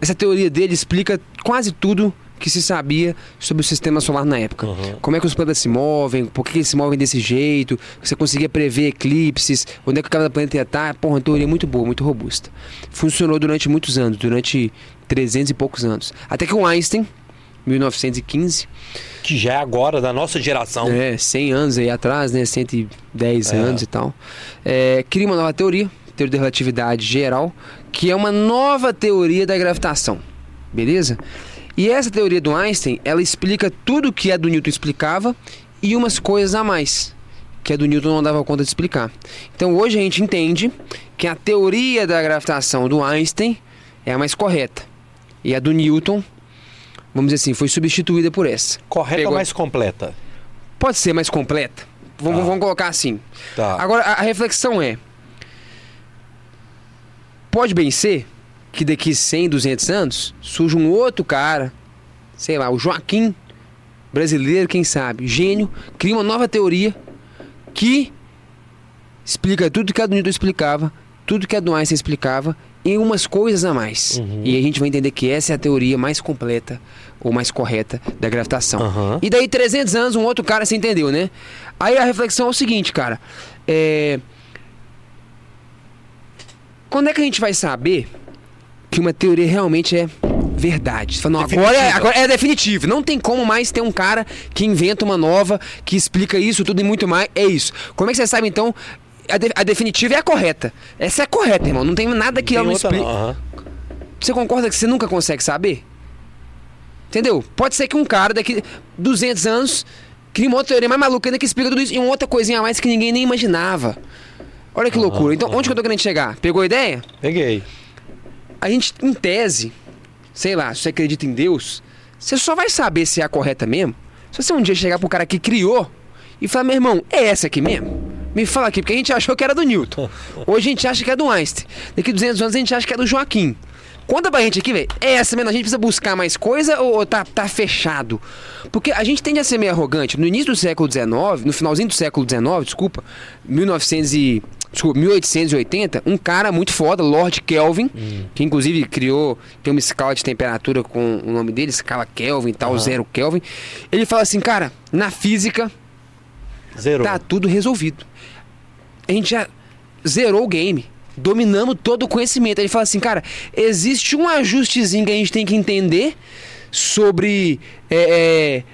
Speaker 3: Essa teoria dele explica quase tudo que se sabia sobre o sistema solar na época.
Speaker 1: Uhum.
Speaker 3: Como é que os planetas se movem, por que eles se movem desse jeito, você conseguia prever eclipses, onde é que cada planeta ia estar. Porra, uma teoria muito boa, muito robusta. Funcionou durante muitos anos, durante 300 e poucos anos. Até que o Einstein, 1915,
Speaker 1: que já é agora, da nossa geração.
Speaker 3: é, 100 anos aí atrás, né, 110
Speaker 1: É.
Speaker 3: anos e tal, é, cria uma nova teoria, teoria da relatividade geral, que é uma nova teoria da gravitação, beleza? E essa teoria do Einstein, ela explica tudo que a do Newton explicava e umas coisas a mais que a do Newton não dava conta de explicar. Então hoje a gente entende que a teoria da gravitação do Einstein é a mais correta e a do Newton, vamos dizer assim, foi substituída por essa.
Speaker 1: Correta
Speaker 3: Pegou.
Speaker 1: ou mais completa?
Speaker 3: Pode ser mais completa. Vamos,
Speaker 1: Tá.
Speaker 3: vamos colocar assim.
Speaker 1: Tá.
Speaker 3: Agora, a, reflexão é: pode bem ser que daqui 100, 200 anos surja um outro cara, sei lá, o Joaquim, brasileiro, quem sabe, gênio, cria uma nova teoria que explica tudo que a Newton explicava, tudo que a do Einstein explicava e umas coisas a mais.
Speaker 1: Uhum.
Speaker 3: E a gente vai entender que essa é a teoria mais completa ou mais correta da gravitação.
Speaker 1: Aham.
Speaker 3: E daí 300 anos um outro cara se entendeu, né? Aí a reflexão é o seguinte, cara. É... Quando é que a gente vai saber que uma teoria realmente é verdade? Você fala, não, agora, é, agora é definitivo. Não tem como mais ter um cara que inventa uma nova, que explica isso tudo e muito mais. É isso. Como é que você sabe, então, a, de- a definitiva é a correta? Essa é a correta, irmão. Não tem nada que ela não explique.
Speaker 1: aham.
Speaker 3: Você concorda que você nunca consegue saber? Entendeu? Pode ser que um cara daqui 200 anos crie uma outra teoria mais maluca ainda que explica tudo isso e uma outra coisinha a mais que ninguém nem imaginava. Olha que loucura. Então, onde que eu tô querendo chegar? Pegou a ideia?
Speaker 1: Peguei.
Speaker 3: A gente, em tese, sei lá, se você acredita em Deus, você só vai saber se é a correta mesmo se você um dia chegar pro cara que criou e falar, meu irmão, é essa aqui mesmo? Me fala aqui, porque a gente achou que era do Newton. Hoje a gente acha que é do Einstein. Daqui 200 anos a gente acha que é do Joaquim. Conta pra gente aqui, velho. É essa mesmo? A gente precisa buscar mais coisa ou tá, tá fechado? Porque a gente tende a ser meio arrogante. No início do século XIX, no finalzinho do século XIX, desculpa, 1900 e... Desculpa, 1880, um cara muito foda, Lord Kelvin, que inclusive criou, tem uma escala de temperatura com o nome dele, escala Kelvin e tal,
Speaker 1: Aham.
Speaker 3: zero Kelvin. Ele fala assim, cara, na física
Speaker 1: Zerou.
Speaker 3: tá tudo resolvido. A gente já zerou o game. Dominamos todo o conhecimento. Ele fala assim, cara, existe um ajustezinho que a gente tem que entender sobre. é, é,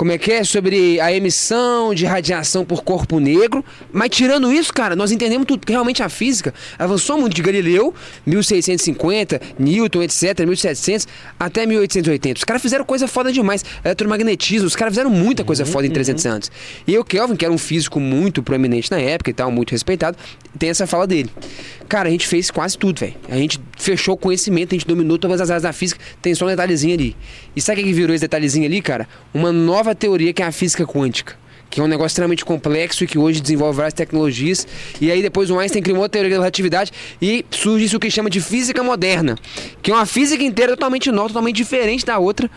Speaker 3: como é que é? Sobre a emissão de radiação por corpo negro. Mas tirando isso, cara, nós entendemos tudo. Porque realmente a física avançou muito de Galileu, 1650, Newton, etc., 1700, até 1880. Os caras fizeram coisa foda demais. Eletromagnetismo, os caras fizeram muita coisa foda em 300 anos. E o Kelvin, que era um físico muito proeminente na época e tal, muito respeitado, tem essa fala dele. Cara, a gente fez quase tudo, velho. A gente fechou o conhecimento, a gente dominou todas as áreas da física. Tem só um detalhezinho ali. E sabe o que virou esse detalhezinho ali, cara? Uma nova teoria que é a física quântica. Que é um negócio extremamente complexo e que hoje desenvolve várias tecnologias. E aí depois o Einstein criou a teoria da relatividade e surge isso que chama de física moderna. Que é uma física inteira totalmente nova, totalmente diferente da outra.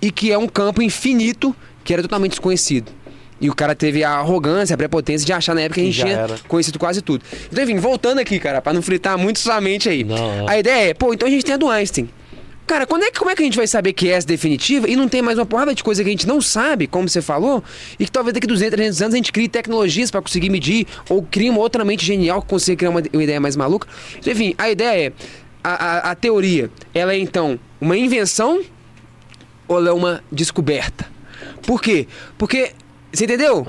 Speaker 3: E que é um campo infinito que era totalmente desconhecido. E o cara teve a arrogância, a prepotência de achar na época que a gente tinha
Speaker 1: era.
Speaker 3: conhecido quase tudo. Então, enfim, voltando aqui, cara, pra não fritar muito sua mente aí.
Speaker 1: Não, não.
Speaker 3: A ideia é, pô, então a gente tem a do Einstein. Cara, quando é, que- como é que a gente vai saber que é essa definitiva e não tem mais uma porrada de coisa que a gente não sabe, como você falou, e que talvez daqui 200, 300 anos a gente crie tecnologias para conseguir medir, ou crie uma outra mente genial que consiga criar uma, uma ideia mais maluca. Enfim, a ideia é, a, a, a teoria, ela é então uma invenção ou ela é uma descoberta? Por quê? Porque, você entendeu?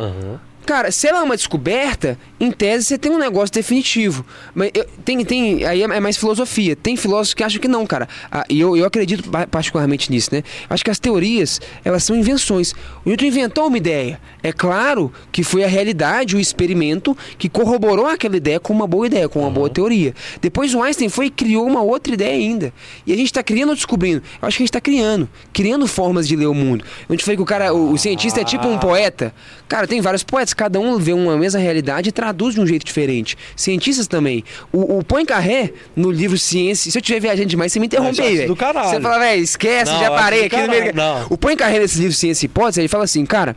Speaker 3: Cara, se ela é uma descoberta, em tese você tem um negócio definitivo. Mas eu- tem, tem, aí é mais filosofia. Tem filósofos que acham que não, cara. Ah, e eu, eu acredito pa- particularmente nisso, né? Acho que as teorias, elas são invenções. O Newton inventou uma ideia. É claro que foi a realidade, o experimento, que corroborou aquela ideia com uma boa ideia, com uma boa teoria. Depois o Einstein foi e criou uma outra ideia ainda. E a gente está criando ou descobrindo? Eu acho que a gente está criando. Criando formas de ler o mundo. A gente foi que o cara, o, o cientista é tipo um poeta. Cara, tem vários poetas, cada um vê uma mesma realidade e traduz de um jeito diferente. Cientistas também. O, o Poincaré, no livro Ciência, se eu estiver viajando demais, você me interrompe aí, velho. Você fala, velho, esquece,
Speaker 1: Não,
Speaker 3: já parei aqui no meio.
Speaker 1: não.
Speaker 3: O Poincaré nesse livro Ciência e Hipótese, ele fala assim, cara,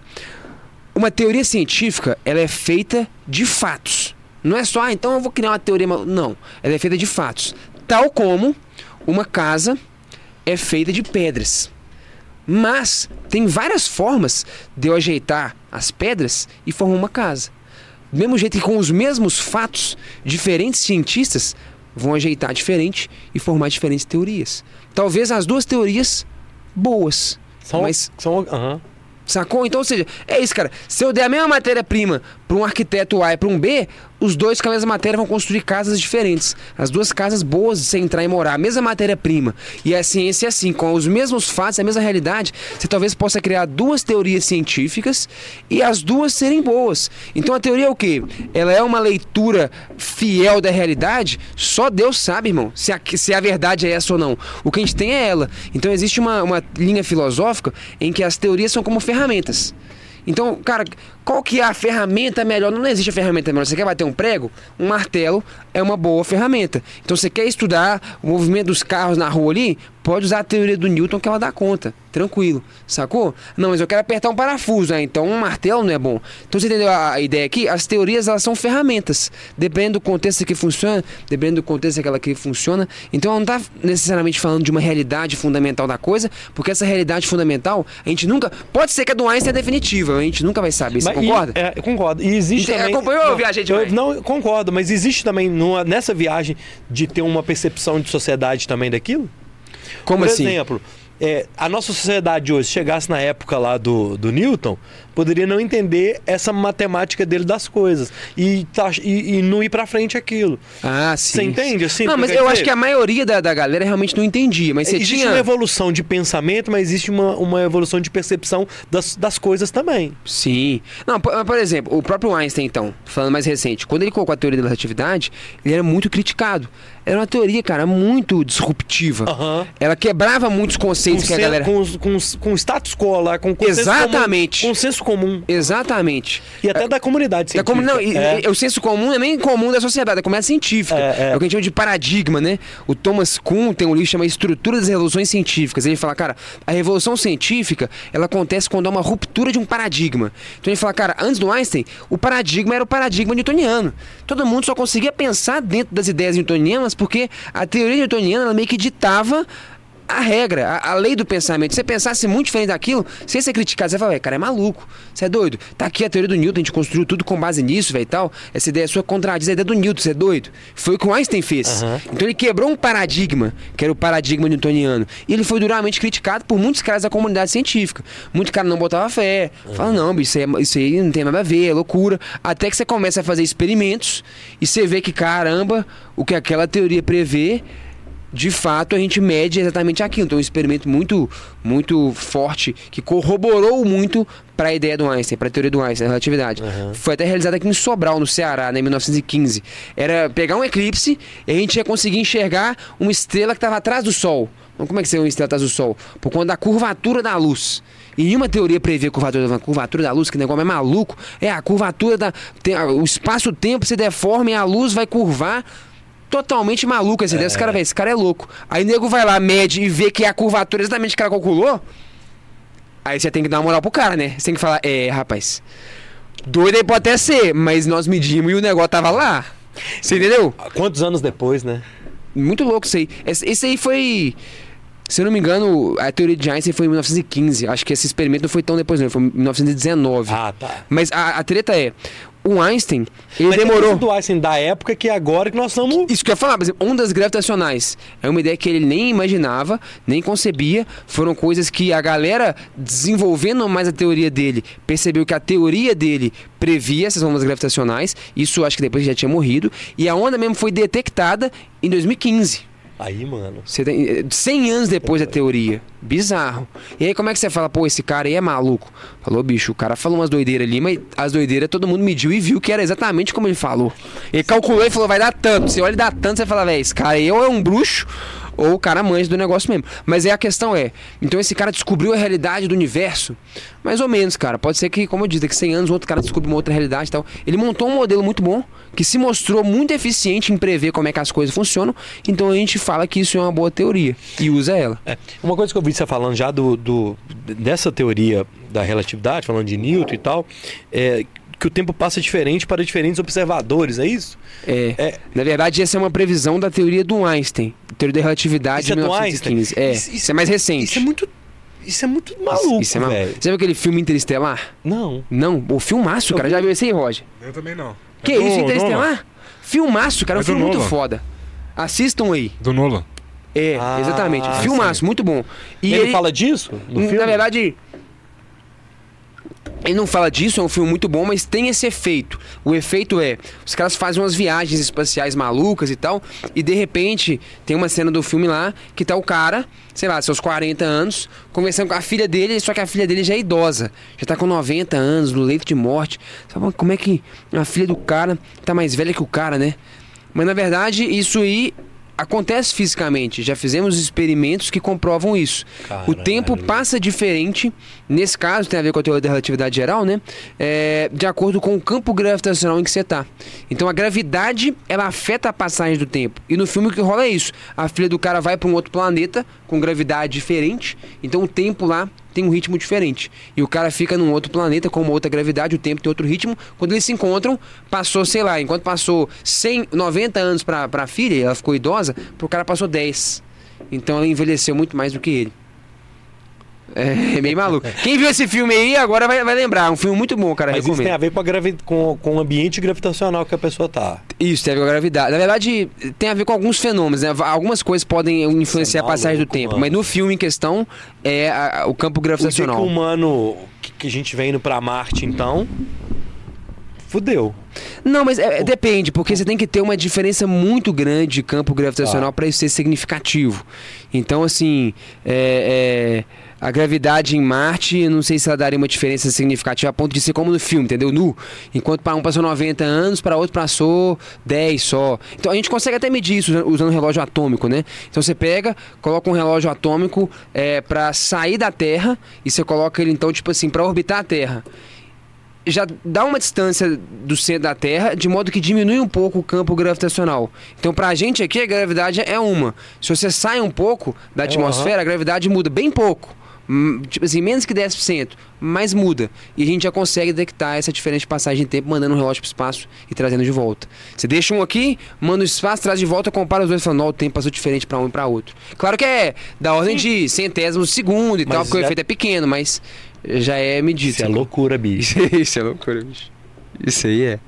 Speaker 3: uma teoria científica, ela é feita de fatos. Não é só, ah, então eu vou criar uma teoria. mal-". Não, ela é feita de fatos. Tal como uma casa é feita de pedras. Mas tem várias formas de eu ajeitar as pedras e formar uma casa. Do mesmo jeito que com os mesmos fatos, diferentes cientistas vão ajeitar diferente e formar diferentes teorias. Talvez as duas teorias boas.
Speaker 1: São,
Speaker 3: Mas
Speaker 1: são, aham.
Speaker 3: Sacou? Então, ou seja, é isso, cara. Se eu der a mesma matéria-prima para um arquiteto A e para um B, os dois com a mesma matéria vão construir casas diferentes. As duas casas boas de você entrar e morar, a mesma matéria-prima. E a ciência é assim, com os mesmos fatos, a mesma realidade, você talvez possa criar duas teorias científicas e as duas serem boas. Então a teoria é o quê? Ela é uma leitura fiel da realidade? Só Deus sabe, irmão, se a, se a verdade é essa ou não. O que a gente tem é ela. Então existe uma, uma linha filosófica em que as teorias são como ferramentas. Então, cara, qual que é a ferramenta melhor? Não existe a ferramenta melhor. Você quer bater um prego? Um martelo é uma boa ferramenta. Então, você quer estudar o movimento dos carros na rua ali? Pode usar a teoria do Newton que ela dá conta. Tranquilo. Sacou? Não, mas eu quero apertar um parafuso. Ah, então um martelo não é bom. Então, você entendeu a ideia aqui? As teorias, elas são ferramentas. Dependendo do contexto que funciona, dependendo do contexto que ela que funciona. Então, ela não está necessariamente falando de uma realidade fundamental da coisa, porque essa realidade fundamental, a gente nunca... Pode ser que a do Einstein é definitiva, a gente nunca vai saber. Você
Speaker 1: Mas e-
Speaker 3: concorda?
Speaker 1: é, concordo. E existe
Speaker 3: Ente-
Speaker 1: também.
Speaker 3: acompanhou ou
Speaker 1: não, eu
Speaker 3: demais?
Speaker 1: Não, eu concordo, mas existe também numa- nessa viagem de ter uma percepção de sociedade também daquilo?
Speaker 3: Como
Speaker 1: Por
Speaker 3: assim?
Speaker 1: exemplo, é, a nossa sociedade hoje, se chegasse na época lá do, do Newton, poderia não entender essa matemática dele das coisas e, tá- e- e não ir pra frente aquilo.
Speaker 3: Ah, sim.
Speaker 1: Você entende, assim,
Speaker 3: Não, mas
Speaker 1: eu quero
Speaker 3: acho
Speaker 1: dizer?
Speaker 3: que a maioria da, da galera realmente não entendia. Mas você
Speaker 1: existe
Speaker 3: tinha.
Speaker 1: uma evolução de pensamento, mas existe uma, uma evolução de percepção das, das coisas também.
Speaker 3: Sim. Não, por, por exemplo, o próprio Einstein, então, falando mais recente, quando ele colocou a teoria da relatividade, ele era muito criticado. Era uma teoria, cara, muito disruptiva.
Speaker 1: Aham.
Speaker 3: Ela quebrava muitos conceitos
Speaker 1: Com,
Speaker 3: que a galera.
Speaker 1: com, com, com status quo lá, com
Speaker 3: Exatamente.
Speaker 1: comum. Consenso comum.
Speaker 3: Exatamente.
Speaker 1: E até da comunidade
Speaker 3: É
Speaker 1: científica.
Speaker 3: como, não, e-
Speaker 1: É.
Speaker 3: e- o senso comum não é nem comum da sociedade, é comunidade científica.
Speaker 1: É, é.
Speaker 3: o que a gente chama de paradigma, né? O Thomas Kuhn tem um livro que chama Estrutura das Revoluções Científicas. Ele fala, cara, a revolução científica, ela acontece quando há uma ruptura de um paradigma. Então ele fala, cara, antes do Einstein, o paradigma era o paradigma newtoniano. Todo mundo só conseguia pensar dentro das ideias newtonianas porque a teoria newtoniana ela meio que ditava a regra, a, a lei do pensamento. Se você pensasse muito diferente daquilo, se você criticar, você fala, "Ué, cara, é maluco. Você é doido. Tá aqui a teoria do Newton, a gente construiu tudo com base nisso, velho, e tal. Essa ideia sua contradiz a ideia do Newton, você é doido. Foi o que o Einstein fez.
Speaker 1: Aham.
Speaker 3: Então ele quebrou um paradigma, que era o paradigma newtoniano. E ele foi duramente criticado por muitos caras da comunidade científica. Muito cara não botava fé. Fala, não, bicho, isso aí, isso aí não tem nada a ver, é loucura. Até que você começa a fazer experimentos e você vê que, caramba, o que aquela teoria prevê de fato a gente mede exatamente aquilo. Então, um experimento muito, muito forte que corroborou muito para a ideia do Einstein, para a teoria do Einstein, da relatividade. Foi até realizado aqui em Sobral, no Ceará, né, em 1915. Era pegar um eclipse e a gente ia conseguir enxergar uma estrela que estava atrás do Sol. Então, como é que seria uma estrela atrás do Sol? Por conta da curvatura da luz. E nenhuma teoria prevê a curvatura, a curvatura da luz, que negócio é maluco. É a curvatura da. tem- o espaço-tempo se deforma e a luz vai curvar totalmente maluco essa ideia. Esse cara, velho, esse cara é louco. Aí o nego vai lá, mede e vê que é a curvatura exatamente que ela calculou. Aí você tem que dar uma moral pro cara, né? Você tem que falar, é, rapaz. Doido aí pode até ser, mas nós medimos e o negócio tava lá. Você entendeu?
Speaker 1: Quantos anos depois, né?
Speaker 3: Muito louco isso aí. Esse, esse aí foi. Se eu não me engano, a teoria de Einstein foi em 1915. Acho que esse experimento não foi tão depois, não. Foi em 1919.
Speaker 1: Ah, tá.
Speaker 3: Mas a, a treta é: o Einstein, ele
Speaker 1: Mas tem
Speaker 3: demorou.
Speaker 1: coisa do Einstein da época que agora que nós estamos.
Speaker 3: Isso que eu ia falar, por exemplo, ondas gravitacionais. É uma ideia que ele nem imaginava, nem concebia. Foram coisas que a galera, desenvolvendo mais a teoria dele, percebeu que a teoria dele previa essas ondas gravitacionais. Isso acho que depois já tinha morrido. E a onda mesmo foi detectada em 2015.
Speaker 1: Aí, mano.
Speaker 3: Você tem, eh, 100 anos depois da teoria. Bizarro. E aí, como é que você fala, pô, esse cara aí é maluco? Falou, bicho, o cara falou umas doideiras ali, mas as doideiras todo mundo mediu e viu que era exatamente como ele falou. Ele calculou e falou, vai dar tanto. Você olha e dá tanto, você fala, velho, esse cara aí ou é um bruxo ou o cara manja do negócio mesmo. Mas aí a questão é, então esse cara descobriu a realidade do universo? Mais ou menos, cara. Pode ser que, como eu disse, daqui a 100 anos outro cara descobre uma outra realidade e tal. Ele montou um modelo muito bom, que se mostrou muito eficiente em prever como é que as coisas funcionam. Então a gente fala que isso é uma boa teoria e usa ela.
Speaker 1: É, uma coisa que eu vi você falando já do, do- dessa teoria da relatividade, falando de Newton e tal, é que o tempo passa diferente para diferentes observadores, é isso?
Speaker 3: É,
Speaker 1: É.
Speaker 3: Na verdade, essa é uma previsão da teoria do Einstein, teoria da relatividade
Speaker 1: Isso é
Speaker 3: de
Speaker 1: do
Speaker 3: 1915.
Speaker 1: Einstein?
Speaker 3: É,
Speaker 1: Isso-
Speaker 3: isso, é mais recente.
Speaker 1: Isso é muito. Isso é muito maluco,
Speaker 3: Isso é maluco.
Speaker 1: velho.
Speaker 3: Você viu aquele filme Interestelar?
Speaker 1: Não.
Speaker 3: Não, o filmaço,
Speaker 1: Eu
Speaker 3: cara.
Speaker 1: vi.
Speaker 3: Já viu esse aí, Roger?
Speaker 2: Eu também não.
Speaker 3: Que
Speaker 2: É
Speaker 3: isso. Interestelar? Filmaço, cara. É um
Speaker 2: É
Speaker 3: filme muito foda. Assistam aí.
Speaker 2: Do Nolan.
Speaker 3: É,
Speaker 1: Ah,
Speaker 3: exatamente. Filmaço, muito bom.
Speaker 1: E ele, fala disso? No
Speaker 3: Na
Speaker 1: filme?
Speaker 3: verdade, ele não fala disso, é um filme muito bom, mas tem esse efeito. O efeito é, os caras fazem umas viagens espaciais malucas e tal, e de repente tem uma cena do filme lá que tá o cara, sei lá, seus 40 anos, conversando com a filha dele, só que a filha dele já é idosa, já tá com 90 anos, no leito de morte. Sabe como é que a filha do cara tá mais velha que o cara, né? Mas na verdade, isso aí acontece fisicamente. Já fizemos experimentos que comprovam isso. O
Speaker 1: Caralho.
Speaker 3: tempo passa diferente. Nesse caso, tem a ver com a teoria da relatividade geral, né? É, de acordo com o campo gravitacional em que você está. Então a gravidade, ela afeta a passagem do tempo. E no filme o que rola é isso. A filha do cara vai para um outro planeta com gravidade diferente. Então o tempo lá tem um ritmo diferente. E o cara fica num outro planeta com uma outra gravidade, o tempo tem outro ritmo. Quando eles se encontram, passou, sei lá, enquanto passou 100, 90 anos pra, pra filha, ela ficou idosa, pro cara passou 10. Então ela envelheceu muito mais do que ele. É, é meio maluco. Quem viu esse filme aí agora vai, vai lembrar. É um filme muito bom, cara.
Speaker 1: Mas isso
Speaker 3: recomendo.
Speaker 1: tem a ver com, a gravi... com, com o ambiente gravitacional que a pessoa tá.
Speaker 3: Isso, tem a ver com a gravidade. Na verdade, tem a ver com alguns fenômenos, né? Algumas coisas podem influenciar
Speaker 1: Você é
Speaker 3: a passagem do
Speaker 1: maluco,
Speaker 3: tempo.
Speaker 1: mano.
Speaker 3: Mas no filme em questão é a- a- o campo
Speaker 1: O dia que
Speaker 3: gravitacional.
Speaker 1: o humano que, que a gente vem indo pra Marte, então. Fudeu.
Speaker 3: Não, mas é- é- depende, porque você tem que ter uma diferença muito grande de campo gravitacional para isso ser significativo. Então, assim, é- é, a gravidade em Marte, não sei se ela daria uma diferença significativa a ponto de ser como no filme, entendeu? Nu. Enquanto para um passou 90 anos, para outro passou 10 só. Então a gente consegue até medir isso usando- usando um relógio atômico, né? Então você pega, coloca um relógio atômico é, para sair da Terra e você coloca ele, então, tipo assim, para orbitar a Terra já dá uma distância do centro da Terra, de modo que diminui um pouco o campo gravitacional. Então, pra gente aqui, a gravidade é uma. Se você sai um pouco da atmosfera, a gravidade muda bem pouco. Tipo assim, menos que 10%, mas muda. E a gente já consegue detectar essa diferença de passagem de tempo, mandando um relógio pro espaço e trazendo de volta. Você deixa um aqui, manda o espaço, traz de volta, compara os dois e fala, não, o tempo passou diferente pra um e pra outro. Claro que é da ordem de centésimos de segundo e
Speaker 1: Mas
Speaker 3: tal, porque o efeito é pequeno, mas já é medido.
Speaker 1: Isso é loucura, bicho.
Speaker 3: Isso, é loucura, bicho. Isso aí é.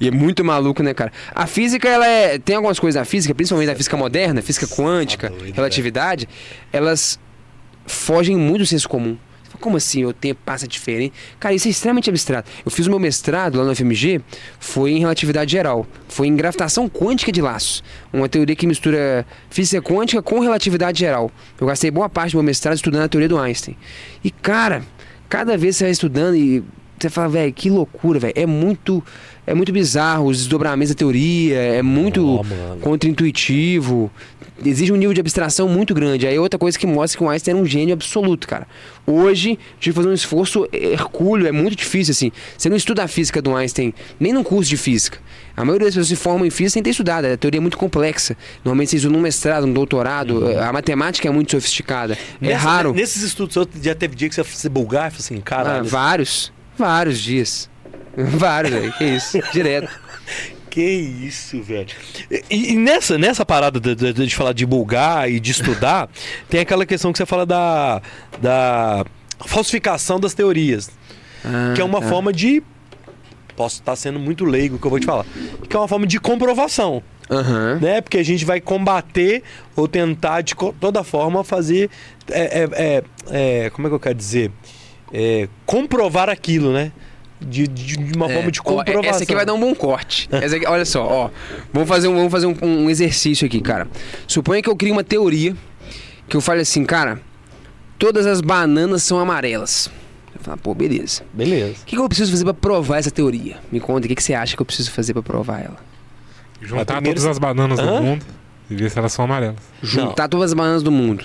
Speaker 3: E é muito maluco, né, cara? A física, ela é. Tem algumas coisas da física, principalmente da física moderna, física quântica,
Speaker 1: Tá doido,
Speaker 3: relatividade, elas fogem muito do senso comum. Como assim? O tempo passa diferente? Cara, isso é extremamente abstrato. Eu fiz o meu mestrado lá no FMG, foi em relatividade geral. Foi em gravitação quântica de laços. Uma teoria que mistura física quântica com relatividade geral. Eu gastei boa parte do meu mestrado estudando a teoria do Einstein. E, cara, cada vez você vai estudando e você fala, velho, que loucura, velho. É muito, é muito bizarro os desdobramentos da teoria, é muito
Speaker 1: mano.
Speaker 3: contra-intuitivo. Exige um nível de abstração muito grande. Aí é outra coisa que mostra que o Einstein era um gênio absoluto, cara. Hoje, tive que fazer um esforço hercúleo, é muito difícil, assim. Você não estuda a física do Einstein, nem num curso de física. A maioria das pessoas se formam em física sem ter estudado, a teoria é muito complexa. Normalmente você estuda num mestrado, num doutorado, a matemática é muito sofisticada. é
Speaker 1: Nessa-
Speaker 3: raro.
Speaker 1: Nesses estudos, já teve dia que você se bulgar e falou assim,
Speaker 3: Ah,
Speaker 1: caralho.
Speaker 3: vários, vários dias. Vários, velho. Que isso, direto.
Speaker 1: Que isso, velho. E, e nessa, nessa parada de, de, de falar de divulgar e de estudar, tem aquela questão que você fala da, da falsificação das teorias.
Speaker 3: Ah,
Speaker 1: que é uma
Speaker 3: tá.
Speaker 1: forma de. Posso estar sendo muito leigo que eu vou te falar. Que é uma forma de comprovação.
Speaker 3: Aham.
Speaker 1: Né? Porque a gente vai combater ou tentar de toda forma fazer. é, é, é, é, como é que eu quero dizer? É, comprovar aquilo, né? De, de- de uma
Speaker 3: É.
Speaker 1: forma de
Speaker 3: Ó,
Speaker 1: comprovação.
Speaker 3: Essa aqui vai dar um bom corte. Essa aqui- olha só, ó. Vamos fazer, um, vamos fazer um, um exercício aqui, cara. Suponha que eu crie uma teoria que eu fale assim, cara, todas as bananas são amarelas. Eu falo, pô, beleza.
Speaker 1: Beleza.
Speaker 3: O que, que eu preciso fazer pra provar essa teoria? Me conta, o que, que você acha que eu preciso fazer pra provar ela?
Speaker 2: Juntar
Speaker 1: primeiro
Speaker 2: todas as bananas
Speaker 1: Hã?
Speaker 2: do mundo e ver se elas são amarelas.
Speaker 3: Juntar todas as bananas do mundo.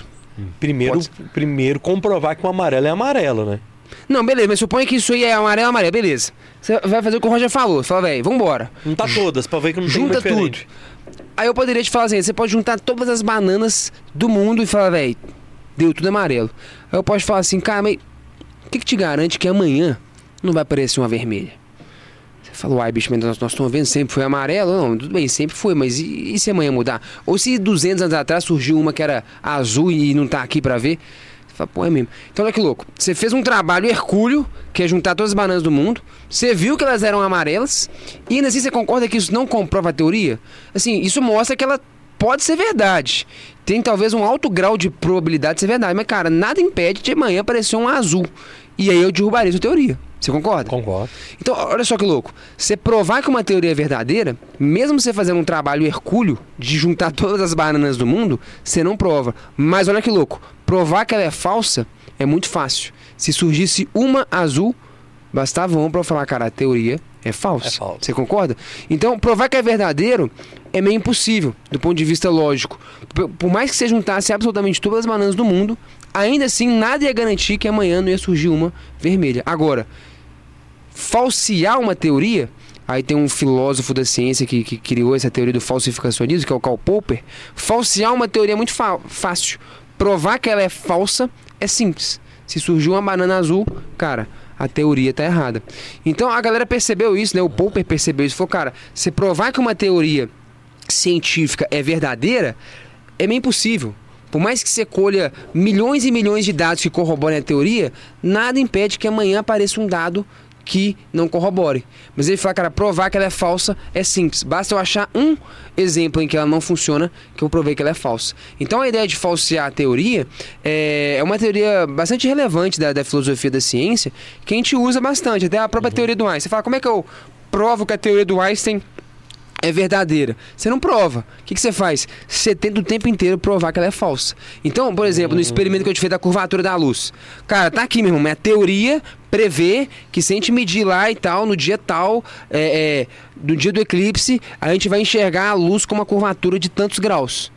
Speaker 1: Primeiro,
Speaker 3: Pode
Speaker 1: primeiro comprovar que o amarelo é amarelo, né?
Speaker 3: Não, beleza, mas suponha que isso aí é amarelo, amarelo, beleza. Você vai fazer o que o Roger falou. Você fala, velho, vambora.
Speaker 1: Não tá todas, pra ver que não tem
Speaker 3: Junta tudo.
Speaker 1: diferente.
Speaker 3: Aí eu poderia te falar assim, você pode juntar todas as bananas do mundo e falar, velho, deu tudo amarelo. Aí eu posso falar assim, cara, mas o que, que te garante que amanhã não vai aparecer uma vermelha? Você fala, uai, bicho, mas nós, nós estamos vendo sempre foi amarelo. Não, tudo bem, sempre foi, mas e, e se amanhã mudar? Ou se 200 anos atrás surgiu uma que era azul e não tá aqui pra ver? Fala, pô, é mesmo. Então olha que louco. Você fez um trabalho hercúleo, que é juntar todas as bananas do mundo. Você viu que elas eram amarelas. E ainda assim você concorda que isso não comprova a teoria? Assim, isso mostra que ela pode ser verdade. Tem talvez um alto grau de probabilidade de ser verdade. Mas, cara, nada impede de amanhã aparecer um azul. E aí eu derrubaria sua teoria. Você concorda?
Speaker 1: Concordo.
Speaker 3: Então, olha só que louco. Você provar que uma teoria é verdadeira, mesmo você fazendo um trabalho hercúleo de juntar todas as bananas do mundo, você não prova. Mas olha que louco. Provar que ela é falsa é muito fácil. Se surgisse uma azul, bastava uma pra eu falar, cara, a teoria é falsa.
Speaker 1: É falsa.
Speaker 3: Você concorda? Então, provar que é verdadeiro é meio impossível, do ponto de vista lógico. Por, por mais que você juntasse absolutamente todas as bananas do mundo, ainda assim nada ia garantir que amanhã não ia surgir uma vermelha. Agora, falsear uma teoria, aí tem um filósofo da ciência que, que criou essa teoria do falsificacionismo, que é o Karl Popper. Falsear uma teoria é muito fácil. Provar que ela é falsa é simples. Se surgiu uma banana azul, cara, a teoria tá errada. Então a galera percebeu isso, né? O Popper percebeu isso. Falou, cara, se provar que uma teoria científica é verdadeira, é meio impossível. Por mais que você colha milhões e milhões de dados que corroborem a teoria, nada impede que amanhã apareça um dado que não corrobore. Mas ele fala, cara, provar que ela é falsa é simples. Basta eu achar um exemplo em que ela não funciona, que eu provei que ela é falsa. Então a ideia de falsear a teoria é, é uma teoria bastante relevante da, da filosofia da ciência, que a gente usa bastante, até a própria teoria do Einstein. Você fala, como é que eu provo que a teoria do Einstein é verdadeira. Você não prova. O que, que você faz? Você tenta o tempo inteiro provar que ela é falsa. Então, por exemplo, no experimento que eu te fiz da curvatura da luz. Cara, tá aqui, meu irmão. Minha teoria prevê que se a gente medir lá e tal, no dia tal, é, é, no dia do eclipse, a gente vai enxergar a luz com uma curvatura de tantos graus.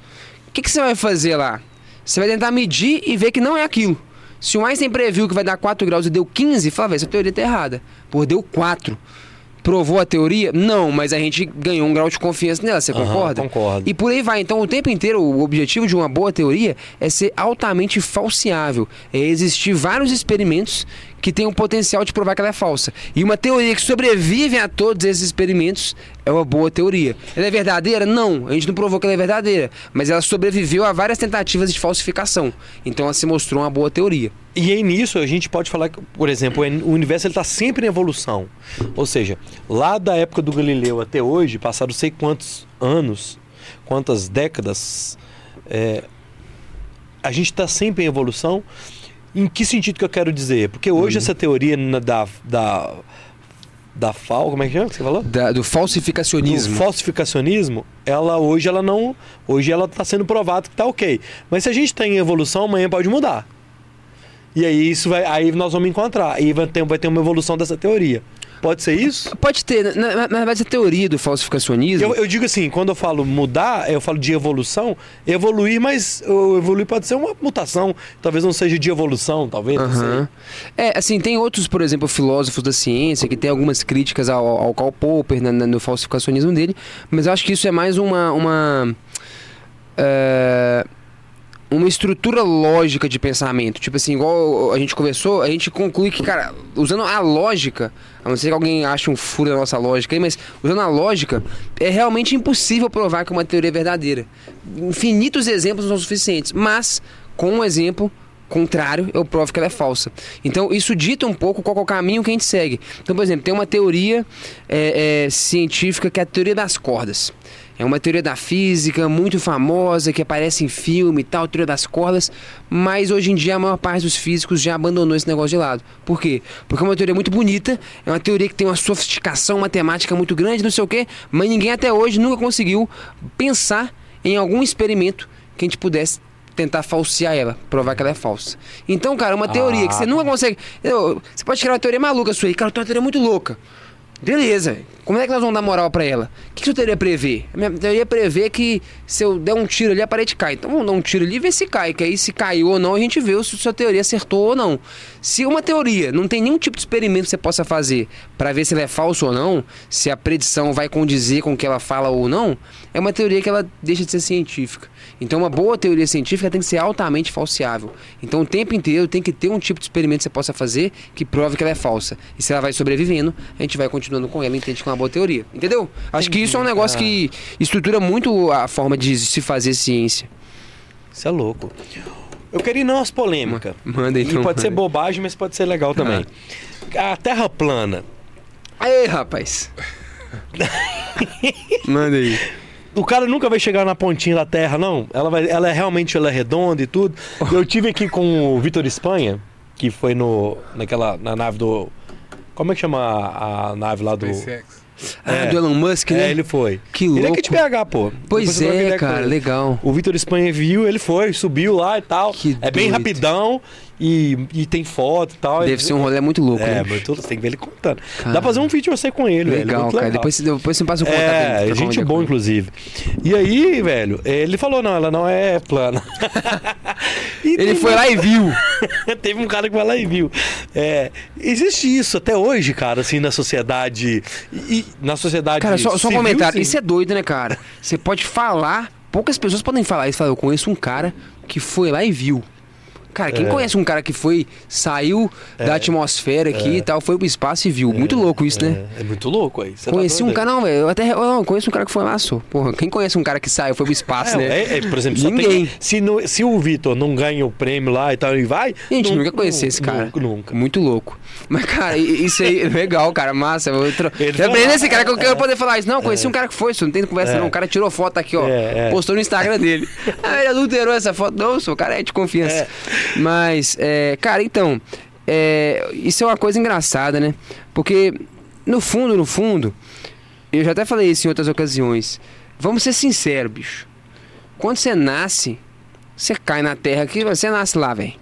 Speaker 3: O que, que você vai fazer lá? Você vai tentar medir e ver que não é aquilo. Se o Einstein previu que vai dar 4 graus e deu 15, fala, velho, essa teoria tá errada. Pô, deu 4. Provou a teoria? Não, mas a gente ganhou um grau de confiança nela, você concorda?
Speaker 1: concordo.
Speaker 3: E por aí vai. Então, o tempo inteiro, o objetivo de uma boa teoria é ser altamente falseável. É existir vários experimentos que têm o potencial de provar que ela é falsa. E uma teoria que sobrevive a todos esses experimentos é uma boa teoria. Ela é verdadeira? Não. A gente não provou que ela é verdadeira. Mas ela sobreviveu a várias tentativas de falsificação. Então, ela se mostrou uma boa teoria.
Speaker 1: E aí nisso a gente pode falar que, por exemplo, o universo está sempre em evolução. Ou seja, lá da época do Galileu até hoje, passaram sei quantos anos, quantas décadas, é, a gente está sempre em evolução. Em que sentido que eu quero dizer? Porque hoje essa teoria da, da, da FAO, como é que chama que você falou?
Speaker 3: Da- do
Speaker 1: do
Speaker 3: falsificacionismo.
Speaker 1: falsificacionismo, ela hoje ela não, hoje ela está sendo provado que está ok. Mas se a gente está em evolução, amanhã pode mudar. E aí isso vai, aí nós vamos encontrar, aí vai ter, vai ter uma evolução dessa teoria. Pode ser isso?
Speaker 3: Pode ter. Verdade, essa teoria do falsificacionismo.
Speaker 1: Eu, eu digo assim, quando eu falo mudar, eu falo de evolução, evoluir, mas evoluir pode ser uma mutação, talvez não seja de evolução, talvez.
Speaker 3: É, assim, tem outros, por exemplo, filósofos da ciência que tem algumas críticas ao, ao Karl Popper na- na- no falsificacionismo dele, mas eu acho que isso é mais uma. uma é, uma estrutura lógica de pensamento. Tipo assim, igual a gente conversou, a gente conclui que, cara, usando a lógica, a não ser que alguém ache um furo na nossa lógica aí, mas usando a lógica, é realmente impossível provar que uma teoria é verdadeira. Infinitos exemplos não são suficientes, mas com um exemplo contrário, eu provo que ela é falsa. Então, isso dita um pouco qual é o caminho que a gente segue. Então, por exemplo, tem uma teoria é, é, científica que é a teoria das cordas. É uma teoria da física muito famosa que aparece em filme e tal, teoria das cordas, mas hoje em dia a maior parte dos físicos já abandonou esse negócio de lado. Por quê? Porque é uma teoria muito bonita, é uma teoria que tem uma sofisticação matemática muito grande, não sei o quê, mas ninguém até hoje nunca conseguiu pensar em algum experimento que a gente pudesse tentar falsear ela, provar que ela é falsa. Então, cara, uma teoria que você nunca consegue. Eu- Você pode criar uma teoria maluca sua aí, cara, tua teoria é muito louca. Beleza, como é que nós vamos dar moral pra ela? O que, que teoria prevê? A minha teoria prevê que se eu der um tiro ali, a parede cai. Então vamos dar um tiro ali e ver se cai. Que aí se caiu ou não, a gente vê se sua teoria acertou ou não. Se uma teoria não tem nenhum tipo de experimento que você possa fazer pra ver se ela é falsa ou não, se a predição vai condizer com o que ela fala ou não, é uma teoria que ela deixa de ser científica. Então uma boa teoria científica tem que ser altamente falseável. Então o tempo inteiro tem que ter um tipo de experimento que você possa fazer que prove que ela é falsa. E se ela vai sobrevivendo, a gente vai continuando com ela e entende que é uma boa teoria. Entendeu? Acho que isso é um negócio que estrutura muito a forma de se fazer ciência.
Speaker 1: Isso é louco. Eu queria ir nas polêmicas.
Speaker 3: Manda então.
Speaker 1: e pode ser bobagem, mas pode ser legal também. A Terra plana.
Speaker 3: Aí, rapaz. Manda aí.
Speaker 1: O cara nunca vai chegar na pontinha da Terra, não. Ela, vai, ela é realmente ela é redonda e tudo. Eu tive aqui com o Vitor Espanha, que foi no, naquela, na nave do... Como é que chama a, a nave lá do...
Speaker 2: SpaceX.
Speaker 3: Ah,
Speaker 1: É.
Speaker 3: do Elon Musk, né?
Speaker 1: É, ele foi.
Speaker 3: Que
Speaker 1: Ele é
Speaker 3: louco.
Speaker 1: aqui de BH, pô.
Speaker 3: Pois
Speaker 1: Depois
Speaker 3: é, cara, legal.
Speaker 1: O Vitor Espanha viu, ele foi, subiu lá e tal.
Speaker 3: Que
Speaker 1: é bem
Speaker 3: doido.
Speaker 1: rapidão e, e tem foto e tal.
Speaker 3: Deve ser um rolê muito louco,
Speaker 1: É,
Speaker 3: né?
Speaker 1: muito, você tem que ver ele contando. Dá
Speaker 3: Cara.
Speaker 1: pra fazer um vídeo você com ele, velho.
Speaker 3: Legal,
Speaker 1: muito
Speaker 3: cara.
Speaker 1: legal.
Speaker 3: Depois, depois você me passa o contato
Speaker 1: É,
Speaker 3: dele.
Speaker 1: gente boa, inclusive. E aí, velho, ele falou, não, ela não é plana.
Speaker 3: Ele foi lá e viu.
Speaker 1: Teve um cara que foi lá e viu. É, existe isso até hoje, cara, assim, na sociedade. E, na sociedade.
Speaker 3: Cara, só, só um comentário.
Speaker 1: sim.
Speaker 3: Isso é doido, né, cara? Você pode falar, poucas pessoas podem falar isso. Eu conheço um cara que foi lá e viu. Cara, quem
Speaker 1: É.
Speaker 3: conhece um cara que foi, saiu da atmosfera aqui e tal, foi pro espaço e viu? Muito louco isso, né?
Speaker 1: É, é muito louco aí. Você tá
Speaker 3: Conheci um
Speaker 1: doido aí.
Speaker 3: cara, não, velho. Eu até. eu Não, conheço um cara que foi lá, só. Porra, quem conhece um cara que saiu, foi pro espaço,
Speaker 1: É,
Speaker 3: né?
Speaker 1: é, é, por exemplo, só
Speaker 3: Ninguém.
Speaker 1: tem- se, se o Vitor não ganha o prêmio lá e tal e vai.
Speaker 3: Gente,
Speaker 1: nu-
Speaker 3: nunca conheci esse cara.
Speaker 1: Nunca. nunca.
Speaker 3: Muito louco. Mas, cara, isso aí é legal, cara. Massa. Eu, tro... Eu aprendi esse cara que eu quero poder falar isso. Não, conheci um cara que foi, isso não tem conversa,
Speaker 1: É.
Speaker 3: não. O cara tirou foto aqui, ó.
Speaker 1: É, é.
Speaker 3: Postou no Instagram dele. ah, ele adulterou essa foto. Não, sou o cara é de confiança. Mas, é, cara, então, é, isso é uma coisa engraçada, né? Porque, no fundo, no fundo, eu já até falei isso em outras ocasiões. Vamos ser sinceros, bicho. Quando você nasce, você cai na terra aqui, você nasce lá, velho.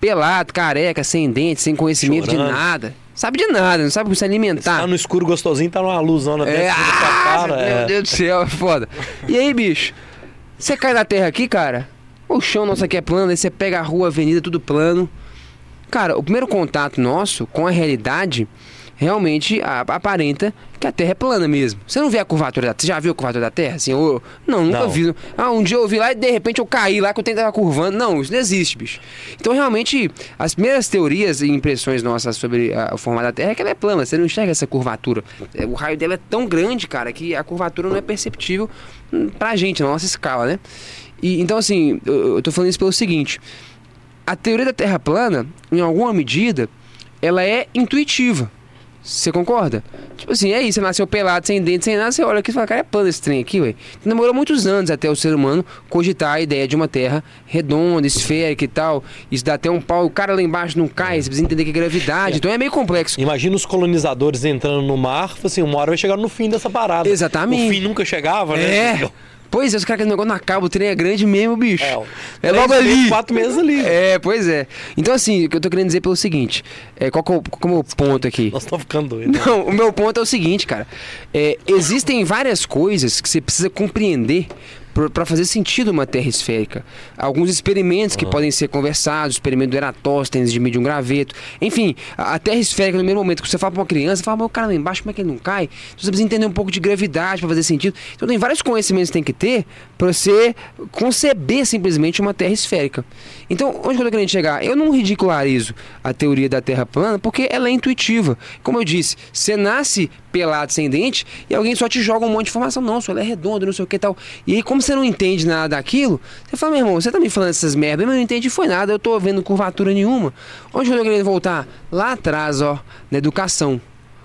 Speaker 3: Pelado, careca, sem dente, sem conhecimento de
Speaker 1: Chorando.
Speaker 3: nada. Sabe de nada, não sabe como se alimentar.
Speaker 1: Tá no escuro gostosinho, tá numa luzona
Speaker 3: É,
Speaker 1: na sua
Speaker 3: ah,
Speaker 1: cara.
Speaker 3: meu
Speaker 1: é.
Speaker 3: Deus do céu, é foda. E aí, bicho? Você cai na terra aqui, cara? O chão nosso aqui é plano, aí você pega a rua, a avenida, tudo plano. Cara, o primeiro contato nosso com a realidade realmente aparenta que a Terra é plana mesmo. Você não vê a curvatura da Terra? Você já viu a curvatura da Terra? Assim, ou... Não, nunca
Speaker 1: Não.
Speaker 3: vi. Ah, um dia eu vi lá e de repente eu caí lá que o tempo tava curvando. Não, isso não existe, bicho. Então, realmente, as primeiras teorias e impressões nossas sobre a- o formato da Terra é que ela é plana. Você não enxerga essa curvatura. É, O raio dela é tão grande, cara, que a curvatura não é perceptível hum, pra gente, na nossa escala, né? E, então, assim, eu, eu tô falando isso pelo seguinte. A teoria da Terra plana, em alguma medida, ela é intuitiva. Você concorda? Tipo assim, é isso, você nasceu pelado, sem dente, sem nada, você olha aqui e fala, cara, é plano esse trem aqui, ué. Demorou muitos anos até o ser humano cogitar a ideia de uma terra redonda, esférica e tal. Isso dá até um pau, o cara lá embaixo não cai, você precisa entender que é gravidade, então é meio complexo.
Speaker 1: Imagina os colonizadores entrando no mar, assim, uma hora vai chegar no fim dessa parada.
Speaker 3: Exatamente.
Speaker 1: O fim nunca chegava, né?
Speaker 3: É. Pois é, os caras que negócio não acaba, o trem é grande mesmo, bicho.
Speaker 1: É,
Speaker 3: É, logo ali.
Speaker 1: Quatro meses ali.
Speaker 3: É, pois é. Então, assim, o que eu tô querendo dizer pelo seguinte: é, qual é qual que é o meu ponto aqui?
Speaker 1: Nós estamos ficando doidos.
Speaker 3: Não, o meu ponto é o seguinte, cara. É, existem várias coisas que você precisa compreender para fazer sentido uma Terra esférica. Alguns experimentos que podem ser conversados, experimento do Eratóstenes de medir um graveto. Enfim, a, a Terra esférica, no primeiro momento que você fala para uma criança, você fala, mas o cara lá embaixo, como é que ele não cai? Então, você precisa entender um pouco de gravidade para fazer sentido. Então tem vários conhecimentos que tem que ter para você conceber simplesmente uma Terra esférica. Então, onde eu tô querendo chegar? Eu não ridicularizo a teoria da Terra plana porque ela é intuitiva. Como eu disse, você nasce pelado sem dente e alguém só te joga um monte de informação. Não, ela é redonda, não sei o que tal. E aí, como você não entende nada daquilo, você fala, meu irmão, você tá me falando essas merdas, mas eu não entendi foi nada, eu tô vendo curvatura nenhuma. Onde eu tô querendo voltar? Lá atrás, ó, na educação.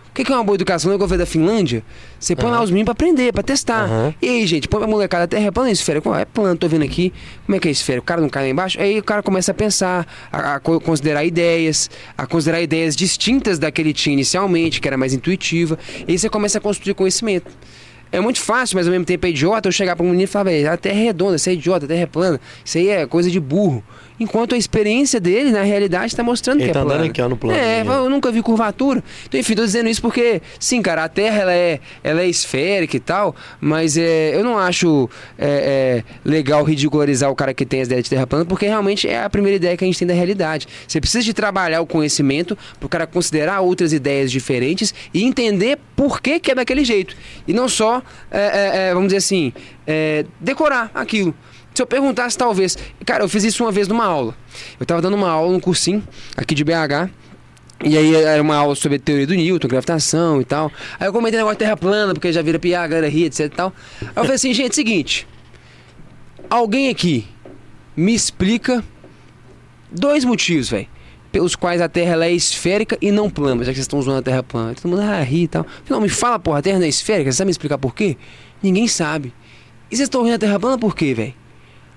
Speaker 3: O que que é uma boa educação? Lembra que eu falei da Finlândia? Você põe lá os meninos pra aprender, pra testar.
Speaker 1: Aham.
Speaker 3: E aí, gente, põe pra molecada, a terra é plana, é esférica? Ué, É plano, tô vendo aqui. Como é que é esférico? O cara não cai lá embaixo? Aí o cara começa a pensar, a, a co- considerar ideias, a considerar ideias distintas da que ele tinha inicialmente, que era mais intuitiva. E aí você começa a construir conhecimento. É muito fácil, mas ao mesmo tempo é idiota eu chegar pra um menino e falar, velho, a terra é redonda, isso é idiota, a terra é plana. Isso aí é coisa de burro. Enquanto a experiência dele, na realidade, tá mostrando
Speaker 1: Ele
Speaker 3: que
Speaker 1: tá
Speaker 3: é
Speaker 1: andando
Speaker 3: plana.
Speaker 1: aqui, ó, no plano.
Speaker 3: É, eu nunca vi curvatura. Então, enfim, tô dizendo isso porque, sim, cara, a Terra ela é, ela é esférica e tal, mas é, eu não acho é, é, legal ridicularizar o cara que tem as ideias de Terra plana, porque realmente é a primeira ideia que a gente tem da realidade. Você precisa de trabalhar o conhecimento pro cara considerar outras ideias diferentes e entender por que, que é daquele jeito. E não só, é, é, é, vamos dizer assim, é, decorar aquilo. Se eu perguntasse, talvez. Cara, eu fiz isso uma vez numa aula. Eu tava dando uma aula num cursinho aqui de BH. E aí era uma aula sobre a teoria do Newton, gravitação e tal. Aí eu comentei negócio de terra plana, porque já vira piada, galera ria, etc e tal. Aí eu falei assim, gente, seguinte. Alguém aqui me explica dois motivos, velho. Pelos quais a Terra é esférica e não plana, já que vocês estão usando a Terra plana. Todo mundo ah, ri e tal. Não, me fala, porra, a Terra não é esférica, você sabe me explicar por quê? Ninguém sabe. E vocês estão vendo a Terra plana por quê, velho?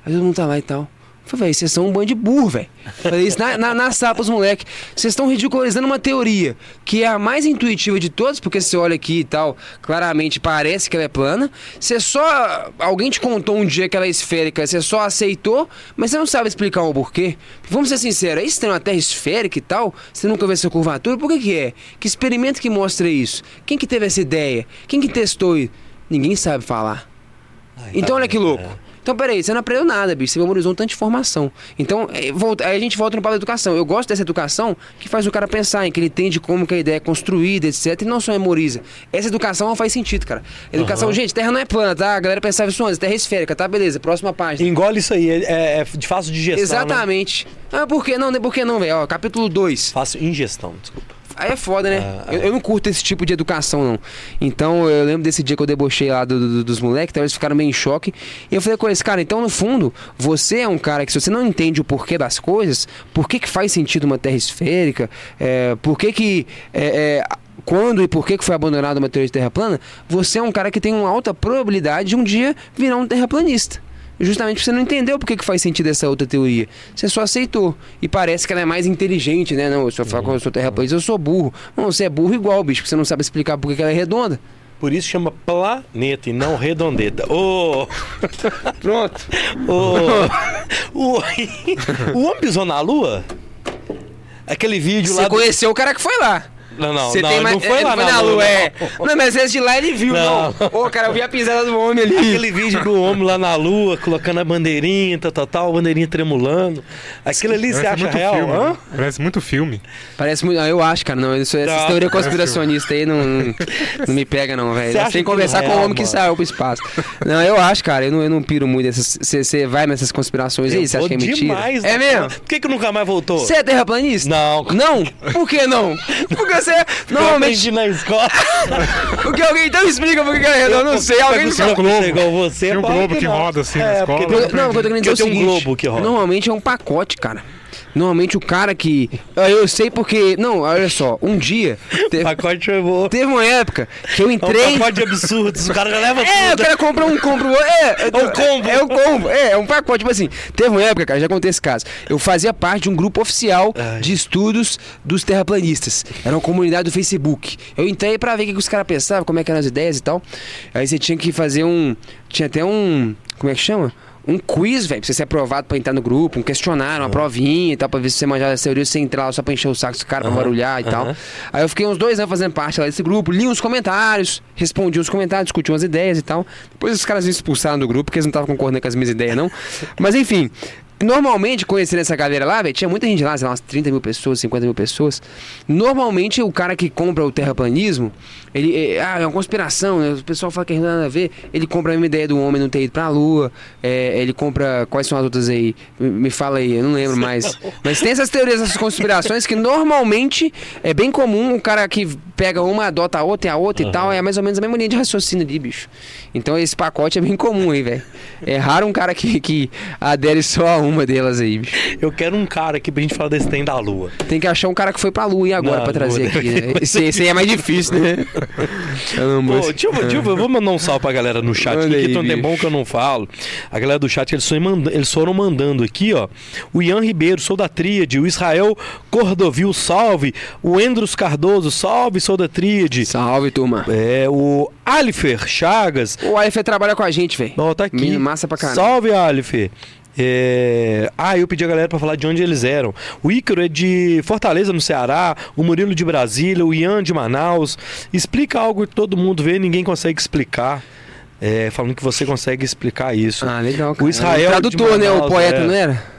Speaker 3: Aí todo mundo tá lá e tal. Eu Falei, velho, vocês são um bando de burro, velho. Falei isso na, na, na moleques. Vocês estão ridicularizando uma teoria que é a mais intuitiva de todas, porque você olha aqui e tal, claramente parece que ela é plana. Você só. Alguém te contou um dia que ela é esférica, você só aceitou, mas você não sabe explicar o porquê. Vamos ser sinceros, é estranho a Terra esférica e tal, você nunca vê essa curvatura, por que, que é? Que experimento que mostra isso? Quem que teve essa ideia? Quem que testou isso? Ninguém sabe falar. Então olha que louco. Então, peraí, você não aprendeu nada, bicho. Você memorizou um tanto de informação. Então, é, volta- aí a gente volta no papo da educação. Eu gosto dessa educação que faz o cara pensar, em que ele entende como que a ideia é construída, etc. E não só memoriza. Essa educação não faz sentido, cara. Educação, gente, terra não é plana, tá? A galera pensava isso antes, terra é esférica, tá? Beleza, próxima página.
Speaker 1: Engole isso aí, é, é de fácil digestão. Né?
Speaker 3: Exatamente. Ah, por que não? Por que não, velho? Capítulo 2.
Speaker 1: Fácil ingestão, desculpa.
Speaker 3: Aí é foda, né?
Speaker 1: Ah,
Speaker 3: eu, eu não curto esse tipo de educação, não. Então eu lembro desse dia que eu debochei lá do- do- dos moleques, então eles ficaram meio em choque. E eu falei com eles, cara, então no fundo, você é um cara que se você não entende o porquê das coisas, por que, que faz sentido uma terra esférica, é, por que que. é, é, quando e por que que foi abandonada uma teoria de terra plana, você é um cara que tem uma alta probabilidade de um dia virar um terraplanista. Justamente porque você não entendeu por que faz sentido essa outra teoria. Você só aceitou. E parece que ela é mais inteligente, né? Não, se eu falar que eu sou terraplanista, eu sou burro. Não, você é burro igual, bicho, porque você não sabe explicar por que ela é redonda.
Speaker 1: Por isso chama planeta e não redondeta. Ô,
Speaker 3: Pronto.
Speaker 1: ô, o, o homem pisou na lua? Aquele vídeo lá.
Speaker 3: Você
Speaker 1: do-
Speaker 3: conheceu o cara que foi lá.
Speaker 1: Não, não,
Speaker 3: Você
Speaker 1: não,
Speaker 3: tem mais-
Speaker 1: não foi
Speaker 3: ele
Speaker 1: lá
Speaker 3: foi
Speaker 1: na, lua,
Speaker 3: é.
Speaker 1: não.
Speaker 3: Não, mas esse de lá ele viu, não. Ô, cara, eu vi a pisada do homem ali.
Speaker 1: Aquele vídeo do homem lá na lua, colocando a bandeirinha, tal, tal, tal, a bandeirinha tremulando. Aquilo ali você
Speaker 2: Parece
Speaker 1: acha
Speaker 2: muito
Speaker 1: real?
Speaker 2: filme.
Speaker 1: Hã?
Speaker 2: né? Parece muito filme.
Speaker 3: Parece muito. ah, Eu acho, cara, não. Isso, essa
Speaker 1: Não.
Speaker 3: teoria conspiracionista aí não, não, não me pega, não, velho.
Speaker 1: Você
Speaker 3: tem que
Speaker 1: aquilo
Speaker 3: conversar com o
Speaker 1: real,
Speaker 3: homem que
Speaker 1: mano?
Speaker 3: saiu pro espaço. Não, eu acho, cara, eu não, eu não piro muito. Você vai nessas conspirações aí? Você acha que é mentira?
Speaker 1: demais
Speaker 3: é mesmo?
Speaker 1: Por que, que nunca mais voltou?
Speaker 3: Você é terraplanista?
Speaker 1: Não.
Speaker 3: Não? Por que não? Porque você.
Speaker 1: Eu
Speaker 3: Normalmente.
Speaker 1: aprendi na escola.
Speaker 3: Porque alguém então explica por que é redondo, eu não sei. Alguém
Speaker 1: eu igual você,
Speaker 2: Tem um globo que
Speaker 1: não.
Speaker 2: roda assim na
Speaker 1: é,
Speaker 2: escola.
Speaker 1: porque
Speaker 3: Eu- não, o que eu tô querendo dizer é o
Speaker 1: Porque tem um
Speaker 3: seguinte.
Speaker 1: globo que roda.
Speaker 3: Normalmente é um pacote, cara. Normalmente o cara que. Eu eu sei porque. Não, olha só. Um dia. Teve,
Speaker 1: Pacote foi bom.
Speaker 3: teve uma época que eu
Speaker 1: É
Speaker 3: entrei.
Speaker 1: um pacote de absurdos. O cara já leva
Speaker 3: É, o
Speaker 1: tudo.
Speaker 3: cara compra um, compra o outro. É,
Speaker 1: um combo.
Speaker 3: É, é um combo. É, é um pacote. Tipo assim, teve uma época, cara, já contei esse caso. Eu fazia parte de um grupo oficial
Speaker 1: Ai.
Speaker 3: de estudos dos terraplanistas. Era uma comunidade do Facebook. Eu entrei pra ver o que os caras pensavam, como é que eram as ideias e tal. Aí você tinha que fazer um. Tinha até um. Como é que chama? Um quiz, velho, pra você ser aprovado pra entrar no grupo, um questionário, uma provinha e tal, pra ver se você manjava as teorias, você entrar lá só pra encher o saco dos caras, pra
Speaker 1: Aham,
Speaker 3: barulhar e tal.
Speaker 1: aham.
Speaker 3: Aí eu fiquei uns dois anos fazendo parte lá desse grupo, li uns comentários, respondi uns comentários, discuti umas ideias e tal. Depois os caras me expulsaram do grupo, porque eles não estavam concordando com as minhas ideias, não. Mas enfim. Normalmente, conhecendo essa galera lá, velho, tinha muita gente lá, sei lá, umas 30 mil pessoas, 50 mil pessoas. Normalmente, o cara que compra o terraplanismo, ele. É, ah, é uma conspiração, né? O pessoal fala que não tem nada a ver. Ele compra a mesma ideia do homem não ter ido pra lua. é, ele compra. Quais são as outras aí? Me, fala aí, eu não lembro mais. Mas tem essas teorias, essas conspirações que normalmente é bem comum o cara que pega uma, adota a outra e a outra e tal. É mais ou menos a mesma linha de raciocínio ali, bicho. Então esse pacote é bem comum aí, velho. É raro um cara que, que adere só a uma delas aí, bicho.
Speaker 1: Eu quero um cara aqui pra gente falar desse trem da lua.
Speaker 3: Tem que achar um cara que foi pra lua e agora
Speaker 1: Não,
Speaker 3: pra trazer
Speaker 1: lua,
Speaker 3: aqui, né? Esse, esse aí é mais difícil, né?
Speaker 1: Pô,
Speaker 3: Musk.
Speaker 1: deixa eu, vou mandar um salve pra galera no chat
Speaker 3: Manda
Speaker 1: aqui,
Speaker 3: aí,
Speaker 1: que tem um tempão que eu não falo. A galera do chat, eles, manda- eles foram mandando aqui, ó. O Ian Ribeiro, sou da Tríade. O Israel Cordovil, salve. O Endros Cardoso, salve, sou da Tríade.
Speaker 3: Salve, turma.
Speaker 1: É, o Alifer Chagas,
Speaker 3: O Alif trabalha com a gente, velho.
Speaker 1: ó, tá aqui.
Speaker 3: Menino massa pra caramba.
Speaker 1: Salve, Alifer. É... Ah, eu pedi a galera pra falar de onde eles eram. O Ícaro é de Fortaleza, no Ceará. O Murilo de Brasília. O Ian de Manaus. Explica algo que todo mundo vê e ninguém consegue explicar. É, falando que você consegue explicar isso.
Speaker 3: Ah, legal, cara.
Speaker 1: O Israel
Speaker 3: O tradutor,
Speaker 1: de
Speaker 3: né? O
Speaker 1: Manaus,
Speaker 3: poeta,
Speaker 1: é.
Speaker 3: não era?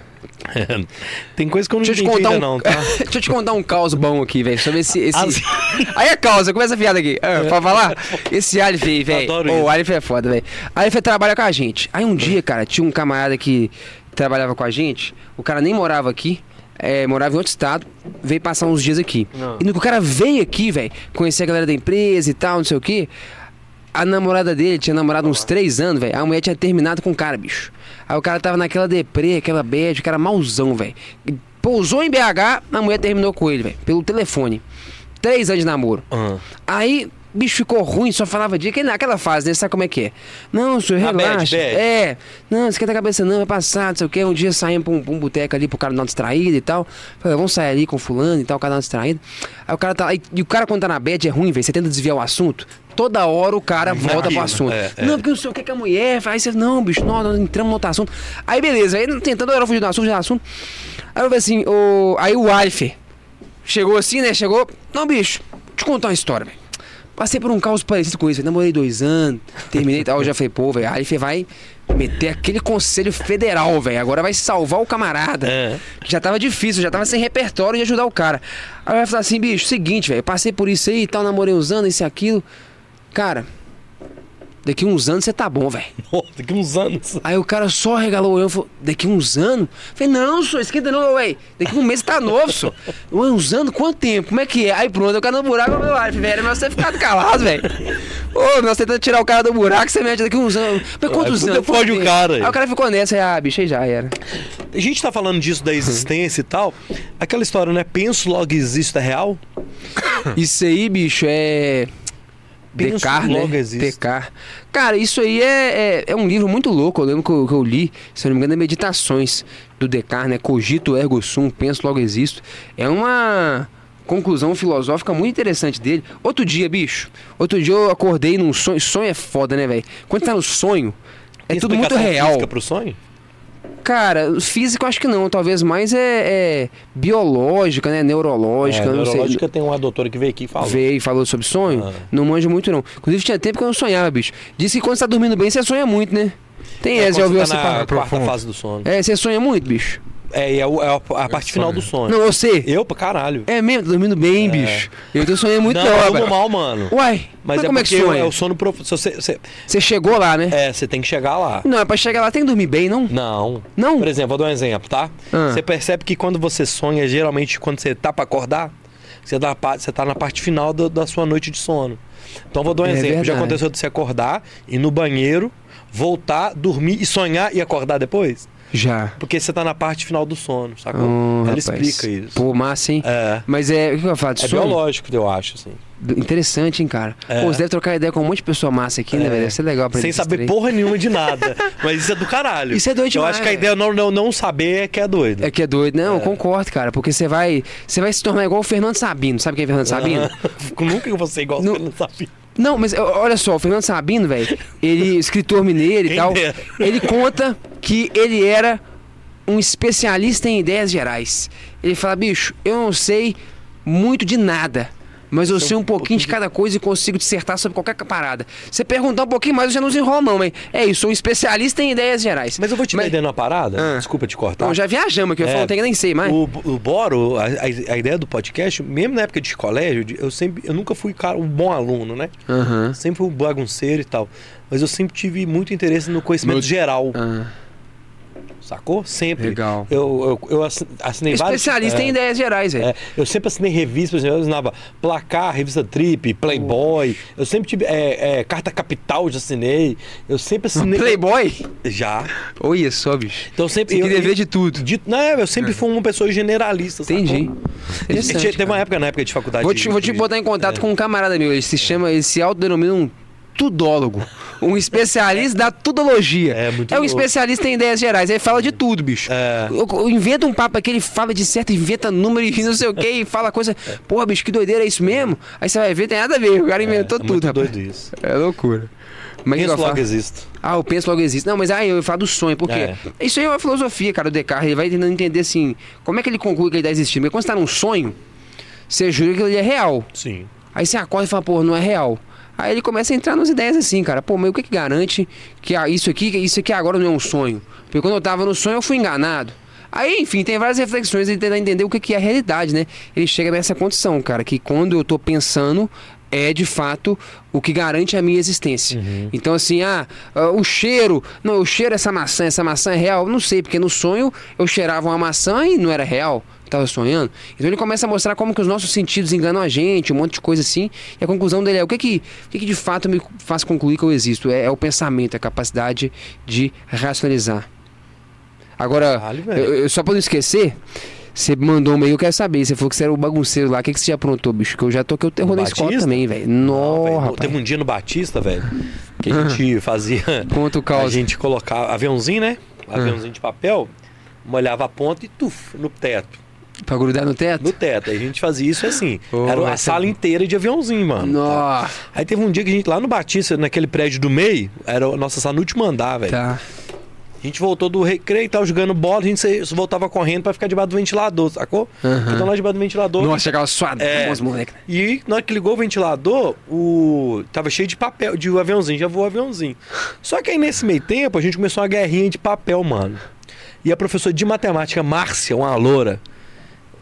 Speaker 1: Tem coisa que eu não
Speaker 3: Deixa
Speaker 1: entendi ainda
Speaker 3: um...
Speaker 1: não, tá?
Speaker 3: Deixa eu te contar um caos bom aqui, velho. Sobre esse... esse...
Speaker 1: As-
Speaker 3: Aí é causa, começa a piada aqui. Ah, Pode falar? Esse Alif aí, velho. O Alif é foda, velho. Alif trabalha com a gente. Aí um dia, cara, tinha um camarada que trabalhava com a gente. O cara nem morava aqui. é, morava em outro estado, veio passar uns dias aqui.
Speaker 1: Não.
Speaker 3: E no que o cara veio aqui, velho, conhecer a galera da empresa e tal, não sei o quê. A namorada dele tinha namorado uns três anos, velho. A mulher tinha terminado com o cara, bicho. Aí o cara tava naquela deprê, aquela bad, o cara malzão, velho. Pousou em BH, a mulher terminou com ele, velho. Pelo telefone. Três anos de namoro.
Speaker 1: Ah.
Speaker 3: Aí, bicho ficou ruim, só falava de que naquela fase, né? Sabe como é que é? Não, senhor,
Speaker 1: A bad,
Speaker 3: relaxa.
Speaker 1: bad.
Speaker 3: É, não, esquenta a cabeça não, vai passar, não sei o que. Um dia saímos pra um, pra um boteco ali pro cara dar uma distraída e tal. Falei, vamos sair ali com fulano e tal, o cara dá uma distraída. Aí o cara tá. E, e o cara quando tá na bad é ruim, velho. Você tenta desviar o assunto. Toda hora o cara volta pro assunto.
Speaker 1: é, é.
Speaker 3: Não, porque não sei o que que a mulher faz. Aí você, não, bicho, não, nós entramos no outro assunto. Aí beleza, aí tentando hora fugir do assunto, fugir do assunto. Aí eu falei assim, o, aí o Alf chegou assim, né? Chegou. Não, bicho, te contar uma história, velho. Passei por um caos parecido com isso. Namorei dois anos, terminei e tal. Já falei, pô, velho, Alf vai meter aquele conselho federal, velho. Agora vai salvar o camarada.
Speaker 1: É.
Speaker 3: Que já tava difícil, já tava sem repertório de ajudar o cara. Aí vai falar assim, bicho, seguinte, velho, passei por isso aí e tal, namorei uns anos, isso e aquilo. Cara, daqui uns anos você tá bom, velho.
Speaker 1: Daqui uns anos.
Speaker 3: Aí o cara só regalou o olhão e falou, daqui uns anos? Falei, não, senhor, esquenta não, ué. Daqui um mês você tá novo, senhor. Ué, uns anos? Quanto tempo? Como é que é? Aí pronto, o cara no buraco, meu Alf, velho. Melhor você ficado calado, velho. Ô, nós tentando tirar o cara do buraco, você mete daqui uns anos. Mas quantos
Speaker 1: Aí
Speaker 3: anos?
Speaker 1: fode o cara aí.
Speaker 3: Aí o cara ficou nessa, aí, ah, bicho, aí já era.
Speaker 1: A gente tá falando disso da existência e tal. Aquela história, né? Penso, logo existo, é real?
Speaker 3: Isso aí, bicho, é. Descartes, né? Descartes. Cara, isso aí é, é, é um livro muito louco. Eu lembro que eu, que eu li, se não me engano, é Meditações do Descartes, né? Cogito ergo sum, penso logo existo. É uma conclusão filosófica muito interessante dele. Outro dia, bicho, outro dia eu acordei num sonho. Sonho é foda, né, velho? Quando tá no sonho, é
Speaker 1: Tem
Speaker 3: tudo muito real.
Speaker 1: pro sonho?
Speaker 3: Cara, físico acho que não. Talvez mais é, é biológica, né? Neurológica,
Speaker 1: é,
Speaker 3: não sei.
Speaker 1: neurológica tem uma doutora que veio aqui e falou.
Speaker 3: Veio e falou sobre sonho?
Speaker 1: Ah.
Speaker 3: Não manjo muito, não. Inclusive, tinha tempo que eu não sonhava, bicho. Diz que quando você tá dormindo bem, você sonha muito, né? Tem
Speaker 1: É,
Speaker 3: essa, já ouviu
Speaker 1: você
Speaker 3: essa
Speaker 1: tá na quarta fase do sono.
Speaker 3: É, você sonha muito, bicho?
Speaker 1: É, e é, é a, a parte final do sonho.
Speaker 3: Não, você.
Speaker 1: Eu, pra caralho.
Speaker 3: É mesmo, dormindo bem, bicho. Eu tô sonhando muito
Speaker 1: não,
Speaker 3: não,
Speaker 1: eu mal, mano.
Speaker 3: Uai,
Speaker 1: Mas,
Speaker 3: mas,
Speaker 1: é
Speaker 3: como é que sonha?
Speaker 1: é o sono profundo. Você, você,
Speaker 3: Você chegou lá, né?
Speaker 1: é, você tem que chegar lá.
Speaker 3: Não, é pra chegar lá, tem que dormir bem, não?
Speaker 1: Não.
Speaker 3: Não?
Speaker 1: Por exemplo, vou dar um exemplo, tá?
Speaker 3: Ah.
Speaker 1: Você percebe que quando você sonha, geralmente quando você tá pra acordar, você, dá, você tá na parte final do- da sua noite de sono. Então vou dar um
Speaker 3: É
Speaker 1: exemplo. Já
Speaker 3: verdade.
Speaker 1: aconteceu de você acordar, ir no banheiro, voltar, dormir e sonhar e acordar depois?
Speaker 3: Já.
Speaker 1: Porque você tá na parte final do sono, sacou?
Speaker 3: Hum,
Speaker 1: Ela
Speaker 3: rapaz.
Speaker 1: explica isso.
Speaker 3: Pô, massa, hein?
Speaker 1: É.
Speaker 3: Mas é, o que eu falo
Speaker 1: É
Speaker 3: sonho?
Speaker 1: biológico, eu acho, assim.
Speaker 3: Interessante, hein, cara?
Speaker 1: É.
Speaker 3: Pô, você deve trocar ideia com um monte de pessoa massa aqui, né,
Speaker 1: É.
Speaker 3: velho? Deve ser legal pra
Speaker 1: Sem saber
Speaker 3: três.
Speaker 1: porra nenhuma de nada. Mas isso é do caralho.
Speaker 3: Isso é doido
Speaker 1: Eu
Speaker 3: demais,
Speaker 1: acho que a
Speaker 3: velho.
Speaker 1: ideia não, não, não saber é que é doido.
Speaker 3: É que é doido. Não, eu concordo, cara. Porque você vai, você vai se tornar igual o Fernando Sabino. Sabe quem é Fernando Sabino?
Speaker 1: Nunca eu vou ser igual você não sabe.
Speaker 3: Não, mas olha só, o Fernando Sabino, velho, ele, escritor mineiro e tal,
Speaker 1: dera.
Speaker 3: ele conta que ele era um especialista em ideias gerais. Ele fala, bicho, eu não sei muito de nada. Mas eu sei um pouquinho de cada coisa e consigo dissertar sobre qualquer parada. Você perguntar um pouquinho mais, eu já não desenrolo, não, mas é isso, sou um especialista em ideias gerais.
Speaker 1: Mas eu vou te
Speaker 3: Mas-
Speaker 1: numa parada.
Speaker 3: Ah.
Speaker 1: Desculpa te cortar.
Speaker 3: Então, já viajamos aqui, eu
Speaker 1: É,
Speaker 3: falo, nem sei mais.
Speaker 1: O, o Boro, a, a- ideia do podcast, mesmo na época de colégio, eu sempre, eu nunca fui cara, um bom aluno, né?
Speaker 3: Aham.
Speaker 1: Sempre fui um bagunceiro e tal. Mas eu sempre tive muito interesse no conhecimento geral,
Speaker 3: Ah,
Speaker 1: sacou? Sempre.
Speaker 3: Legal.
Speaker 1: Eu, eu, eu assi- assinei vários...
Speaker 3: especialista
Speaker 1: é,
Speaker 3: em ideias gerais, velho.
Speaker 1: é, eu sempre assinei revistas, por exemplo, eu assinava Placar, Revista Trip, Playboy. Eu sempre tive é, é, Carta Capital, já assinei. Eu sempre assinei.
Speaker 3: Playboy?
Speaker 1: Já.
Speaker 3: Olha só, bicho.
Speaker 1: Então sempre.
Speaker 3: Você
Speaker 1: eu,
Speaker 3: queria
Speaker 1: eu-
Speaker 3: ver de tudo.
Speaker 1: de- não, eu sempre fui uma pessoa generalista. sacou?
Speaker 3: Entendi.
Speaker 1: Teve uma época, na época de faculdade.
Speaker 3: Vou te, vou te botar em contato com um camarada meu. Ele se chama, ele se autodenomina um tudólogo. Um especialista da tudologia.
Speaker 1: É, muito
Speaker 3: É um
Speaker 1: louco.
Speaker 3: especialista em ideias gerais. Ele fala de tudo, bicho.
Speaker 1: É.
Speaker 3: Eu- eu Inventa um papo aqui, ele fala de certo, inventa número e não sei o que, e fala coisa. Porra, bicho, que doideira, é isso mesmo? Aí você vai ver, tem nada a ver. O cara inventou
Speaker 1: é
Speaker 3: tudo,
Speaker 1: muito
Speaker 3: rapaz.
Speaker 1: doido isso.
Speaker 3: É loucura. Mas
Speaker 1: Penso logo existo.
Speaker 3: Ah, eu penso logo existe. Não, mas aí eu falo do sonho, porque
Speaker 1: É.
Speaker 3: isso aí é uma filosofia, cara, o Descartes. Ele vai tentando entender assim, como é que ele conclui que ele está existindo. Porque quando você tá num sonho, você jura que ele é real.
Speaker 1: Sim.
Speaker 3: Aí você acorda e fala, pô, não é real. Aí ele começa a entrar nas ideias assim, cara. Pô, mas o que que garante que isso aqui, isso aqui agora não é um sonho? Porque quando eu tava no sonho eu fui enganado. Aí, enfim, tem várias reflexões ele tenta entender o que que é a realidade, né? Ele chega nessa condição, cara, que quando eu tô pensando é de fato o que garante a minha existência. Então, assim, ah, ah, o cheiro, não, eu cheiro essa maçã, essa maçã é real? Não sei, porque no sonho eu cheirava uma maçã e não era real estava sonhando. Então ele começa a mostrar como que os nossos sentidos enganam a gente, um monte de coisa assim. E a conclusão dele é o que que, o que, que de fato me faz concluir que eu existo? É, é o pensamento, é a capacidade de racionalizar. Agora,
Speaker 1: velho.
Speaker 3: eu- eu- só pra não esquecer, você mandou um e-mail, eu quero saber. Você falou que você era o bagunceiro lá. O que, que você já aprontou, bicho? Que eu já toquei o terror
Speaker 1: No
Speaker 3: na escola também, velho. Rapaz.
Speaker 1: Teve um dia no Batista, velho, que a gente fazia.
Speaker 3: Conta o
Speaker 1: A
Speaker 3: caos.
Speaker 1: gente colocava aviãozinho, né?
Speaker 3: Ah.
Speaker 1: Aviãozinho de papel, molhava a ponta e tuf, no teto.
Speaker 3: Pra grudar no teto?
Speaker 1: No teto. Aí a gente fazia isso assim.
Speaker 3: Ô,
Speaker 1: Era a
Speaker 3: essa-
Speaker 1: sala inteira de aviãozinho, mano.
Speaker 3: Nó.
Speaker 1: Aí teve um dia que a gente, lá no Batista, naquele prédio do meio, era a nossa sala no último andar, velho.
Speaker 3: Tá.
Speaker 1: A gente voltou do recreio, tava jogando bola, a gente voltava correndo pra ficar debaixo do ventilador, sacou?
Speaker 3: Aham.
Speaker 1: Então lá debaixo do ventilador.
Speaker 3: Nossa, chegava suadão,
Speaker 1: É.
Speaker 3: os moleques.
Speaker 1: E na hora que ligou o ventilador, o tava cheio de papel, de aviãozinho, já voou o aviãozinho. Só que aí nesse meio tempo a gente começou uma guerrinha de papel, mano. E a professora de matemática, Márcia, uma loura,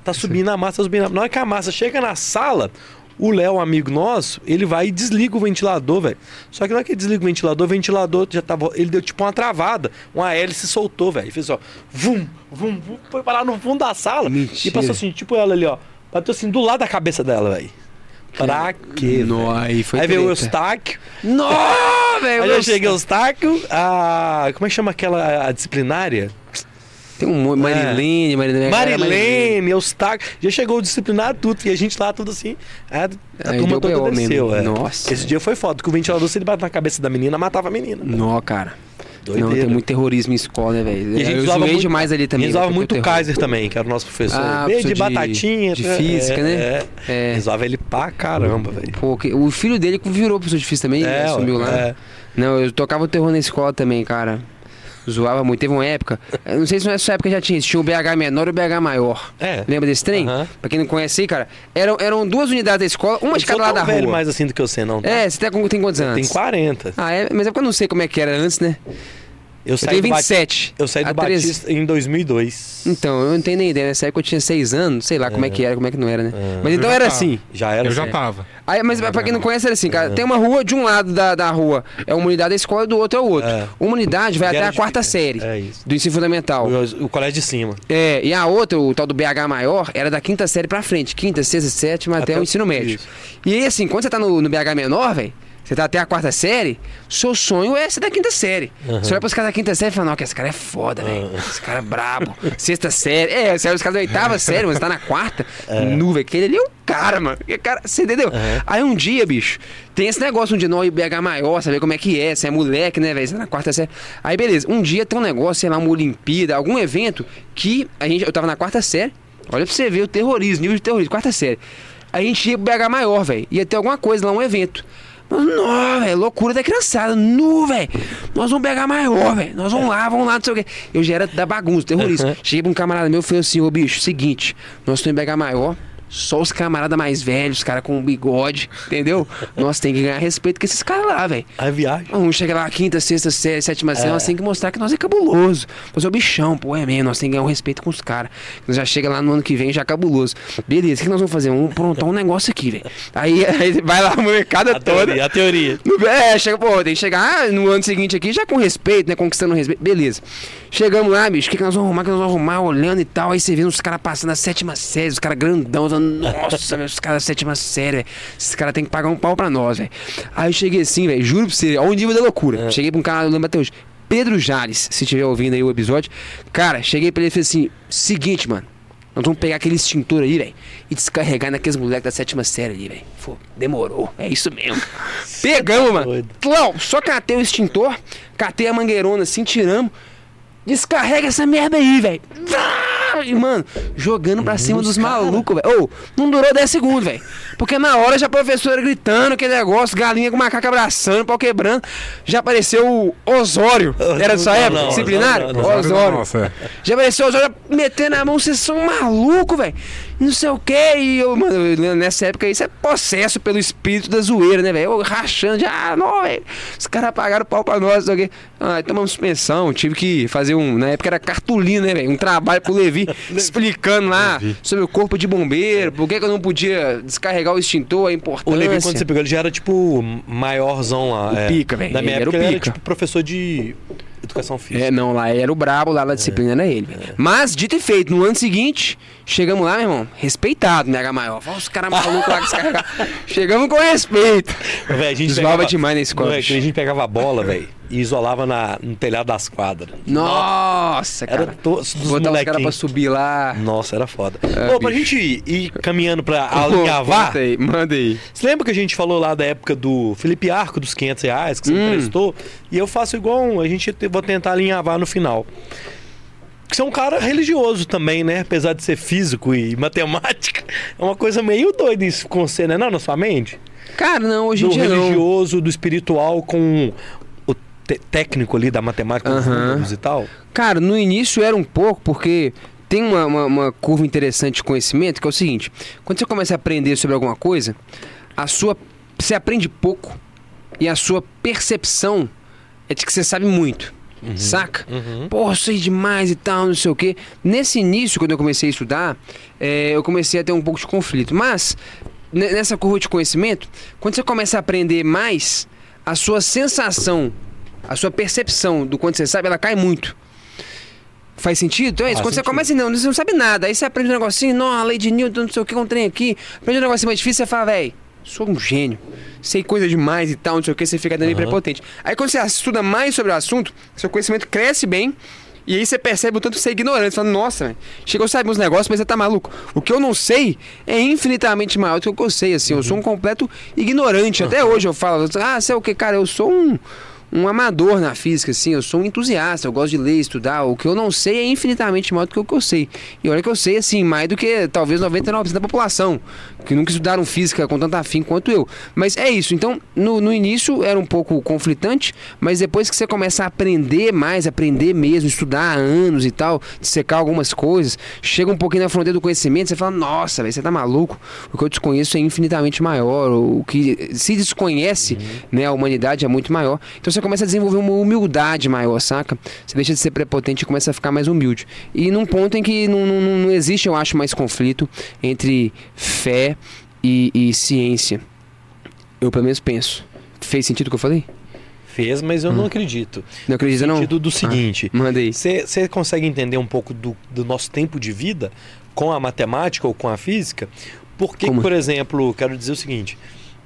Speaker 1: tá subindo a massa, subindo a... Na hora que a massa chega na sala, o Léo, amigo nosso, ele vai e desliga o ventilador, velho. Só que na hora que ele desliga o ventilador, o ventilador já tava. Ele deu tipo uma travada. Uma hélice soltou, velho. Fez ó. Vum, vum, vum. Foi parar no fundo da sala.
Speaker 3: Mentira.
Speaker 1: E passou assim, tipo ela ali, ó. Bateu assim do lado da cabeça dela, velho. Pra quê? Velho?
Speaker 3: aí foi
Speaker 1: Aí veio o. Eustáquio.
Speaker 3: Nó, velho.
Speaker 1: Aí eu cheguei o Eustáquio, a. Como é que chama aquela a disciplinária?
Speaker 3: Tem um monte. Marilene, Marilene.
Speaker 1: Marilene, Eustáquio. Já chegou o disciplinário tudo. E a gente lá, tudo assim. A, a
Speaker 3: Aí
Speaker 1: turma
Speaker 3: deu
Speaker 1: toda
Speaker 3: B.O.
Speaker 1: desceu.
Speaker 3: mesmo.
Speaker 1: É.
Speaker 3: Nossa.
Speaker 1: Esse dia foi foda, porque o ventilador, se ele bate na cabeça da menina, matava a menina.
Speaker 3: Nó, cara.
Speaker 1: Doideira.
Speaker 3: Não, tem muito terrorismo em escola, né, velho?
Speaker 1: A gente
Speaker 3: Eu zoei
Speaker 1: muito,
Speaker 3: demais ali também.
Speaker 1: Usava
Speaker 3: né,
Speaker 1: muito o Kaiser também, que era o nosso professor.
Speaker 3: Ah,
Speaker 1: Meio de, batatinha.
Speaker 3: de
Speaker 1: né?
Speaker 3: física,
Speaker 1: é,
Speaker 3: né?
Speaker 1: É.
Speaker 3: É.
Speaker 1: é. Usava ele pra caramba, velho.
Speaker 3: Pô, que- o filho dele que virou professor de física também,
Speaker 1: É,
Speaker 3: assumiu
Speaker 1: ué,
Speaker 3: lá.
Speaker 1: é.
Speaker 3: Não, eu tocava o terror na escola também, cara. Zoava muito. Teve uma época, não sei se nessa época já tinha, tinha o BH menor e o BH maior.
Speaker 1: É.
Speaker 3: Lembra desse trem?
Speaker 1: Aham.
Speaker 3: Pra quem não conhece aí, cara, eram, eram duas unidades da escola, uma de
Speaker 1: Eu
Speaker 3: cada lado da
Speaker 1: velho
Speaker 3: rua.
Speaker 1: mais assim do que você, não. tá?
Speaker 3: É, você tem, tem quantos anos?
Speaker 1: Tem 40.
Speaker 3: Ah, é, mas é porque eu não sei como é que era antes, né?
Speaker 1: Eu
Speaker 3: Eu
Speaker 1: saí
Speaker 3: tenho
Speaker 1: do Bat-
Speaker 3: 27.
Speaker 1: Eu saí do
Speaker 3: Há 13.
Speaker 1: Batista em 2002.
Speaker 3: Então, eu não tenho nem ideia. Nessa época eu tinha seis anos, sei lá como é que era, como é que não era, né? Mas
Speaker 2: Eu
Speaker 3: então era
Speaker 2: tava.
Speaker 3: assim.
Speaker 1: Já era
Speaker 2: Eu já
Speaker 1: assim.
Speaker 2: tava.
Speaker 3: Aí, mas pra quem não conhece, era assim, cara, tem uma rua, de um lado da, da rua é uma unidade da escola e do outro é o outro.
Speaker 1: É.
Speaker 3: Uma unidade vai até a quarta
Speaker 1: de-
Speaker 3: série
Speaker 1: É isso.
Speaker 3: do ensino fundamental.
Speaker 1: O, o colégio de cima.
Speaker 3: É, e a outra, o tal do BH maior, era da quinta série pra frente. Quinta, sexta, sétima, até,
Speaker 1: Até
Speaker 3: o
Speaker 1: o-
Speaker 3: ensino médio.
Speaker 1: isso.
Speaker 3: E aí, assim, quando você tá no, no BH menor, velho, você tá até a quarta série, seu sonho é ser da quinta série. Você olha pros caras da quinta série e fala, não, que esse cara é foda, velho. Esse cara é brabo. Sexta série. É, você olha os caras da oitava série, mas você tá na quarta. Nu, velho. Aquele ali é o cara, mano. Que cara, você entendeu? Aí um dia, bicho, tem esse negócio um de nós BH maior, saber como é que é, você é moleque, né, velho? Você tá na quarta série. Aí, beleza. Um dia tem um negócio, sei lá, uma Olimpíada, algum evento que a gente, eu tava na quarta série. Olha pra você ver o terrorismo, nível de terrorismo, quarta série. A gente ia pro BH maior, velho. Ia ter alguma coisa lá, um evento. Não, velho, loucura da criançada. Nu, velho. Nós vamos pegar maior, velho. Nós vamos lá, vamos lá, não sei o quê. Eu já era da bagunça, terrorista.
Speaker 1: Uhum.
Speaker 3: Cheguei pra um camarada meu e falei assim, ô bicho, seguinte, nós estamos em BH maior. Só os camaradas mais velhos, os caras com bigode, entendeu? Nós tem que ganhar respeito com esses caras lá, velho.
Speaker 1: A viagem.
Speaker 3: Um chega lá, quinta, sexta, série, sétima série,
Speaker 1: É.
Speaker 3: nós tem que mostrar que nós é cabuloso. Nós é o bichão, pô, é mesmo, nós tem que ganhar um respeito com os caras. Nós já chega lá no ano que vem já cabuloso. Beleza, o que nós vamos fazer? Vamos aprontar um negócio aqui, velho. Aí, aí vai lá a molecada
Speaker 1: A
Speaker 3: toda.
Speaker 1: teoria, a teoria.
Speaker 3: No- É, chega, pô, tem que chegar ah, no ano seguinte aqui já com respeito, né? Conquistando respeito. Beleza. Chegamos lá, bicho, o que, que nós vamos arrumar? O que nós vamos arrumar? Olhando e tal. Aí você vê os caras passando a sétima série, os caras grandão. Nossa, velho, os caras da sétima série, velho. Esses caras têm que pagar um pau pra nós, velho. Aí eu cheguei assim, velho, juro pra você, ao nível da loucura. Cheguei pra um cara, eu lembro até hoje. Pedro Jales, se estiver ouvindo aí o episódio. Cara, cheguei pra ele e falei assim: seguinte, mano. Nós vamos pegar aquele extintor aí, velho, e descarregar naqueles moleques da sétima série ali, velho. Demorou. É isso mesmo. Pegamos, mano.
Speaker 1: doido.
Speaker 3: Clau, só catei o extintor, catei a mangueirona assim, tiramos. Descarrega essa merda aí, velho. E, mano, jogando pra cima dos malucos, velho. Ô, não durou 10 segundos, velho. Porque na hora já a professora gritando, aquele negócio, galinha com macaco abraçando, pau quebrando. Já apareceu o Osório. Era dessa
Speaker 1: Não,
Speaker 3: época?
Speaker 1: não,
Speaker 3: disciplinar?
Speaker 1: não, não, não.
Speaker 3: Osório.
Speaker 2: Nossa, é.
Speaker 3: Já apareceu o Osório metendo a mão, vocês são malucos, velho. Não sei o que. E eu, mano, nessa época isso é possesso pelo espírito da zoeira, né, velho? Eu rachando de, ah, não, velho. Os caras pagaram o pau pra nós, não sei o quê. Ah, tomamos suspensão, tive que fazer um. Na época era cartolina, né, velho? Um trabalho pro Levi explicando lá sobre o corpo de bombeiro, por que, que eu não podia descarregar o extintor, a
Speaker 1: O
Speaker 3: importância.
Speaker 1: Levi, quando você pegou, ele já era tipo maiorzão lá.
Speaker 3: O
Speaker 1: é.
Speaker 3: pica, velho.
Speaker 1: Na minha
Speaker 3: Ele era
Speaker 1: época,
Speaker 3: o
Speaker 1: ele era tipo professor de educação física.
Speaker 3: É, não, lá era o brabo, lá na disciplina era ele. velho. Mas, dito e feito, no ano seguinte, chegamos lá, meu irmão, respeitado, Mega Maior. Olha os caras malucos lá descarregar. Chegamos com respeito.
Speaker 1: Véi, a gente
Speaker 3: Desvalva demais na escola, bicho.
Speaker 1: a gente pegava a bola, velho, e isolava na, no telhado das quadras.
Speaker 3: Nossa,
Speaker 1: Era
Speaker 3: cara.
Speaker 1: todos dos
Speaker 3: Botar os caras pra subir lá.
Speaker 1: Nossa, era foda.
Speaker 3: É,
Speaker 1: Ô, pra gente ir caminhando pra
Speaker 3: Pô,
Speaker 1: alinhavar,
Speaker 3: conta aí, manda aí.
Speaker 1: você lembra que a gente falou lá da época do Felipe Arco, dos 500 reais, que você
Speaker 3: Hum.
Speaker 1: emprestou? E eu faço igual um, a gente te- vou tentar alinhavar no final. Que você é um cara religioso também, né? Apesar de ser físico e matemática. É uma coisa meio doida isso com você, né? Não, na sua mente?
Speaker 3: Cara, não, hoje em
Speaker 1: do
Speaker 3: dia não.
Speaker 1: religioso, do espiritual com técnico ali da matemática, dos
Speaker 3: Aham.
Speaker 1: números e tal.
Speaker 3: Cara, no início era um pouco, porque tem uma, uma, uma curva interessante de conhecimento, que é o seguinte: quando você começa a aprender sobre alguma coisa, a sua. Você aprende pouco e a sua percepção é de que você sabe muito. Saca?
Speaker 1: Uhum.
Speaker 3: Pô, eu sei demais e tal, não sei o quê. Nesse início, quando eu comecei a estudar, é, eu comecei a ter um pouco de conflito. Mas, ne- nessa curva de conhecimento, quando você começa a aprender mais, a sua sensação, a sua percepção do quanto você sabe, ela cai muito. Faz sentido? Então é isso.
Speaker 1: Faz
Speaker 3: Quando você
Speaker 1: sentido.
Speaker 3: começa, não, você não sabe nada. Aí você aprende um negocinho, não, a lei de Newton, não sei o que, um trem aqui. Aprende um negocinho mais difícil, você fala, velho, sou um gênio. Sei coisa demais e tal, não sei o que, você fica dando
Speaker 1: Aham.
Speaker 3: prepotente. Aí quando você estuda mais sobre o assunto, seu conhecimento cresce bem. E aí você percebe o tanto que você é ignorante. Você fala, nossa, velho, chegou a saber uns negócios, mas você tá maluco. O que eu não sei é infinitamente maior do que o que eu sei, assim. Eu sou um completo ignorante. Até hoje eu falo, ah, sei o que, cara, eu sou um, um amador na física, assim. Eu sou um entusiasta, eu gosto de ler, estudar. O que eu não sei é infinitamente maior do que o que eu sei. E olha que eu sei, assim, mais do que talvez 99% da população, que nunca estudaram física com tanto afim quanto eu. Mas é isso. Então, no, no início era um pouco conflitante, mas depois que você começa a aprender mais, aprender mesmo, estudar há anos e tal, dissecar algumas coisas, chega um pouquinho na fronteira do conhecimento, você fala, nossa, velho, você tá maluco. O que eu desconheço é infinitamente maior. O que se desconhece, né, a humanidade é muito maior. Então você começa a desenvolver uma humildade maior, saca? Você deixa de ser prepotente e começa a ficar mais humilde. E num ponto em que não, não, não existe, eu acho, mais conflito entre fé e, e ciência. Eu pelo menos penso. Fez sentido o que eu falei?
Speaker 1: Fez, mas eu não acredito.
Speaker 3: Não acredita não?
Speaker 1: sentido do seguinte.
Speaker 3: Ah, manda aí.
Speaker 1: Você consegue entender um pouco do, do nosso tempo de vida com a matemática ou com a física? Porque,
Speaker 3: Como?
Speaker 1: por exemplo, quero dizer o seguinte: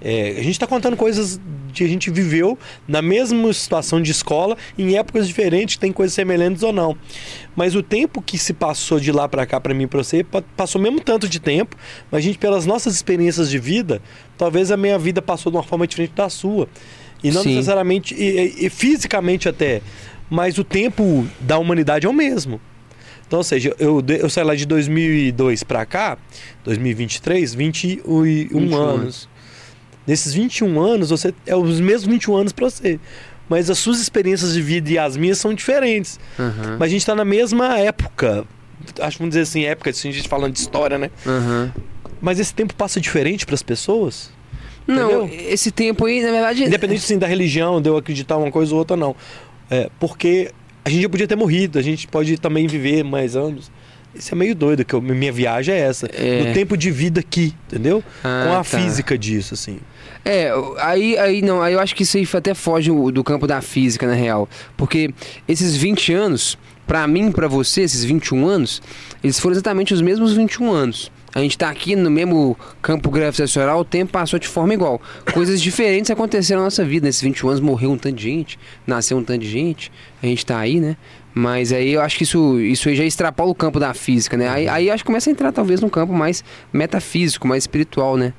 Speaker 1: é, a gente está contando coisas que a gente viveu na mesma situação de escola, em épocas diferentes, tem coisas semelhantes ou não. Mas o tempo que se passou de lá para cá, para mim e para você, pa- passou mesmo tanto de tempo, mas a gente, pelas nossas experiências de vida, talvez a minha vida passou de uma forma diferente da sua. E não
Speaker 3: Sim.
Speaker 1: necessariamente, e, e- fisicamente até, mas o tempo da humanidade é o mesmo. Então, ou seja, eu, eu saí lá de 2002 para cá, 2023, 21
Speaker 3: 21
Speaker 1: anos. Nesses 21 anos, você é os mesmos 21 anos pra você. Mas as suas experiências de vida e as minhas são diferentes.
Speaker 3: Aham.
Speaker 1: Mas a gente tá na mesma época. Acho que vamos dizer assim, época, assim, a gente falando de história, né?
Speaker 3: Aham.
Speaker 1: Mas esse tempo passa diferente pras pessoas?
Speaker 3: Não,
Speaker 1: Entendeu?
Speaker 3: esse tempo aí, na verdade.
Speaker 1: Independente assim, da religião, de eu acreditar uma coisa ou outra, não. É, porque a gente já podia ter morrido, a gente pode também viver mais anos. Isso é meio doido, que eu- minha viagem é essa.
Speaker 3: É.
Speaker 1: Tempo de vida aqui, entendeu?
Speaker 3: Ah,
Speaker 1: Com a
Speaker 3: tá.
Speaker 1: física disso, assim.
Speaker 3: É, aí, aí não, aí eu acho que isso aí até foge do campo da física, na real. Porque esses 20 anos, pra mim, pra você, esses 21 anos, eles foram exatamente os mesmos 21 anos. A gente tá aqui no mesmo campo gravitacional, o tempo passou de forma igual. Coisas diferentes aconteceram na nossa vida. Nesses 21 anos morreu um tanto de gente, nasceu um tanto de gente, a gente tá aí, né? Mas aí eu acho que isso, isso já extrapola o campo da física, né? Aí, aí acho que começa a entrar talvez num campo mais metafísico, mais espiritual, né?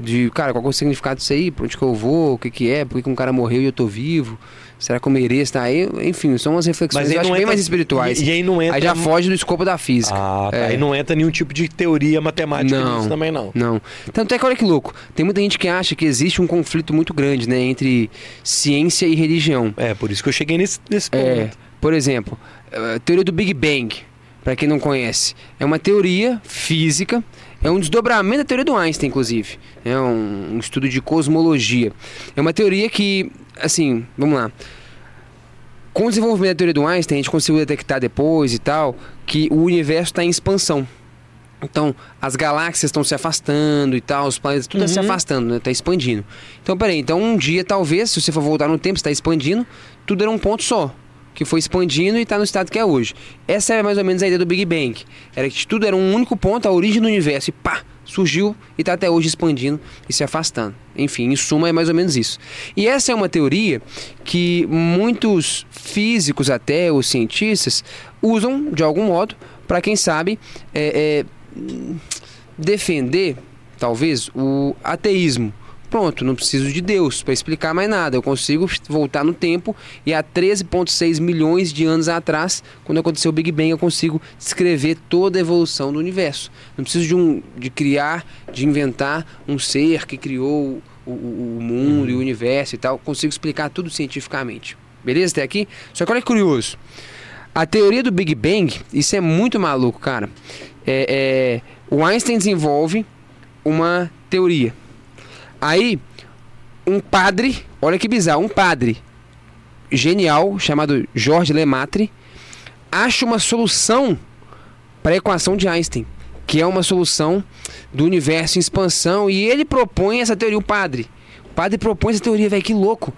Speaker 3: De, cara, qual é o significado disso aí? Pra onde que eu vou? O que que é? Por que, que um cara morreu e eu tô vivo? Será que eu mereço? Tá aí, enfim, são umas reflexões
Speaker 1: aí
Speaker 3: eu acho
Speaker 1: não
Speaker 3: bem
Speaker 1: entra-
Speaker 3: mais espirituais.
Speaker 1: E, e aí não entra.
Speaker 3: aí já foge do escopo da física.
Speaker 1: Ah, tá.
Speaker 3: É.
Speaker 1: Aí não entra nenhum tipo de teoria matemática
Speaker 3: Não.
Speaker 1: nisso também, não.
Speaker 3: Não. Tanto é que olha que louco. Tem muita gente que acha que existe um conflito muito grande, né? Entre ciência e religião.
Speaker 1: É, por isso que eu cheguei nesse, nesse
Speaker 3: É,
Speaker 1: ponto.
Speaker 3: por exemplo, a teoria do Big Bang, para quem não conhece, é uma teoria física, é um desdobramento da teoria do Einstein, inclusive. É um, um estudo de cosmologia. É uma teoria que, assim, vamos lá. Com o desenvolvimento da teoria do Einstein, a gente conseguiu detectar depois e tal que o universo está em expansão. Então, as galáxias estão se afastando e tal, os planetas, tudo está se
Speaker 1: Uhum.
Speaker 3: afastando, né? Está expandindo. Então, peraí, então um dia, talvez, se você for voltar no tempo, está expandindo, tudo era um ponto só, que foi expandindo e está no estado que é hoje. Essa é mais ou menos a ideia do Big Bang. Era que tudo era um único ponto, a origem do universo, e pá, surgiu e está até hoje expandindo e se afastando. Enfim, em suma, é mais ou menos isso. E essa é uma teoria que muitos físicos, até os cientistas, usam de algum modo para, quem sabe, é, é, defender, talvez, o ateísmo. Pronto, não preciso de Deus para explicar mais nada. Eu consigo voltar no tempo e há 13,6 milhões de anos atrás, quando aconteceu o Big Bang, eu consigo descrever toda a evolução do universo. Não preciso de, um, de criar, de inventar um ser que criou o, o- o mundo e o universo e tal. Consigo explicar tudo cientificamente. Beleza até aqui? Só que olha que curioso. A teoria do Big Bang, isso é muito maluco, cara. É, é, o Einstein desenvolve uma teoria. Aí, um padre, olha que bizarro, um padre genial chamado Georges Lemaitre acha uma solução para a equação de Einstein, que é uma solução do universo em expansão, e ele propõe essa teoria, o padre. O padre propõe essa teoria, velho, que louco.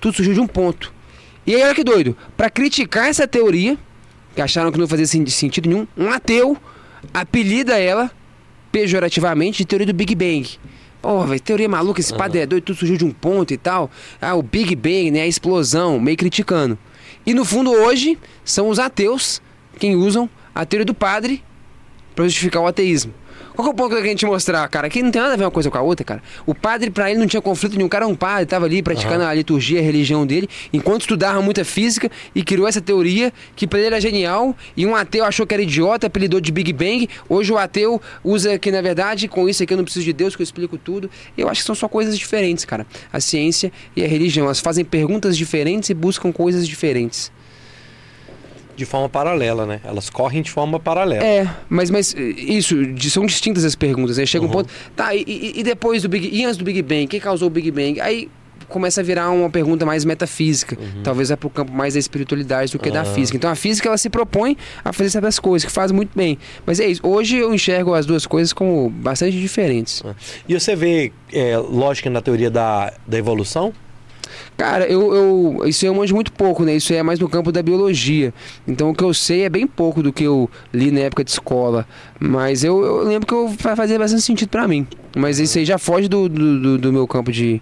Speaker 3: Tudo surgiu de um ponto. E aí, olha que doido, para criticar essa teoria, que acharam que não fazia sen- sentido nenhum, um ateu apelida ela pejorativamente de teoria do Big Bang. Pô, velho, teoria maluca, esse padre é doido, tudo surgiu de um ponto e tal. Ah, o Big Bang, né, a explosão, meio criticando. E no fundo hoje são os ateus quem usam a teoria do padre para justificar o ateísmo. Qual que é o ponto que a gente mostrar, cara? Que não tem nada a ver uma coisa com a outra, cara. O padre, pra ele, não tinha conflito nenhum. O cara era um padre, tava ali praticando a liturgia, a religião dele, enquanto estudava muita física e criou essa teoria que pra ele era genial. E um ateu achou que era idiota, apelidou de Big Bang. Hoje o ateu usa que, na verdade, com isso aqui eu não preciso de Deus, que eu explico tudo. Eu acho que são só coisas diferentes, cara. A ciência e a religião. Elas fazem perguntas diferentes e buscam coisas diferentes.
Speaker 1: De forma paralela, né? Elas correm de forma paralela.
Speaker 3: É, mas, mas eh, isso, são distintas as perguntas, né? Chega um ponto. Tá, e, e- depois do Big. E antes do Big Bang? O que causou o Big Bang? Aí começa a virar uma pergunta mais metafísica. Talvez é pro campo mais da espiritualidade do que da
Speaker 1: Ah.
Speaker 3: física. Então a física ela se propõe a fazer certas coisas, que faz muito bem. Mas é isso. Hoje eu enxergo as duas coisas como bastante diferentes.
Speaker 1: E você vê é, lógica na teoria da, da evolução?
Speaker 3: Cara, eu, eu isso eu manjo muito pouco, né? Isso é mais no campo da biologia. Então o que eu sei é bem pouco do que eu li na época de escola. Mas eu, eu lembro que eu fa- fazia bastante sentido pra mim. Mas isso aí já foge do, do, do- meu campo de,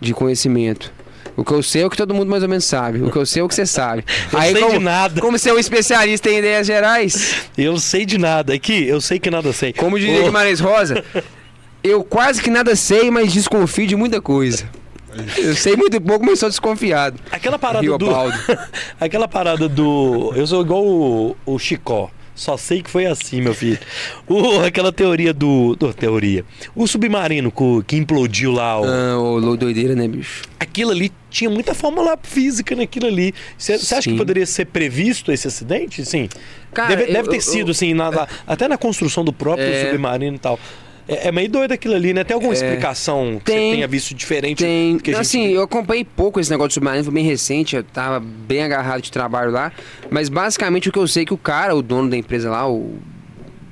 Speaker 3: de conhecimento. O que eu sei é o que todo mundo mais ou menos sabe. O que eu sei é o que você sabe.
Speaker 1: Eu
Speaker 3: aí,
Speaker 1: sei
Speaker 3: como,
Speaker 1: de nada.
Speaker 3: como você é um especialista em ideias gerais,
Speaker 1: Eu sei de nada. Aqui, eu sei que nada sei.
Speaker 3: como diria
Speaker 1: Ô,
Speaker 3: Guimarães Rosa, eu quase que nada sei, mas desconfio de muita coisa. Eu sei muito pouco, mas sou desconfiado.
Speaker 1: Aquela parada
Speaker 3: Rio
Speaker 1: do. Aquela parada do. Eu sou igual o, o Chicó. Só sei que foi assim, meu filho. O, aquela teoria do, do. Teoria. O submarino co- que implodiu lá. o-
Speaker 3: Ah, lou- doideira, né, bicho?
Speaker 1: Aquilo ali tinha muita fórmula física naquilo ali. Você acha que poderia ser previsto esse acidente? Sim.
Speaker 3: Cara,
Speaker 1: deve,
Speaker 3: eu-
Speaker 1: deve ter
Speaker 3: eu-
Speaker 1: sido,
Speaker 3: eu-
Speaker 1: assim, na- na- até na construção do próprio
Speaker 3: É.
Speaker 1: submarino e tal. É, é meio doido aquilo ali, né? Tem alguma explicação que
Speaker 3: Tem.
Speaker 1: você tenha visto diferente
Speaker 3: Tem.
Speaker 1: do que a gente
Speaker 3: assim, eu acompanhei pouco esse negócio do submarino, foi bem recente, eu tava bem agarrado de trabalho lá. Mas basicamente o que eu sei é que o cara, o dono da empresa lá, o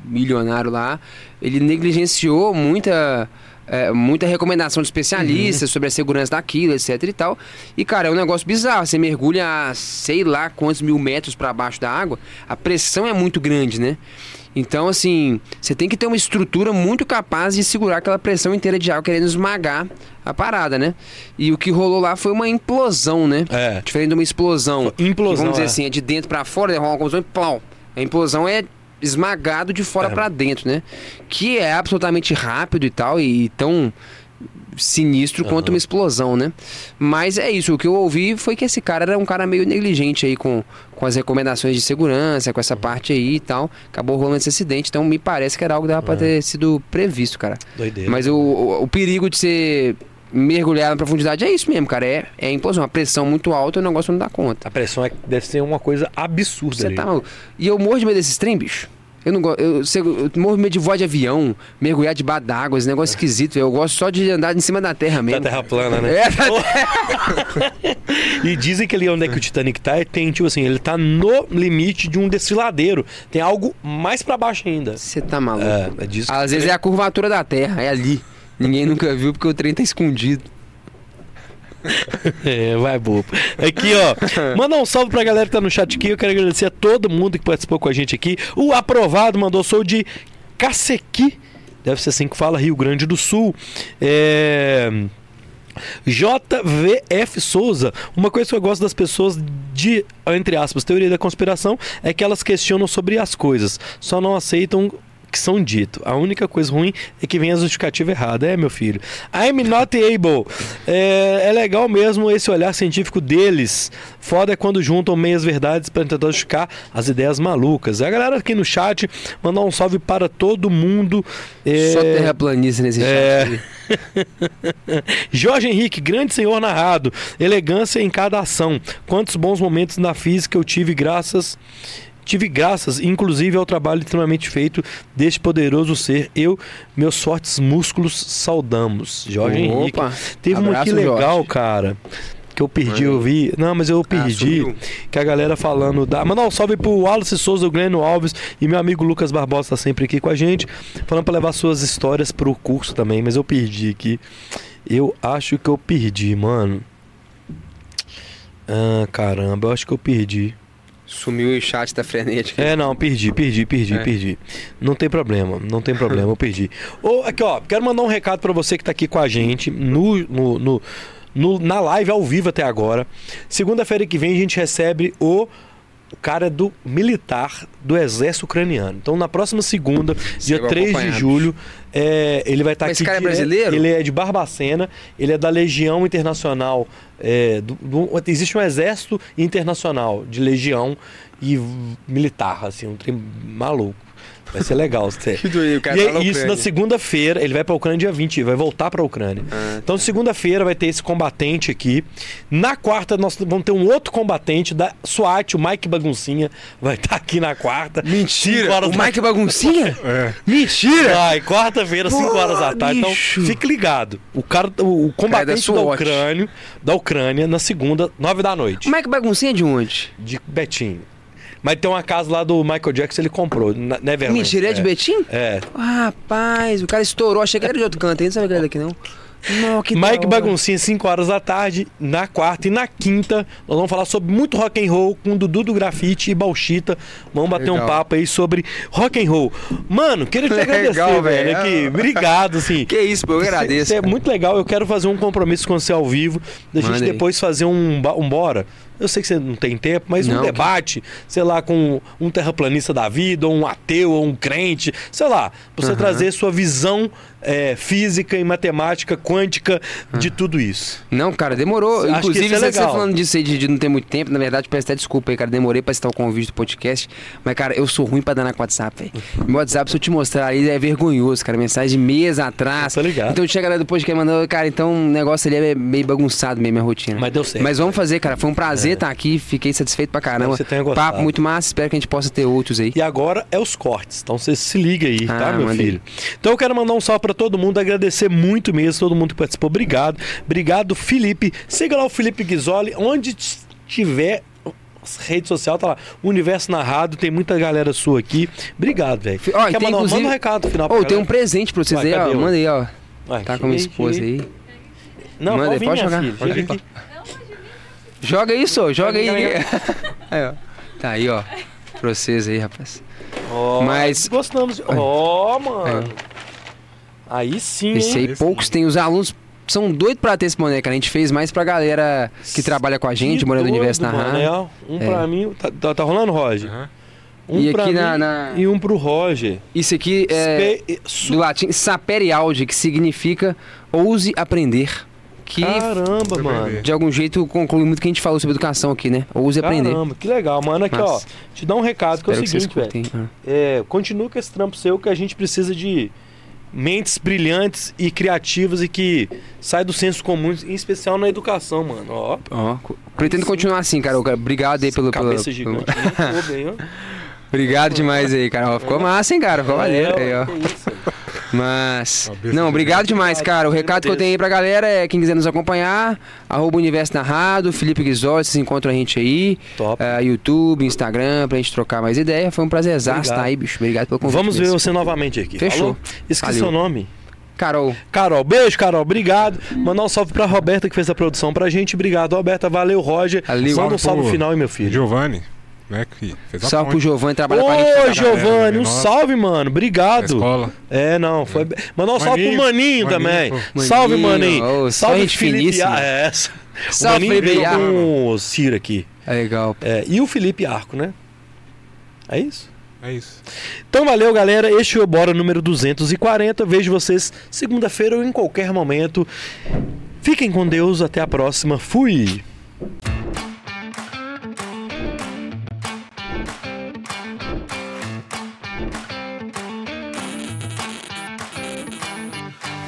Speaker 3: milionário lá, ele negligenciou muita. é, muita recomendação de especialistas
Speaker 1: Uhum.
Speaker 3: sobre a segurança daquilo, etc e tal. E, cara, é um negócio bizarro. Você mergulha a sei lá quantos mil metros para baixo da água, a pressão é muito grande, né? Então, assim, você tem que ter uma estrutura muito capaz de segurar aquela pressão inteira de água querendo esmagar a parada, né? E o que rolou lá foi uma implosão, né?
Speaker 1: É.
Speaker 3: Diferente de uma explosão.
Speaker 1: Implosão,
Speaker 3: Vamos dizer
Speaker 1: é.
Speaker 3: assim, é de dentro pra fora, rola uma combustão e plau. A implosão é esmagado de fora
Speaker 1: É.
Speaker 3: pra dentro, né? Que é absolutamente rápido e tal, e tão sinistro quanto uma explosão, né? Mas é isso, o que eu ouvi foi que esse cara era um cara meio negligente aí com, com as recomendações de segurança, com essa parte aí e tal. Acabou rolando esse acidente, então me parece que era algo que dava pra ter sido previsto, cara.
Speaker 1: Doideira.
Speaker 3: Mas o, o, o perigo de ser mergulhado na profundidade é isso mesmo, cara. É, é implosão. A pressão muito alta e o negócio não dá conta.
Speaker 1: A pressão é, deve ser uma coisa absurda
Speaker 3: Você
Speaker 1: ali.
Speaker 3: tá maluco. E eu morro de medo desses trem, bicho. Eu não gosto. Eu, sei- eu morro de medo de voar de avião, mergulhar debaixo d'água, esse negócio esquisito. Eu gosto só de andar em cima da terra
Speaker 1: Da
Speaker 3: mesmo.
Speaker 1: terra plana, né?
Speaker 3: É, da
Speaker 1: E dizem que ali onde é que o Titanic tá, é- tem, tipo assim, ele tá no limite de um desfiladeiro. Tem algo mais pra baixo ainda.
Speaker 3: Você tá maluco.
Speaker 1: É, é
Speaker 3: Às vezes é a curvatura da terra, é ali. Ninguém nunca viu porque o trem tá escondido.
Speaker 1: É, vai bobo. Aqui, ó. Manda um salve pra galera que tá no chat aqui. Eu quero agradecer a todo mundo que participou com a gente aqui. O aprovado mandou sou de Cacequi. Deve ser assim que fala, Rio Grande do Sul. É. JVF Souza. Uma coisa que eu gosto das pessoas de, entre aspas, teoria da conspiração é que elas questionam sobre as coisas, só não aceitam que são dito. A única coisa ruim é que vem a justificativa errada. É, meu filho. I'm not able. É, é legal mesmo esse olhar científico deles. Foda é quando juntam meias verdades para tentar justificar as ideias malucas. A galera aqui no chat, mandar um salve para todo mundo. É,
Speaker 3: Só terraplanista nesse
Speaker 1: É.
Speaker 3: chat.
Speaker 1: Jorge Henrique, grande senhor narrado, elegância em cada ação. Quantos bons momentos na física eu tive graças tive graças, inclusive ao trabalho extremamente feito deste poderoso ser. Eu, meus fortes músculos saudamos. Jorge Henrique.
Speaker 3: Opa,
Speaker 1: Teve uma aqui
Speaker 3: abraço,
Speaker 1: legal,
Speaker 3: Jorge.
Speaker 1: cara. Que eu perdi, eu vi. Não, mas eu perdi.
Speaker 3: sumiu.
Speaker 1: que a galera falando da. Mandar um salve pro Wallace Souza, o Gleno Alves e meu amigo Lucas Barbosa tá sempre aqui com a gente. Falando pra levar suas histórias pro curso também, mas eu perdi aqui. Eu acho que eu perdi, mano. Ah, caramba, eu acho que eu perdi.
Speaker 3: Sumiu o chat tá frenético.
Speaker 1: É, não, perdi, perdi, perdi,
Speaker 3: É.
Speaker 1: perdi. Não tem problema, não tem problema, eu perdi. Ô, aqui, ó, quero mandar um recado pra você que tá aqui com a gente no, no, no- no- na live ao vivo até agora. Segunda-feira que vem a gente recebe o. O cara do militar do exército ucraniano. Então, na próxima segunda, dia
Speaker 3: Chegou
Speaker 1: 3 de julho, é, ele vai estar
Speaker 3: Mas
Speaker 1: aqui.
Speaker 3: esse cara é brasileiro?
Speaker 1: Ele é de Barbacena, ele é da Legião Internacional. é, do- do- existe um exército internacional de legião e militar, assim, um trem maluco. Vai ser legal. Você...
Speaker 3: Que doido, o cara
Speaker 1: e
Speaker 3: tá
Speaker 1: é
Speaker 3: na
Speaker 1: isso na segunda-feira, ele vai pra Ucrânia dia 20, vai voltar pra Ucrânia.
Speaker 3: Ah,
Speaker 1: Então, segunda-feira vai ter esse combatente aqui. Na quarta, nós vamos ter um outro combatente da SWAT, o Mike Baguncinha, vai estar aqui na quarta.
Speaker 3: Mentira! O
Speaker 1: da-
Speaker 3: Mike Baguncinha?
Speaker 2: É.
Speaker 3: Mentira!
Speaker 1: Vai, quarta-feira, 5
Speaker 3: Pô,
Speaker 1: horas da tarde.
Speaker 3: bicho.
Speaker 1: Então, fique ligado. O cara, o, o combatente
Speaker 3: da
Speaker 1: da,
Speaker 3: SWAT.
Speaker 1: Ucrânia, da Ucrânia, na segunda, 9 da noite,
Speaker 3: O Mike Baguncinha é de onde?
Speaker 1: de Betinho. Mas tem uma casa lá do Michael Jackson, ele comprou, na Neverland.
Speaker 3: Mentira, é de Betim?
Speaker 1: É.
Speaker 3: Ah, rapaz, o cara estourou. Achei que era de outro canto, hein? Não sabia que era daqui, não. Não, que
Speaker 1: Mike. Baguncinha, 5 horas da tarde, na quarta e na quinta, nós vamos falar sobre muito rock and roll com Dudu do Grafite e Bauchita. Vamos bater um
Speaker 3: Legal.
Speaker 1: papo aí sobre rock and roll. Mano, queria te
Speaker 3: Legal,
Speaker 1: agradecer, velho,
Speaker 3: velho.
Speaker 1: aqui. Obrigado, assim.
Speaker 3: Que isso, pô, eu agradeço.
Speaker 1: Isso é muito legal. Eu quero fazer um compromisso com você ao vivo. Da gente
Speaker 3: Manda aí.
Speaker 1: depois fazer um, um bora. eu sei que você não tem tempo, mas um
Speaker 3: Não, que-
Speaker 1: debate, sei lá, com um terraplanista da vida, ou um ateu, ou um crente, sei lá, pra você
Speaker 3: Aham.
Speaker 1: trazer sua visão é, física e matemática, quântica de
Speaker 3: Ah.
Speaker 1: tudo isso.
Speaker 3: Não, cara, demorou.
Speaker 1: Acho que
Speaker 3: Inclusive,
Speaker 1: é
Speaker 3: você
Speaker 1: legal.
Speaker 3: falando disso aí de, de não ter muito tempo, na verdade, peço até desculpa aí, cara. Demorei pra citar o convite do podcast. Mas, cara, eu sou ruim pra dar na WhatsApp, velho. Meu WhatsApp, se eu te mostrar aí, é vergonhoso, cara. Mensagem de meses atrás.
Speaker 1: Tô ligado.
Speaker 3: Então chega lá do podcast mandando, cara, então o negócio ali é meio bagunçado mesmo, a rotina.
Speaker 1: Mas deu certo.
Speaker 3: Mas vamos fazer, cara. Foi um prazer estar aqui, fiquei satisfeito pra caramba.
Speaker 1: Que você tenha gostado.
Speaker 3: Papo muito massa, espero que a gente possa ter outros aí.
Speaker 1: E agora é os cortes. Então você se liga aí, tá,
Speaker 3: Ah,
Speaker 1: meu
Speaker 3: manda aí.
Speaker 1: filho? Então eu quero mandar um salve pra todo mundo, agradecer muito mesmo, todo mundo que participou. Obrigado. Obrigado, Felipe. Siga lá o Felipe Ghisoli, onde tiver rede social, tá lá. Universo Narrado, tem muita galera sua aqui. Obrigado, velho.
Speaker 3: Ó,
Speaker 1: Quer
Speaker 3: tem,
Speaker 1: mandar um-
Speaker 3: inclusive-
Speaker 1: manda um recado final pra
Speaker 3: Ô, tem um presente pra vocês
Speaker 1: Vai,
Speaker 3: aí, ó. Manda aí, ó.
Speaker 1: Vai,
Speaker 3: Tá com minha
Speaker 1: aí,
Speaker 3: esposa aí.
Speaker 1: Não,
Speaker 3: Manda
Speaker 1: pode
Speaker 3: aí, pode
Speaker 1: minha
Speaker 3: jogar,
Speaker 1: filha.
Speaker 3: pode. Joga isso, ó, joga aí. Aí, ó. Tá aí, ó. Pra vocês aí, rapaz.
Speaker 1: Ó,
Speaker 3: Mas-
Speaker 1: Gostamos. de- Ó, mano. Aí sim,
Speaker 3: Esse
Speaker 1: hein?
Speaker 3: aí,
Speaker 2: Esse
Speaker 3: poucos tem. Os alunos são doidos pra ter esse boneco. cara. A gente fez mais pra galera que trabalha com a gente, morando no Universo
Speaker 1: mano,
Speaker 3: Narrado.
Speaker 1: é, ó. Um
Speaker 3: É.
Speaker 1: pra mim. Tá, tá- tá rolando, Roger?
Speaker 2: Aham.
Speaker 1: Um
Speaker 3: E
Speaker 1: pra
Speaker 3: aqui
Speaker 1: mim
Speaker 3: na- na-
Speaker 1: e um pro Roger.
Speaker 3: Isso aqui é
Speaker 1: Spe- su-
Speaker 3: do latim saperialdi, que significa ouse aprender. Que
Speaker 1: Caramba, mano.
Speaker 3: de algum jeito conclui muito que a gente falou sobre educação aqui, né? Ouse aprender.
Speaker 1: Caramba, que legal, mano. Aqui, ó.
Speaker 3: Massa.
Speaker 1: Te dá um recado que é o seguinte, velho.
Speaker 3: Ah.
Speaker 1: É, continua com esse trampo seu que a gente precisa de mentes brilhantes e criativas e que sai do senso comum, em especial na educação, mano. Ó,
Speaker 3: Ó, pretendo continuar assim, cara. Obrigado aí pelo. pelo,
Speaker 1: cabeça
Speaker 3: pelo-
Speaker 1: gigante. Muito bem, ó.
Speaker 3: Obrigado demais aí, cara. Ó, ficou massa, hein, cara? Ficou maneiro aí,
Speaker 1: É,
Speaker 3: ó.
Speaker 1: que isso.
Speaker 3: Mas. Não, obrigado demais, cara. O recado que eu tenho aí pra galera é quem quiser nos acompanhar, arroba Universo Narrado, Felipe Guizoli, vocês encontram a gente aí.
Speaker 1: Top.
Speaker 3: eh, YouTube, Instagram, pra gente trocar mais ideia. Foi um prazer estar aí, bicho. Obrigado pelo convite.
Speaker 1: Vamos ver
Speaker 3: mesmo.
Speaker 1: você novamente aqui.
Speaker 3: Fechou.
Speaker 1: Falou? Esqueci
Speaker 3: Valeu.
Speaker 1: seu nome.
Speaker 3: Carol.
Speaker 1: Carol, beijo, Carol. Obrigado. Mandar um salve pra Roberta que fez a produção pra gente. Obrigado, Roberta. Valeu, Roger.
Speaker 3: Valeu.
Speaker 1: Manda um salve
Speaker 2: pro
Speaker 1: final aí, meu filho.
Speaker 2: Giovanni, né? Que fez a
Speaker 3: Salve pro
Speaker 2: ponte
Speaker 3: Giovanni, trabalha com a gente.
Speaker 1: Ô, Giovanni, um salve, mano. Obrigado.
Speaker 2: escola.
Speaker 1: É, não, foi. Mandar um salve pro
Speaker 2: Maninho,
Speaker 1: Maninho
Speaker 2: Maninho,
Speaker 1: também.
Speaker 2: pô.
Speaker 1: Salve,
Speaker 3: Maninho,
Speaker 1: Maninho.
Speaker 3: ô, só
Speaker 1: salve,
Speaker 3: gente
Speaker 1: Felipe.
Speaker 3: finíssima.
Speaker 1: Ah, é. O
Speaker 3: Salve,
Speaker 1: Maninho
Speaker 3: Felipe
Speaker 1: veio
Speaker 3: Arco.
Speaker 1: com o Ciro aqui.
Speaker 3: É legal.
Speaker 1: É, e o Felipe Arco, né? É isso?
Speaker 2: É isso.
Speaker 1: Então valeu, galera. Este foi o Bora número 240. Vejo vocês segunda-feira ou em qualquer momento. Fiquem com Deus. Até a próxima. Fui!